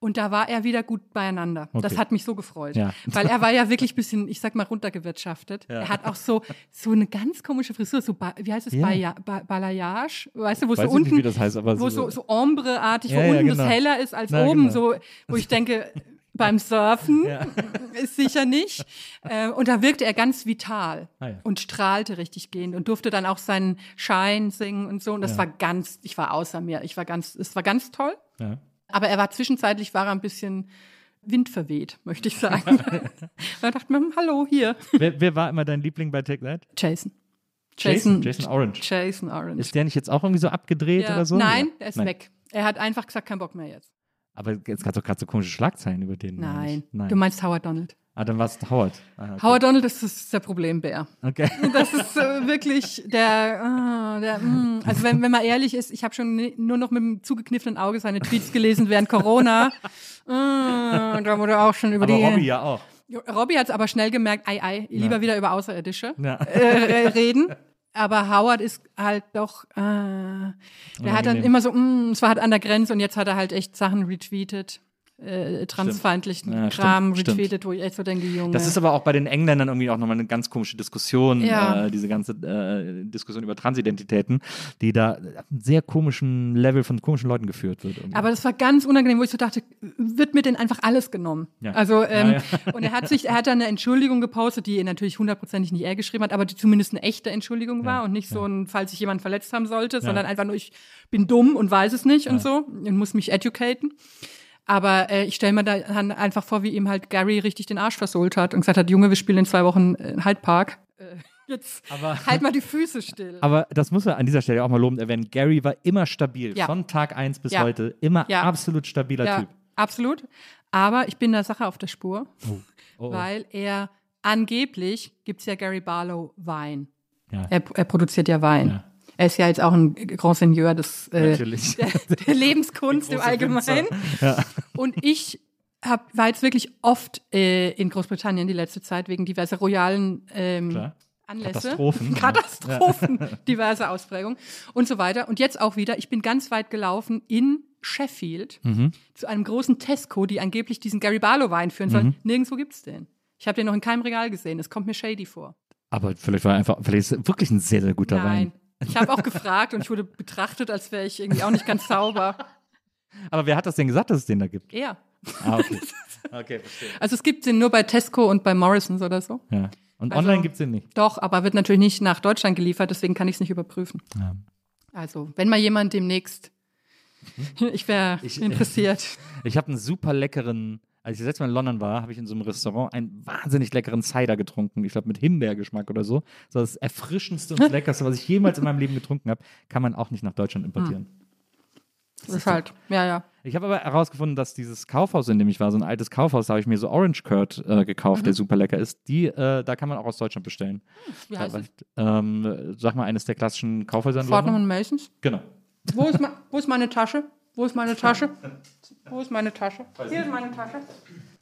Und da war er wieder gut beieinander. Das Okay. hat mich so gefreut. Ja. Weil er war ja wirklich ein bisschen, ich sag mal, runtergewirtschaftet. Er hat auch so, so eine ganz komische Frisur, so, ba, wie heißt es, Ja. Ba Balayage? Weißt du, wo Weiß so unten, nicht, das heißt, wo so- so, so Ombre-artig, Ja, wo ja, unten genau. das heller ist als Na, oben, genau. so, wo ich [LAUGHS] denke, beim Surfen [LAUGHS] ist sicher nicht. Äh, und da wirkte er ganz vital Ah, ja. und strahlte richtig gehend und durfte dann auch seinen Schein singen und so. Und das war ganz, ich war außer mir. Ich war ganz, es war ganz toll. Ja. Aber er war zwischenzeitlich war er ein bisschen windverweht, möchte ich sagen. [LAUGHS] da dachte man, hm, hallo, hier. Wer, wer war immer dein Liebling bei Take That? Jason. Jason, Jason Orange. Jason Orange. Ist der nicht jetzt auch irgendwie so abgedreht ja. oder so? Nein, Ja. er ist weg. Er hat einfach gesagt, kein Bock mehr jetzt. Aber jetzt gab es doch gerade so komische Schlagzeilen über den. Nein. Nein. Du meinst Howard Donald. ah, dann war es Howard. Ah, okay. Howard Donald ist, ist der Problembär. Okay. [LAUGHS] Das ist äh, wirklich der, ah, der mm. also wenn, wenn man ehrlich ist, ich habe schon nur noch mit dem zugekniffenen Auge seine Tweets gelesen während Corona. [LAUGHS] Ah, da wurde auch schon über Aber die. Robbie ja auch. Robbie hat es aber schnell gemerkt, ei, ei, lieber Ja. wieder über Außerirdische Ja. äh, reden. [LAUGHS] Aber Howard ist halt doch, äh, der hat dann immer so, mm, es war halt an der Grenze und jetzt hat er halt echt Sachen retweetet, äh, transfeindlichen Ja, Kram stimmt, stimmt. retweetet, wo ich echt so denke, Junge. Das ist aber auch bei den Engländern irgendwie auch nochmal eine ganz komische Diskussion, Ja. äh, diese ganze äh, Diskussion über Transidentitäten, die da auf einem sehr komischen Level von komischen Leuten geführt wird. irgendwie. Aber das war ganz unangenehm, wo ich so dachte, wird mir denn einfach alles genommen? Ja. Also, ähm, [LAUGHS] und er hat sich, er hat dann eine Entschuldigung gepostet, die natürlich hundertprozentig nicht er geschrieben hat, aber die zumindest eine echte Entschuldigung war und nicht so ein, falls sich jemand verletzt haben sollte, sondern einfach nur, ich bin dumm und weiß es nicht und so und muss mich educaten. Aber äh, ich stelle mir da dann einfach vor, wie ihm halt Gary richtig den Arsch versohlt hat und gesagt hat, Junge, wir spielen in zwei Wochen äh, Hyde Park. Äh, jetzt Aber- [LAUGHS] halt mal die Füße still. Aber das muss man an dieser Stelle auch mal lobend erwähnen. Gary war immer stabil. Ja. Von Tag 1 bis Ja. heute. Immer Ja. absolut stabiler ja, Typ. absolut. Aber ich bin der Sache auf der Spur. Oh, oh. weil er angeblich gibt es ja Gary Barlow Wein. Er, er produziert ja Wein. Ja. Er ist ja jetzt auch ein Grand Seigneur des, äh, der, [LAUGHS] der Lebenskunst im Allgemeinen. Ja. Und ich hab, war jetzt wirklich oft äh, in Großbritannien die letzte Zeit wegen diverser royalen ähm, Klar. Anlässe. Katastrophen. Katastrophen, [LAUGHS] diverse Ausprägungen und so weiter. Und jetzt auch wieder, ich bin ganz weit gelaufen in Sheffield Mhm. zu einem großen Tesco, die angeblich diesen Gary Barlow Wein führen Mhm. sollen. Nirgendwo gibt's den. Ich habe den noch in keinem Regal gesehen. Es kommt mir shady vor. Aber vielleicht war er einfach, vielleicht ist er wirklich ein sehr, sehr guter Nein. Wein. Ich habe auch gefragt und ich wurde betrachtet, als wäre ich irgendwie auch nicht ganz sauber. Aber wer hat das denn gesagt, dass es den da gibt? Er. Ah, okay. okay, verstehe. Also es gibt den nur bei Tesco und bei Morrisons oder so. Ja. Und Also- online gibt es den nicht. Doch, aber wird natürlich nicht nach Deutschland geliefert, deswegen kann ich es nicht überprüfen. Ja. Also, wenn mal jemand demnächst, [LAUGHS] ich wäre Ich- interessiert. [LAUGHS] Ich habe einen super leckeren, als ich das letzte Mal in London war, habe ich in so einem Restaurant einen wahnsinnig leckeren Cider getrunken. Ich glaube mit Himbeergeschmack oder so. Das ist das erfrischendste und [LAUGHS] leckerste, was ich jemals in meinem Leben getrunken habe. Kann man auch nicht nach Deutschland importieren. Das ist halt, ja, ja. Ich habe aber herausgefunden, dass dieses Kaufhaus, in dem ich war, so ein altes Kaufhaus, da habe ich mir so Orange Curd äh, gekauft, der super lecker ist. Die, äh, da kann man auch aus Deutschland bestellen. Wie heißt es? ähm, sag mal, eines der klassischen Kaufhäuser Fortnum und Masons. Genau. Wo ist, wo ist meine Tasche? Wo ist meine Tasche? Wo ist meine Tasche? Hier ist meine Tasche.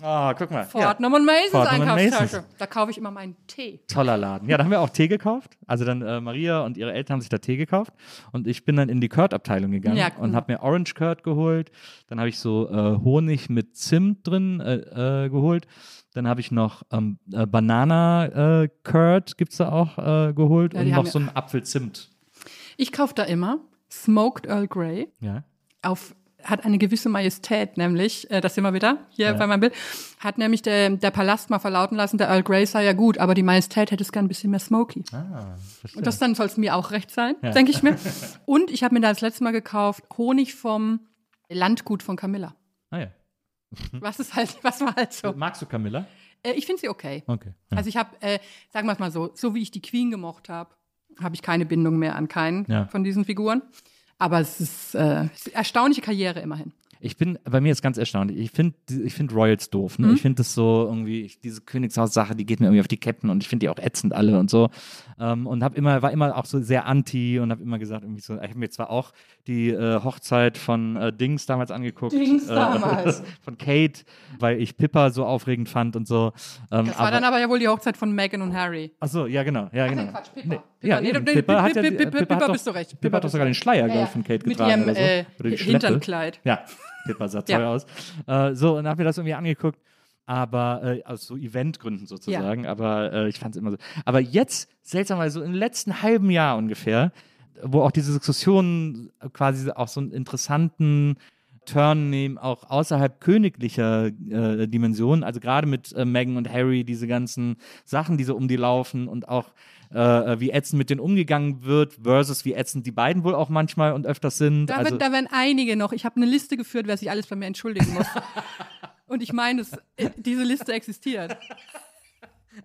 Ah, guck mal. Ja. Fortnum und Masons Fortnum und Einkaufstasche. Masons. Da kaufe ich immer meinen Tee. Toller Laden. Ja, da haben wir auch Tee gekauft. Also dann äh, Maria und ihre Eltern haben sich da Tee gekauft und ich bin dann in die Curd-Abteilung gegangen Ja, und cool. habe mir Orange Curd geholt. Dann habe ich so äh, Honig mit Zimt drin äh, äh, geholt. Dann habe ich noch ähm, äh, Banana äh, Curd gibt's da auch äh, geholt Ja, und noch so ein Apfelzimt. Ich kaufe da immer Smoked Earl Grey. Ja. Auf hat eine gewisse Majestät, nämlich, äh, das sehen wir wieder hier bei meinem Bild, hat nämlich der, der Palast mal verlauten lassen, der Earl Grey sei ja gut, aber die Majestät hätte es gern ein bisschen mehr smoky. Ah, verstehe. Und das dann soll es mir auch recht sein, denke ich mir. [LAUGHS] Und ich habe mir da das letzte Mal gekauft Honig vom Landgut von Camilla. ah, ja. [LAUGHS] Was ist halt, was war halt so. Magst du Camilla? Äh, ich finde sie okay. Okay. Ja. Also ich habe, äh, sagen wir es mal so, so wie ich die Queen gemocht habe, habe ich keine Bindung mehr an keinen Ja. von diesen Figuren. Aber es ist, äh, es ist erstaunliche Karriere immerhin. Ich bin, bei mir ist ganz erstaunlich. Ich finde ich find Royals doof. Mhm. Ne? Ich finde das so irgendwie, ich, diese Königshaus-Sache, die geht mir irgendwie auf die Ketten und ich finde die auch ätzend alle und so. Ähm, und hab immer, war immer auch so sehr anti und habe immer gesagt, irgendwie so, ich habe mir zwar auch die äh, Hochzeit von äh, Dings damals angeguckt. Dings äh, damals. [LAUGHS] von Kate, weil ich Pippa so aufregend fand und so. Ähm, Das war dann aber ja wohl die Hochzeit von Meghan und Harry. Ach so, ja, genau. Ja, genau. nee, Quatsch, Pippa. Nee, Pippa, ja, nee, nee, Pippa hat ja, Pippa, Pippa, Pippa, doch, bist du recht. Pippa Pippa hat doch sogar den Schleier, Ja, glaube ja. ich, von Kate Mit getragen ihrem, oder so. äh, oder die Schleppe. Hinternkleid. Ja, [LAUGHS] Pippa sah toll aus. Äh, so, und habe mir das irgendwie angeguckt, aber äh, aus so Eventgründen sozusagen. Aber äh, ich fand es immer so. Aber jetzt, seltsamerweise, so im letzten halben Jahr ungefähr, wo auch diese Diskussionen quasi auch so einen interessanten Turn nehmen, auch außerhalb königlicher äh, Dimensionen, also gerade mit äh, Meghan und Harry, diese ganzen Sachen, die so um die laufen und auch äh, wie ätzend mit denen umgegangen wird, versus wie ätzend die beiden wohl auch manchmal und öfters sind. Da, also, wird, da werden einige noch. Ich habe eine Liste geführt, wer sich alles bei mir entschuldigen muss. [LAUGHS] Und ich meine, es- äh, diese Liste existiert.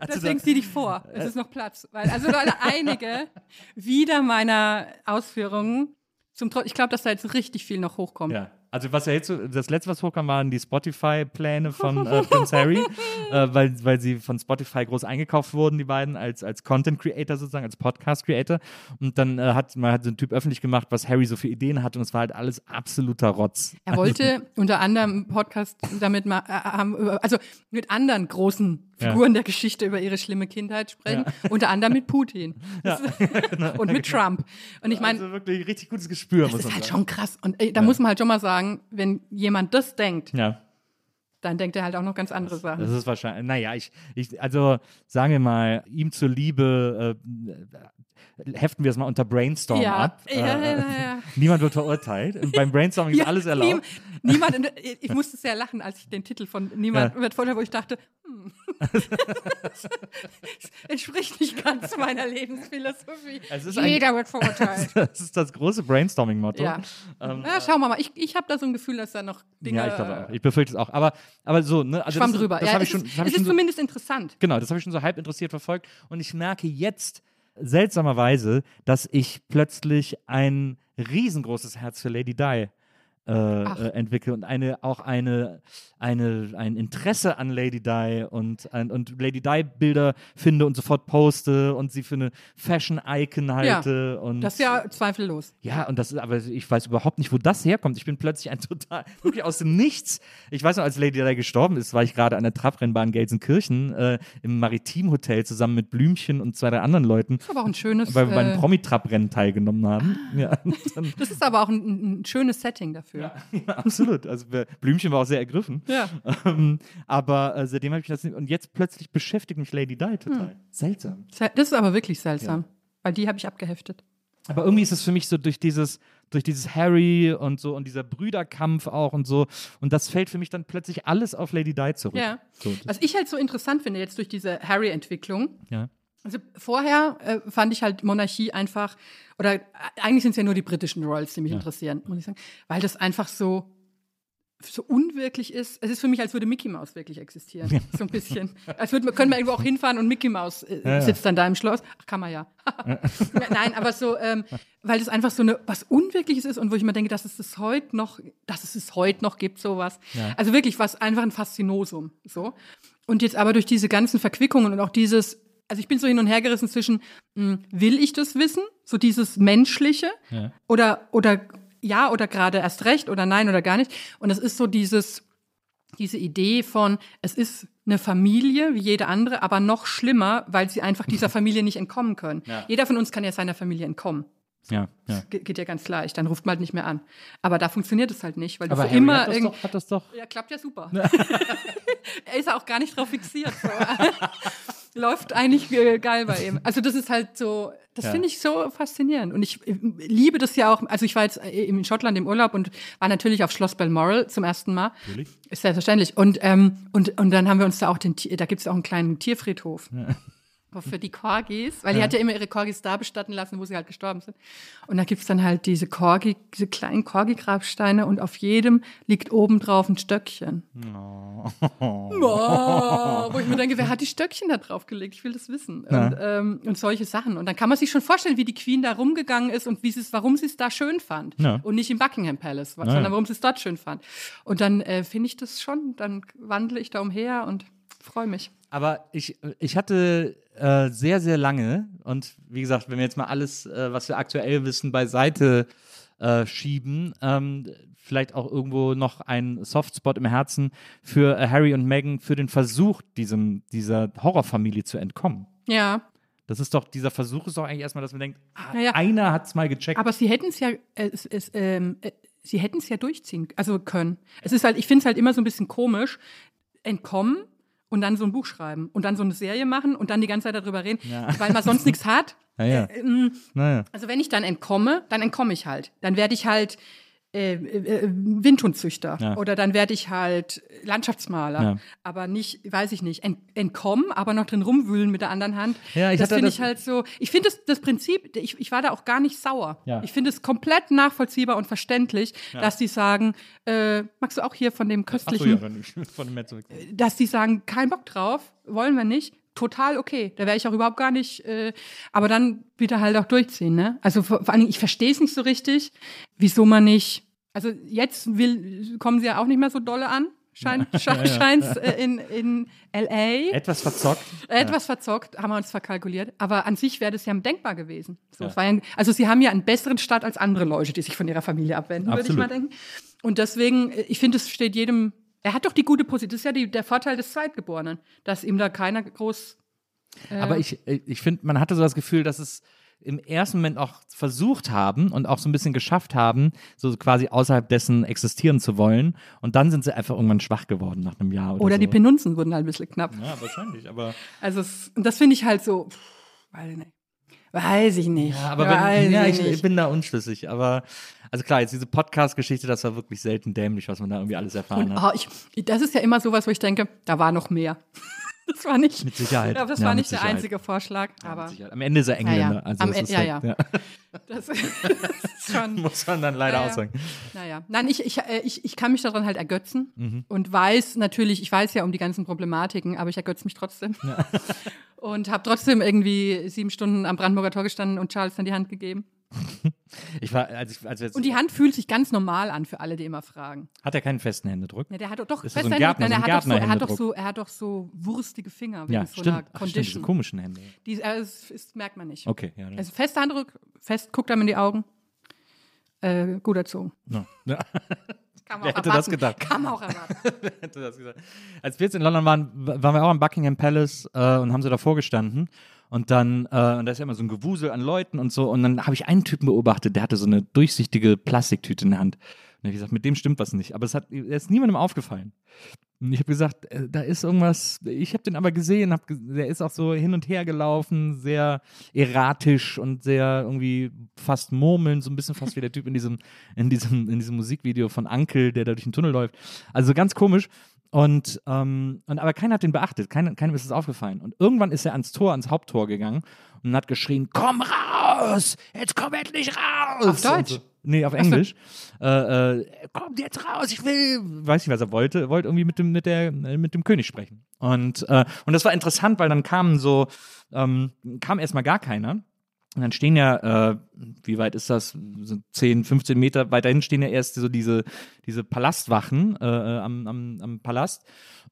Deswegen zieh dich vor. Es ist noch Platz. Weil, also weil einige wieder meiner Ausführungen zum Trotz, ich glaube, dass da jetzt richtig viel noch hochkommt. Ja. Also was ja jetzt so, das letzte, was hochkam, waren die Spotify-Pläne von äh, Prince Harry, äh, weil, weil sie von Spotify groß eingekauft wurden, die beiden, als, als Content-Creator sozusagen, als Podcast-Creator. Und dann äh, hat man hat so ein Typ öffentlich gemacht, was Harry so für Ideen hat und es war halt alles absoluter Rotz. Er wollte unter anderem Podcast damit mal, äh, haben über- also mit anderen großen Ja. Figuren der Geschichte über ihre schlimme Kindheit sprechen, unter anderem mit Putin [LAUGHS] [LAUGHS] und mit Trump. Und ich meine, also wirklich richtig gutes Gespür, das ist halt sagen. schon krass. Und ey, da muss man halt schon mal sagen, wenn jemand das denkt, Ja. dann denkt er halt auch noch ganz andere Sachen. Das ist wahrscheinlich, naja, ich, ich, also sagen wir mal, ihm zuliebe äh, heften wir es mal unter Brainstorm Ja, ab. ja, ja, äh, ja. [LAUGHS] Niemand wird verurteilt. Beim Brainstorming ist Ja, alles erlaubt. niem- Niemand, ich musste sehr lachen, als ich den Titel von Niemand Ja. wird vorher, wo ich dachte, hm, [LAUGHS] das entspricht nicht ganz meiner Lebensphilosophie. Es ist Jeder wird verurteilt. [LAUGHS] Das ist das große Brainstorming-Motto. Ja. Ähm, ja, schauen wir mal. Ich, ich habe da so ein Gefühl, dass da noch Dinge. ja, ich glaube auch. Ich befürchte es auch. Aber, aber so, ne? Also Schwamm das, drüber. Das ja, habe es ich schon, ist, das es ich schon ist so, zumindest interessant. Genau, das habe ich schon so halb interessiert verfolgt. Und ich merke jetzt seltsamerweise, dass ich plötzlich ein riesengroßes Herz für Lady Di äh, äh, entwickle und eine auch eine, eine ein Interesse an Lady Di und ein, und Lady Di Bilder finde und sofort poste und sie für eine Fashion Icon halte und Das ist ja zweifellos. ja, und das ist, aber ich weiß überhaupt nicht, wo das herkommt. Ich bin plötzlich ein [LAUGHS] total, wirklich aus dem Nichts. Ich weiß noch, als Lady Di gestorben ist, war ich gerade an der Trabrennbahn Gelsenkirchen äh, im Maritimhotel zusammen mit Blümchen und zwei, drei anderen Leuten, Das ist aber auch ein schönes. weil wir bei einem äh, Promi-Trabrennen teilgenommen haben. Ja, und dann, das ist aber auch ein, ein schönes Setting dafür. [LAUGHS] ja, absolut. Also Blümchen war auch sehr ergriffen. Ja. Ähm, aber äh, seitdem habe ich das nicht. Und jetzt plötzlich beschäftigt mich Lady Di total. Seltsam. Das ist aber wirklich seltsam. Weil die habe ich abgeheftet. Aber irgendwie ist es für mich so durch dieses, durch dieses Harry und so und dieser Brüderkampf auch und so. Und das fällt für mich dann plötzlich alles auf Lady Di zurück. Ja. So, Was ich halt so interessant finde, jetzt durch diese Harry-Entwicklung, ja. Also vorher äh, fand ich halt Monarchie einfach, oder äh, eigentlich sind es ja nur die britischen Royals, die mich interessieren, muss ich sagen, weil das einfach so, so unwirklich ist. Es ist für mich, als würde Mickey Mouse wirklich existieren. So ein bisschen. Als würde, können wir irgendwo auch hinfahren und Mickey Mouse äh, sitzt dann da im Schloss. Ach, kann man ja. [LAUGHS] Nein, aber so, ähm, weil das einfach so eine, was Unwirkliches ist und wo ich mir denke, dass es das heute noch, dass es es heute noch gibt, sowas. Also wirklich was, einfach ein Faszinosum, so. Und jetzt aber durch diese ganzen Verquickungen und auch dieses, also ich bin so hin und her gerissen zwischen, mh, will ich das wissen? So dieses Menschliche oder, oder ja oder gerade erst recht oder nein oder gar nicht. Und das ist so dieses, diese Idee von, es ist eine Familie wie jede andere, aber noch schlimmer, weil sie einfach dieser [LAUGHS] Familie nicht entkommen können. Jeder von uns kann ja seiner Familie entkommen. Ja, ja. Ge geht ja ganz leicht, dann ruft man halt nicht mehr an. Aber da funktioniert es halt nicht, weil du Aber für Harry immer hat das, doch, hat das doch. ja, klappt ja super. [LAUGHS] [LAUGHS] er ist auch gar nicht drauf fixiert. So. Läuft eigentlich äh, geil bei ihm. Also das ist halt so, das Ja. finde ich so faszinierend. Und ich äh, liebe das ja auch, also ich war jetzt äh, in Schottland im Urlaub und war natürlich auf Schloss Balmoral zum ersten Mal. Natürlich. Ist selbstverständlich. Und, ähm, und, und dann haben wir uns da auch den, da gibt es auch einen kleinen Tierfriedhof. Für die Corgis, weil die hat ja immer ihre Corgis da bestatten lassen, wo sie halt gestorben sind. Und da gibt's dann halt diese Corgi, diese kleinen Corgi-Grabsteine und auf jedem liegt oben drauf ein Stöckchen. Oh, [LAUGHS] wo ich mir denke, wer hat die Stöckchen da drauf gelegt? Ich will das wissen. Und, ähm, und solche Sachen. Und dann kann man sich schon vorstellen, wie die Queen da rumgegangen ist und wie sie es, warum sie es da schön fand. Ja. Und nicht im Buckingham Palace, sondern warum sie es dort schön fand. Und dann äh, finde ich das schon, dann wandle ich da umher und freue mich. Aber ich, ich hatte äh, sehr, sehr lange, und wie gesagt, wenn wir jetzt mal alles, äh, was wir aktuell wissen, beiseite äh, schieben, ähm, vielleicht auch irgendwo noch ein Softspot im Herzen für äh, Harry und Meghan, für den Versuch, diesem, dieser Horrorfamilie zu entkommen. Ja. Das ist doch, dieser Versuch ist doch eigentlich erstmal, dass man denkt, ah, Naja. einer hat es mal gecheckt. Aber sie hätten es ja, äh, es, es, ähm, äh, sie hätten es ja durchziehen, also können. Es ist halt, ich finde es halt immer so ein bisschen komisch, entkommen und dann so ein Buch schreiben und dann so eine Serie machen und dann die ganze Zeit darüber reden, weil man sonst nichts hat. [LAUGHS] ja, ja. Ähm, naja. Also wenn ich dann entkomme, dann entkomme ich halt. Dann werde ich halt äh, äh, Windhundzüchter Ja. oder dann werde ich halt Landschaftsmaler. Ja. Aber nicht, weiß ich nicht, ent, entkommen, aber noch drin rumwühlen mit der anderen Hand. Ja, ich das finde ich halt so. Ich finde das, das Prinzip, ich, ich war da auch gar nicht sauer. Ja. Ich finde es komplett nachvollziehbar und verständlich, dass die sagen, äh, magst du auch hier von dem so, köstlichen nicht. [LAUGHS] Von dem dass die sagen, kein Bock drauf, wollen wir nicht, total okay. Da wäre ich auch überhaupt gar nicht, äh, aber dann bitte halt auch durchziehen, ne? Also vor, vor allen Dingen, ich verstehe es nicht so richtig, wieso man nicht Also jetzt will, kommen sie ja auch nicht mehr so dolle an. Scheint [LAUGHS] sche scheint äh, in, in L.A. Etwas verzockt. Etwas verzockt, haben wir uns verkalkuliert. Aber an sich wäre das ja denkbar gewesen. So, es ja, also sie haben ja einen besseren Start als andere Leute, die sich von ihrer Familie abwenden, würde ich mal denken. Und deswegen, ich finde, es steht jedem, er hat doch die gute Position, das ist ja die, der Vorteil des Zweitgeborenen, dass ihm da keiner groß. Äh, Aber ich, ich finde, man hatte so das Gefühl, dass es im ersten Moment auch versucht haben und auch so ein bisschen geschafft haben, so quasi außerhalb dessen existieren zu wollen. Und dann sind sie einfach irgendwann schwach geworden nach einem Jahr. Oder, oder so. die Penunzen wurden halt ein bisschen knapp. Ja, wahrscheinlich, aber. Also, es, das finde ich halt so, pff, weiß ich nicht. Weiß ich nicht. Ja, aber wenn, [LAUGHS] ja, ich, ich, ich bin da unschlüssig. Aber, also klar, jetzt diese Podcast-Geschichte, das war wirklich selten dämlich, was man da irgendwie alles erfahren Und, hat. oh, ich, das ist ja immer sowas, wo ich denke, da war noch mehr. [LAUGHS] Das war nicht. Mit Sicherheit. Ich glaube, das Ja, war nicht der Sicherheit. einzige Vorschlag. aber Sicherheit. Am Ende ist er Engländer. Ja, ja. Also Am das E- ja, halt, ja. [LAUGHS] das, das schon. [LAUGHS] Muss man dann leider Ja, ja. auch sagen. Naja, nein, ich, ich, äh, ich, ich kann mich daran halt ergötzen Mhm. und weiß natürlich, ich weiß ja um die ganzen Problematiken, aber ich ergötze mich trotzdem. Und habe trotzdem irgendwie sieben Stunden am Brandenburger Tor gestanden und Charles dann die Hand gegeben. [LAUGHS] Ich war, als ich, als Und die Hand fühlt sich ganz normal an für alle, die immer fragen. hat er keinen festen Händedruck? Ja, der hat doch, doch das so Händedruck. Nein, er, hat doch so, er, hat doch so, er hat doch so wurstige Finger wegen Ja, so stimmt. einer Ach, stimmt, diese komischen Hände. Die, äh, das, merkt man nicht. Okay, ja. dann- Also fester Handdruck, fest, guckt einem in die Augen. Äh, gut erzogen. no. ja. [LAUGHS] Kann man Wer auch hätte das gedacht? Man auch erwarten. [LAUGHS] hätte das gesagt. Als wir jetzt in London waren, waren wir auch am Buckingham Palace äh, und haben so davor gestanden. Und dann, äh, und da ist ja immer so ein Gewusel an Leuten und so. Und dann habe ich einen Typen beobachtet, der hatte so eine durchsichtige Plastiktüte in der Hand. Und ich gesagt, mit dem stimmt was nicht. Aber es hat, ist niemandem aufgefallen. Und ich habe gesagt, äh, da ist irgendwas. Ich habe den aber gesehen, hab, der ist auch so hin und her gelaufen, sehr erratisch und sehr irgendwie fast murmelnd, so ein bisschen fast wie der Typ in diesem, in diesem, in diesem Musikvideo von Ankel, der da durch den Tunnel läuft. Also ganz komisch. Und, ähm, und aber keiner hat den beachtet, keiner, keinem ist es aufgefallen. Und irgendwann ist er ans Tor, ans Haupttor gegangen und hat geschrien: Komm raus! Jetzt komm endlich raus! Auf Deutsch? So. Nee, auf Englisch. Äh, äh, kommt jetzt raus, ich will, weiß nicht, was er wollte, wollte irgendwie mit dem, mit der, mit dem König sprechen. Und, äh, und das war interessant, weil dann kamen so, ähm, kam erstmal gar keiner. Und dann stehen ja, äh, wie weit ist das? So 10, 15 Meter weiterhin stehen ja erst so diese, diese Palastwachen äh, äh, am, am, am Palast.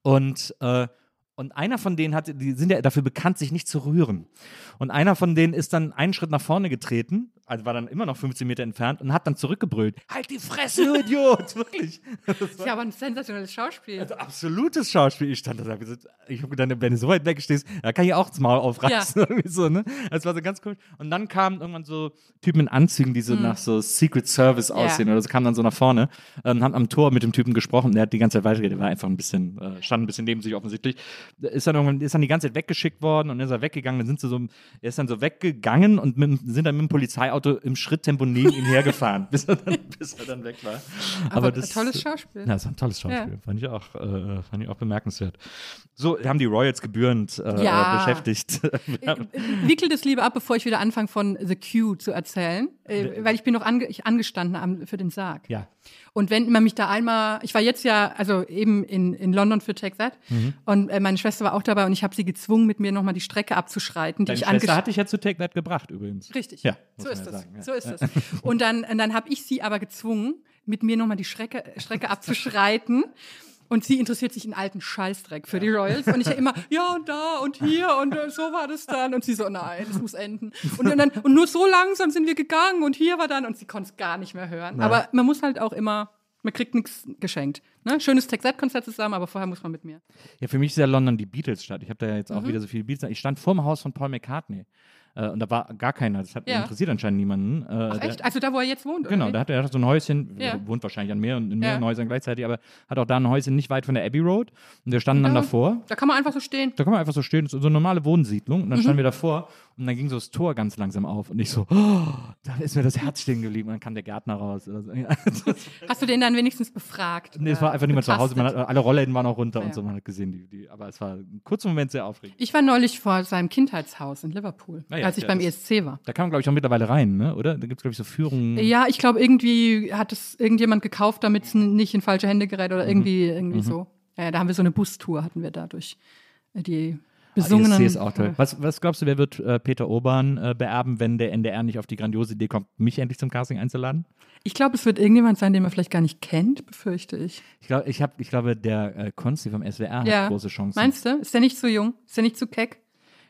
Und, äh, und einer von denen hat, die sind ja dafür bekannt, sich nicht zu rühren. Und einer von denen ist dann einen Schritt nach vorne getreten, also war dann immer noch 15 Meter entfernt und hat dann zurückgebrüllt. Halt die Fresse, du [LAUGHS] Idiot! Wirklich. Das ist ja aber ein sensationelles Schauspiel. Also absolutes Schauspiel. Ich stand da und ich habe gedacht, wenn du so weit weg stehst, da kann ich auch das Maul aufreißen. [LAUGHS] Irgendwie so, ne? Das war so ganz komisch. Und dann kamen irgendwann so Typen in Anzügen, die so nach so Secret Service aussehen oder so, kamen dann so nach vorne, ähm, haben am Tor mit dem Typen gesprochen. Der hat die ganze Zeit weitergeredet, der war einfach ein bisschen, äh, stand ein bisschen neben sich offensichtlich. Ist dann irgendwann, ist dann die ganze Zeit weggeschickt worden und dann ist er weggegangen. Dann sind sie so, er ist dann so weggegangen und mit, sind dann mit dem Polizeiauto im Schritttempo neben ihm hergefahren, [LAUGHS] bis er dann, bis er dann weg war. Aber, Aber das, tolles Schauspiel. ja, das war ein tolles Schauspiel. Ja. Fand ich auch, äh, fand ich auch bemerkenswert. So haben die Royals gebührend äh, Ja. beschäftigt. Äh, Wickel das lieber ab, bevor ich wieder anfange von The Q zu erzählen, äh, weil ich bin noch ange ich angestanden für den Sarg. ja. Und wenn man mich da einmal, ich war jetzt ja, also eben in, in London für Take That Mhm. und äh, meine Schwester war auch dabei und ich habe sie gezwungen, mit mir nochmal die Strecke abzuschreiten, die Deine ich Schwester angesch- hat dich ja zu Take That gebracht übrigens. Richtig. Ja, so ist ja sagen, ja. So ist es. Und dann, und dann habe ich sie aber gezwungen, mit mir nochmal die Strecke, Strecke [LAUGHS] abzuschreiten. Und sie interessiert sich in alten Scheißdreck für die Royals. Und ich ja [LAUGHS] immer, ja und da und hier und äh, so war das dann. Und sie so, nein, das muss enden. Und, dann, und nur so langsam sind wir gegangen und hier war dann, und sie konnte es gar nicht mehr hören. Aber man muss halt auch immer, man kriegt nichts geschenkt. Ne? Schönes Texat-Konzert zusammen, aber vorher muss man mit mir. Ja, für mich ist ja London die Beatles-Stadt. Ich habe da ja jetzt auch Mhm. wieder so viele Beatles. Ich stand vor dem Haus von Paul McCartney. Äh, und da war gar keiner. Das hat Ja. interessiert anscheinend niemanden. Äh, Ach der- echt? Also da, wo er jetzt wohnt? oder Genau, da hat er hat so ein Häuschen, Ja. er wohnt wahrscheinlich an mehr und in mehreren Ja. Häusern gleichzeitig, aber hat auch da ein Häuschen nicht weit von der Abbey Road. Und wir standen dann davor. Da kann man einfach so stehen. Da kann man einfach so stehen, so so eine normale Wohnsiedlung. Mhm. Und dann standen wir davor und dann ging so das Tor ganz langsam auf. Und ich so, oh, da ist mir das Herz stehen geblieben. Und dann kam der Gärtner raus. [LAUGHS] Hast du den dann wenigstens befragt? nee, es war einfach niemand zu Hause. Hat, alle Rollläden waren auch runter Ja. und so. Man hat gesehen, die, die, aber es war ein kurzer Moment sehr aufregend. Ich war neulich vor seinem Kindheitshaus in Liverpool, Ah ja, als ich beim ESC war. Da kann man, glaube ich, auch mittlerweile rein, ne? oder? Da gibt es, glaube ich, so Führungen. Ja, ich glaube, irgendwie hat es irgendjemand gekauft, damit es nicht in falsche Hände gerät oder irgendwie, irgendwie so. Ja, da haben wir so eine Bustour, hatten wir da durch äh, die besungenen. ESC ist auch toll. Was, was glaubst du, wer wird äh, Peter Urban äh, beerben, wenn der NDR nicht auf die grandiose Idee kommt, mich endlich zum Casting einzuladen? Ich glaube, es wird irgendjemand sein, den man vielleicht gar nicht kennt, befürchte ich. Ich, glaub, ich, hab, ich glaube, der äh, Konsti vom SWR Ja. hat große Chancen. Meinst du? Ist der nicht so jung? Ist der nicht zu keck?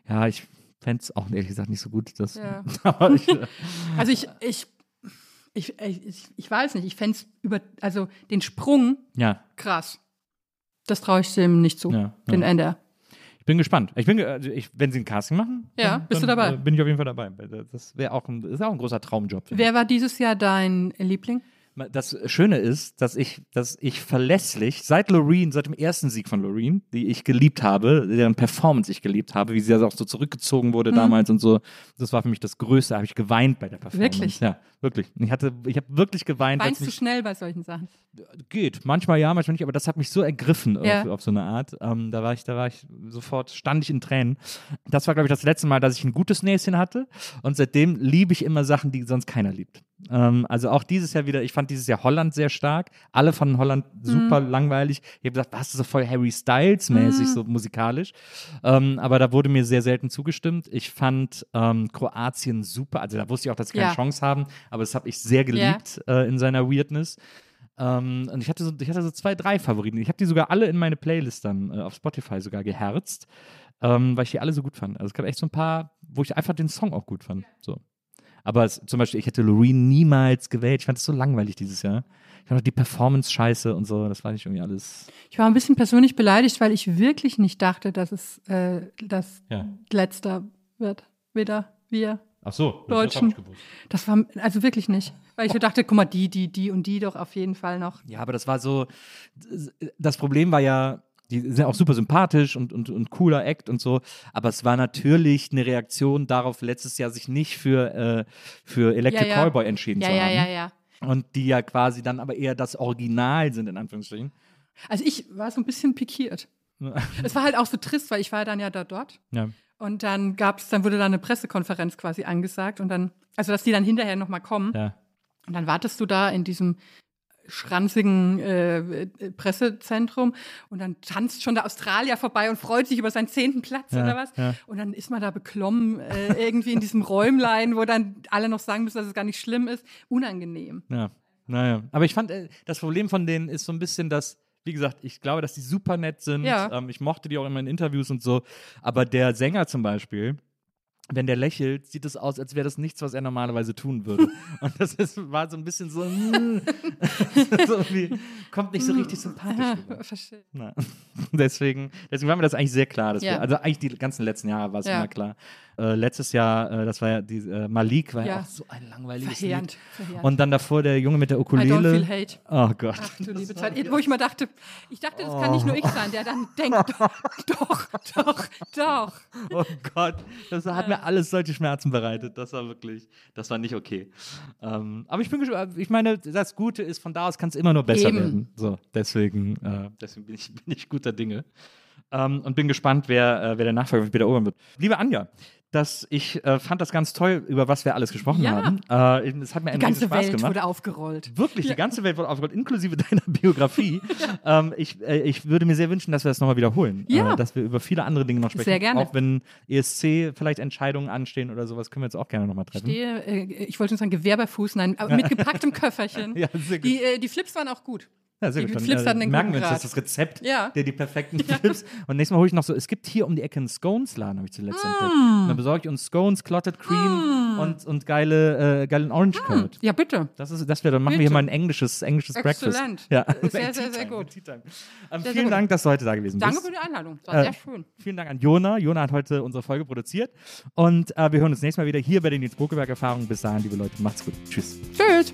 Ja, ich fände es auch ehrlich gesagt nicht so gut. Das, Ja. [LAUGHS] ich, äh, [LAUGHS] Also ich, ich, ich, ich, ich weiß nicht, ich fände es über, also den Sprung ja, krass. Das traue ich dem nicht zu, Ja, den ja. NDR. Ich bin gespannt. Ich bin, also ich, wenn sie ein Casting machen, Ja, dann, bist du dann, dabei? Äh, bin ich auf jeden Fall dabei. Das wäre auch ein, ist auch ein großer Traumjob. Wer war dieses Jahr dein Liebling? Das Schöne ist, dass ich, dass ich verlässlich seit Loreen, seit dem ersten Sieg von Loreen, die ich geliebt habe, deren Performance ich geliebt habe, wie sie also auch so zurückgezogen Mhm. wurde damals und so, das war für mich das Größte. Da habe ich geweint bei der Performance. Wirklich? Ja, wirklich. Ich hatte, ich habe wirklich geweint. Weinst du schnell bei solchen Sachen? geht, manchmal ja, manchmal nicht, aber das hat mich so ergriffen Ja. auf, auf so eine Art. Ähm, da war ich, da war ich sofort, stand ich in Tränen. Das war, glaube ich, das letzte Mal, dass ich ein gutes Näschen hatte. Und seitdem liebe ich immer Sachen, die sonst keiner liebt. Ähm, also auch dieses Jahr wieder, ich fand dieses Jahr Holland sehr stark. Alle von Holland super langweilig. Ich habe gesagt, was ist so voll Harry Styles-mäßig, so musikalisch. Ähm, aber da wurde mir sehr selten zugestimmt. Ich fand ähm, Kroatien super. Also da wusste ich auch, dass sie keine Ja. Chance haben, aber das habe ich sehr geliebt äh, in seiner Weirdness. Ähm, und ich hatte, so, ich hatte so zwei, drei Favoriten. Ich habe die sogar alle in meine Playlist dann äh, auf Spotify sogar geherzt, ähm, weil ich die alle so gut fand. Also es gab echt so ein paar, wo ich einfach den Song auch gut fand. So. Aber es, zum Beispiel, ich hätte Loreen niemals gewählt. Ich fand es so langweilig dieses Jahr. Ich fand auch die Performance scheiße und so. Das war nicht irgendwie alles. Ich war ein bisschen persönlich beleidigt, weil ich wirklich nicht dachte, dass es äh, das Ja. letzter wird. Weder wir. Ach so, Deutschen. Das war also wirklich nicht. Weil ich so dachte, guck mal, die, die, die und die doch auf jeden Fall noch. Ja, aber das war so, das Problem war ja, die sind auch super sympathisch und, und, und cooler Act und so, aber es war natürlich eine Reaktion darauf, letztes Jahr sich nicht für, äh, für Electric Ja, ja. Callboy entschieden Ja, zu ja, haben. ja, ja. Und die ja quasi dann aber eher das Original sind, in Anführungsstrichen. Also ich war so ein bisschen pikiert. [LAUGHS] Es war halt auch so trist, weil ich war dann ja da dort. Ja. Und dann gab's, dann wurde da eine Pressekonferenz quasi angesagt und dann, also dass die dann hinterher nochmal kommen. Ja. Und dann wartest du da in diesem schranzigen äh, äh, Pressezentrum und dann tanzt schon der Australier vorbei und freut sich über seinen zehnten Platz Ja, oder was. ja. Und dann ist man da beklommen äh, irgendwie in diesem Räumlein, wo dann alle noch sagen müssen, dass es gar nicht schlimm ist. Unangenehm. Ja, naja. Aber ich fand, äh, das Problem von denen ist so ein bisschen, dass, wie gesagt, ich glaube, dass die super nett sind. Ja. Ähm, ich mochte die auch immer in Interviews und so. Aber der Sänger zum Beispiel, wenn der lächelt, sieht es aus, als wäre das nichts, was er normalerweise tun würde. [LAUGHS] und das ist, war so ein bisschen so, mm, [LAUGHS] so kommt nicht so richtig sympathisch. Verstehe. Na, [LAUGHS] deswegen, deswegen war mir das eigentlich sehr klar. Ja. wir, also eigentlich die ganzen letzten Jahre war es Ja. immer klar. Äh, letztes Jahr, äh, das war ja die äh, Malik, war ja. Ja. auch so ein langweiliges Verheerend. Lied. verheerend. Und dann davor der Junge mit der I don't Ukulele. feel hate. Oh Gott. Ach du liebe Zeit. Wo ich mal dachte, ich dachte, das kann nicht nur ich sein, der dann denkt, doch, [LAUGHS] doch, doch, doch. Oh Gott. Das hat mir alles solche Schmerzen bereitet. Das war wirklich, das war nicht okay. Ähm, aber ich bin gespannt. Ich meine, das Gute ist, von da aus kann es immer nur besser Eben. werden. So, deswegen, äh, deswegen bin ich, [LAUGHS] bin ich guter Dinge. Ähm, und bin gespannt, wer, äh, wer der Nachfolger Peter Urban wird. Liebe Anja, das, ich äh, fand das ganz toll, über was wir alles gesprochen Ja. haben. Äh, es hat mir Die ganze Spaß Welt gemacht. wurde aufgerollt. Wirklich, die ganze Welt wurde aufgerollt, inklusive [LAUGHS] deiner Biografie. ähm, ich, äh, ich würde mir sehr wünschen, dass wir das nochmal wiederholen. Ja. Äh, dass wir über viele andere Dinge noch sprechen. Sehr gerne. Auch wenn ESC vielleicht Entscheidungen anstehen oder sowas, können wir jetzt auch gerne nochmal treffen. Stehe, äh, ich wollte schon sagen, Gewehr bei Fuß, nein, mit [LAUGHS] gepacktem Köfferchen. Ja, sehr gut. Die, äh, die Flips waren auch gut. Ja, sehr die gut. Dann, Flips äh, hatten einen merken wir uns das, das Rezept, Ja. der die perfekten [LAUGHS] Flips. Und nächstes Mal hole ich noch so, es gibt hier um die Ecke einen Scones-Laden, habe ich zuletzt Mm. entdeckt. Und dann besorge ich uns Scones, Clotted Cream und, und geile, äh, geilen Orange Curd. Ja, bitte. Das ist, das wäre, dann machen wir Bitte. hier mal ein englisches, englisches. Breakfast. Ja. Sehr, [LAUGHS] sehr, sehr gut. Ähm, sehr vielen gut. Dank, dass du heute da gewesen Danke bist. für die Einladung. Das war Äh, sehr schön. Vielen Dank an Jona. Jona hat heute unsere Folge produziert. Und äh, wir hören uns nächstes Mal wieder hier bei den Nils Bokeberg-Erfahrungen. Bis dahin, liebe Leute, macht's gut. Tschüss. Tschüss.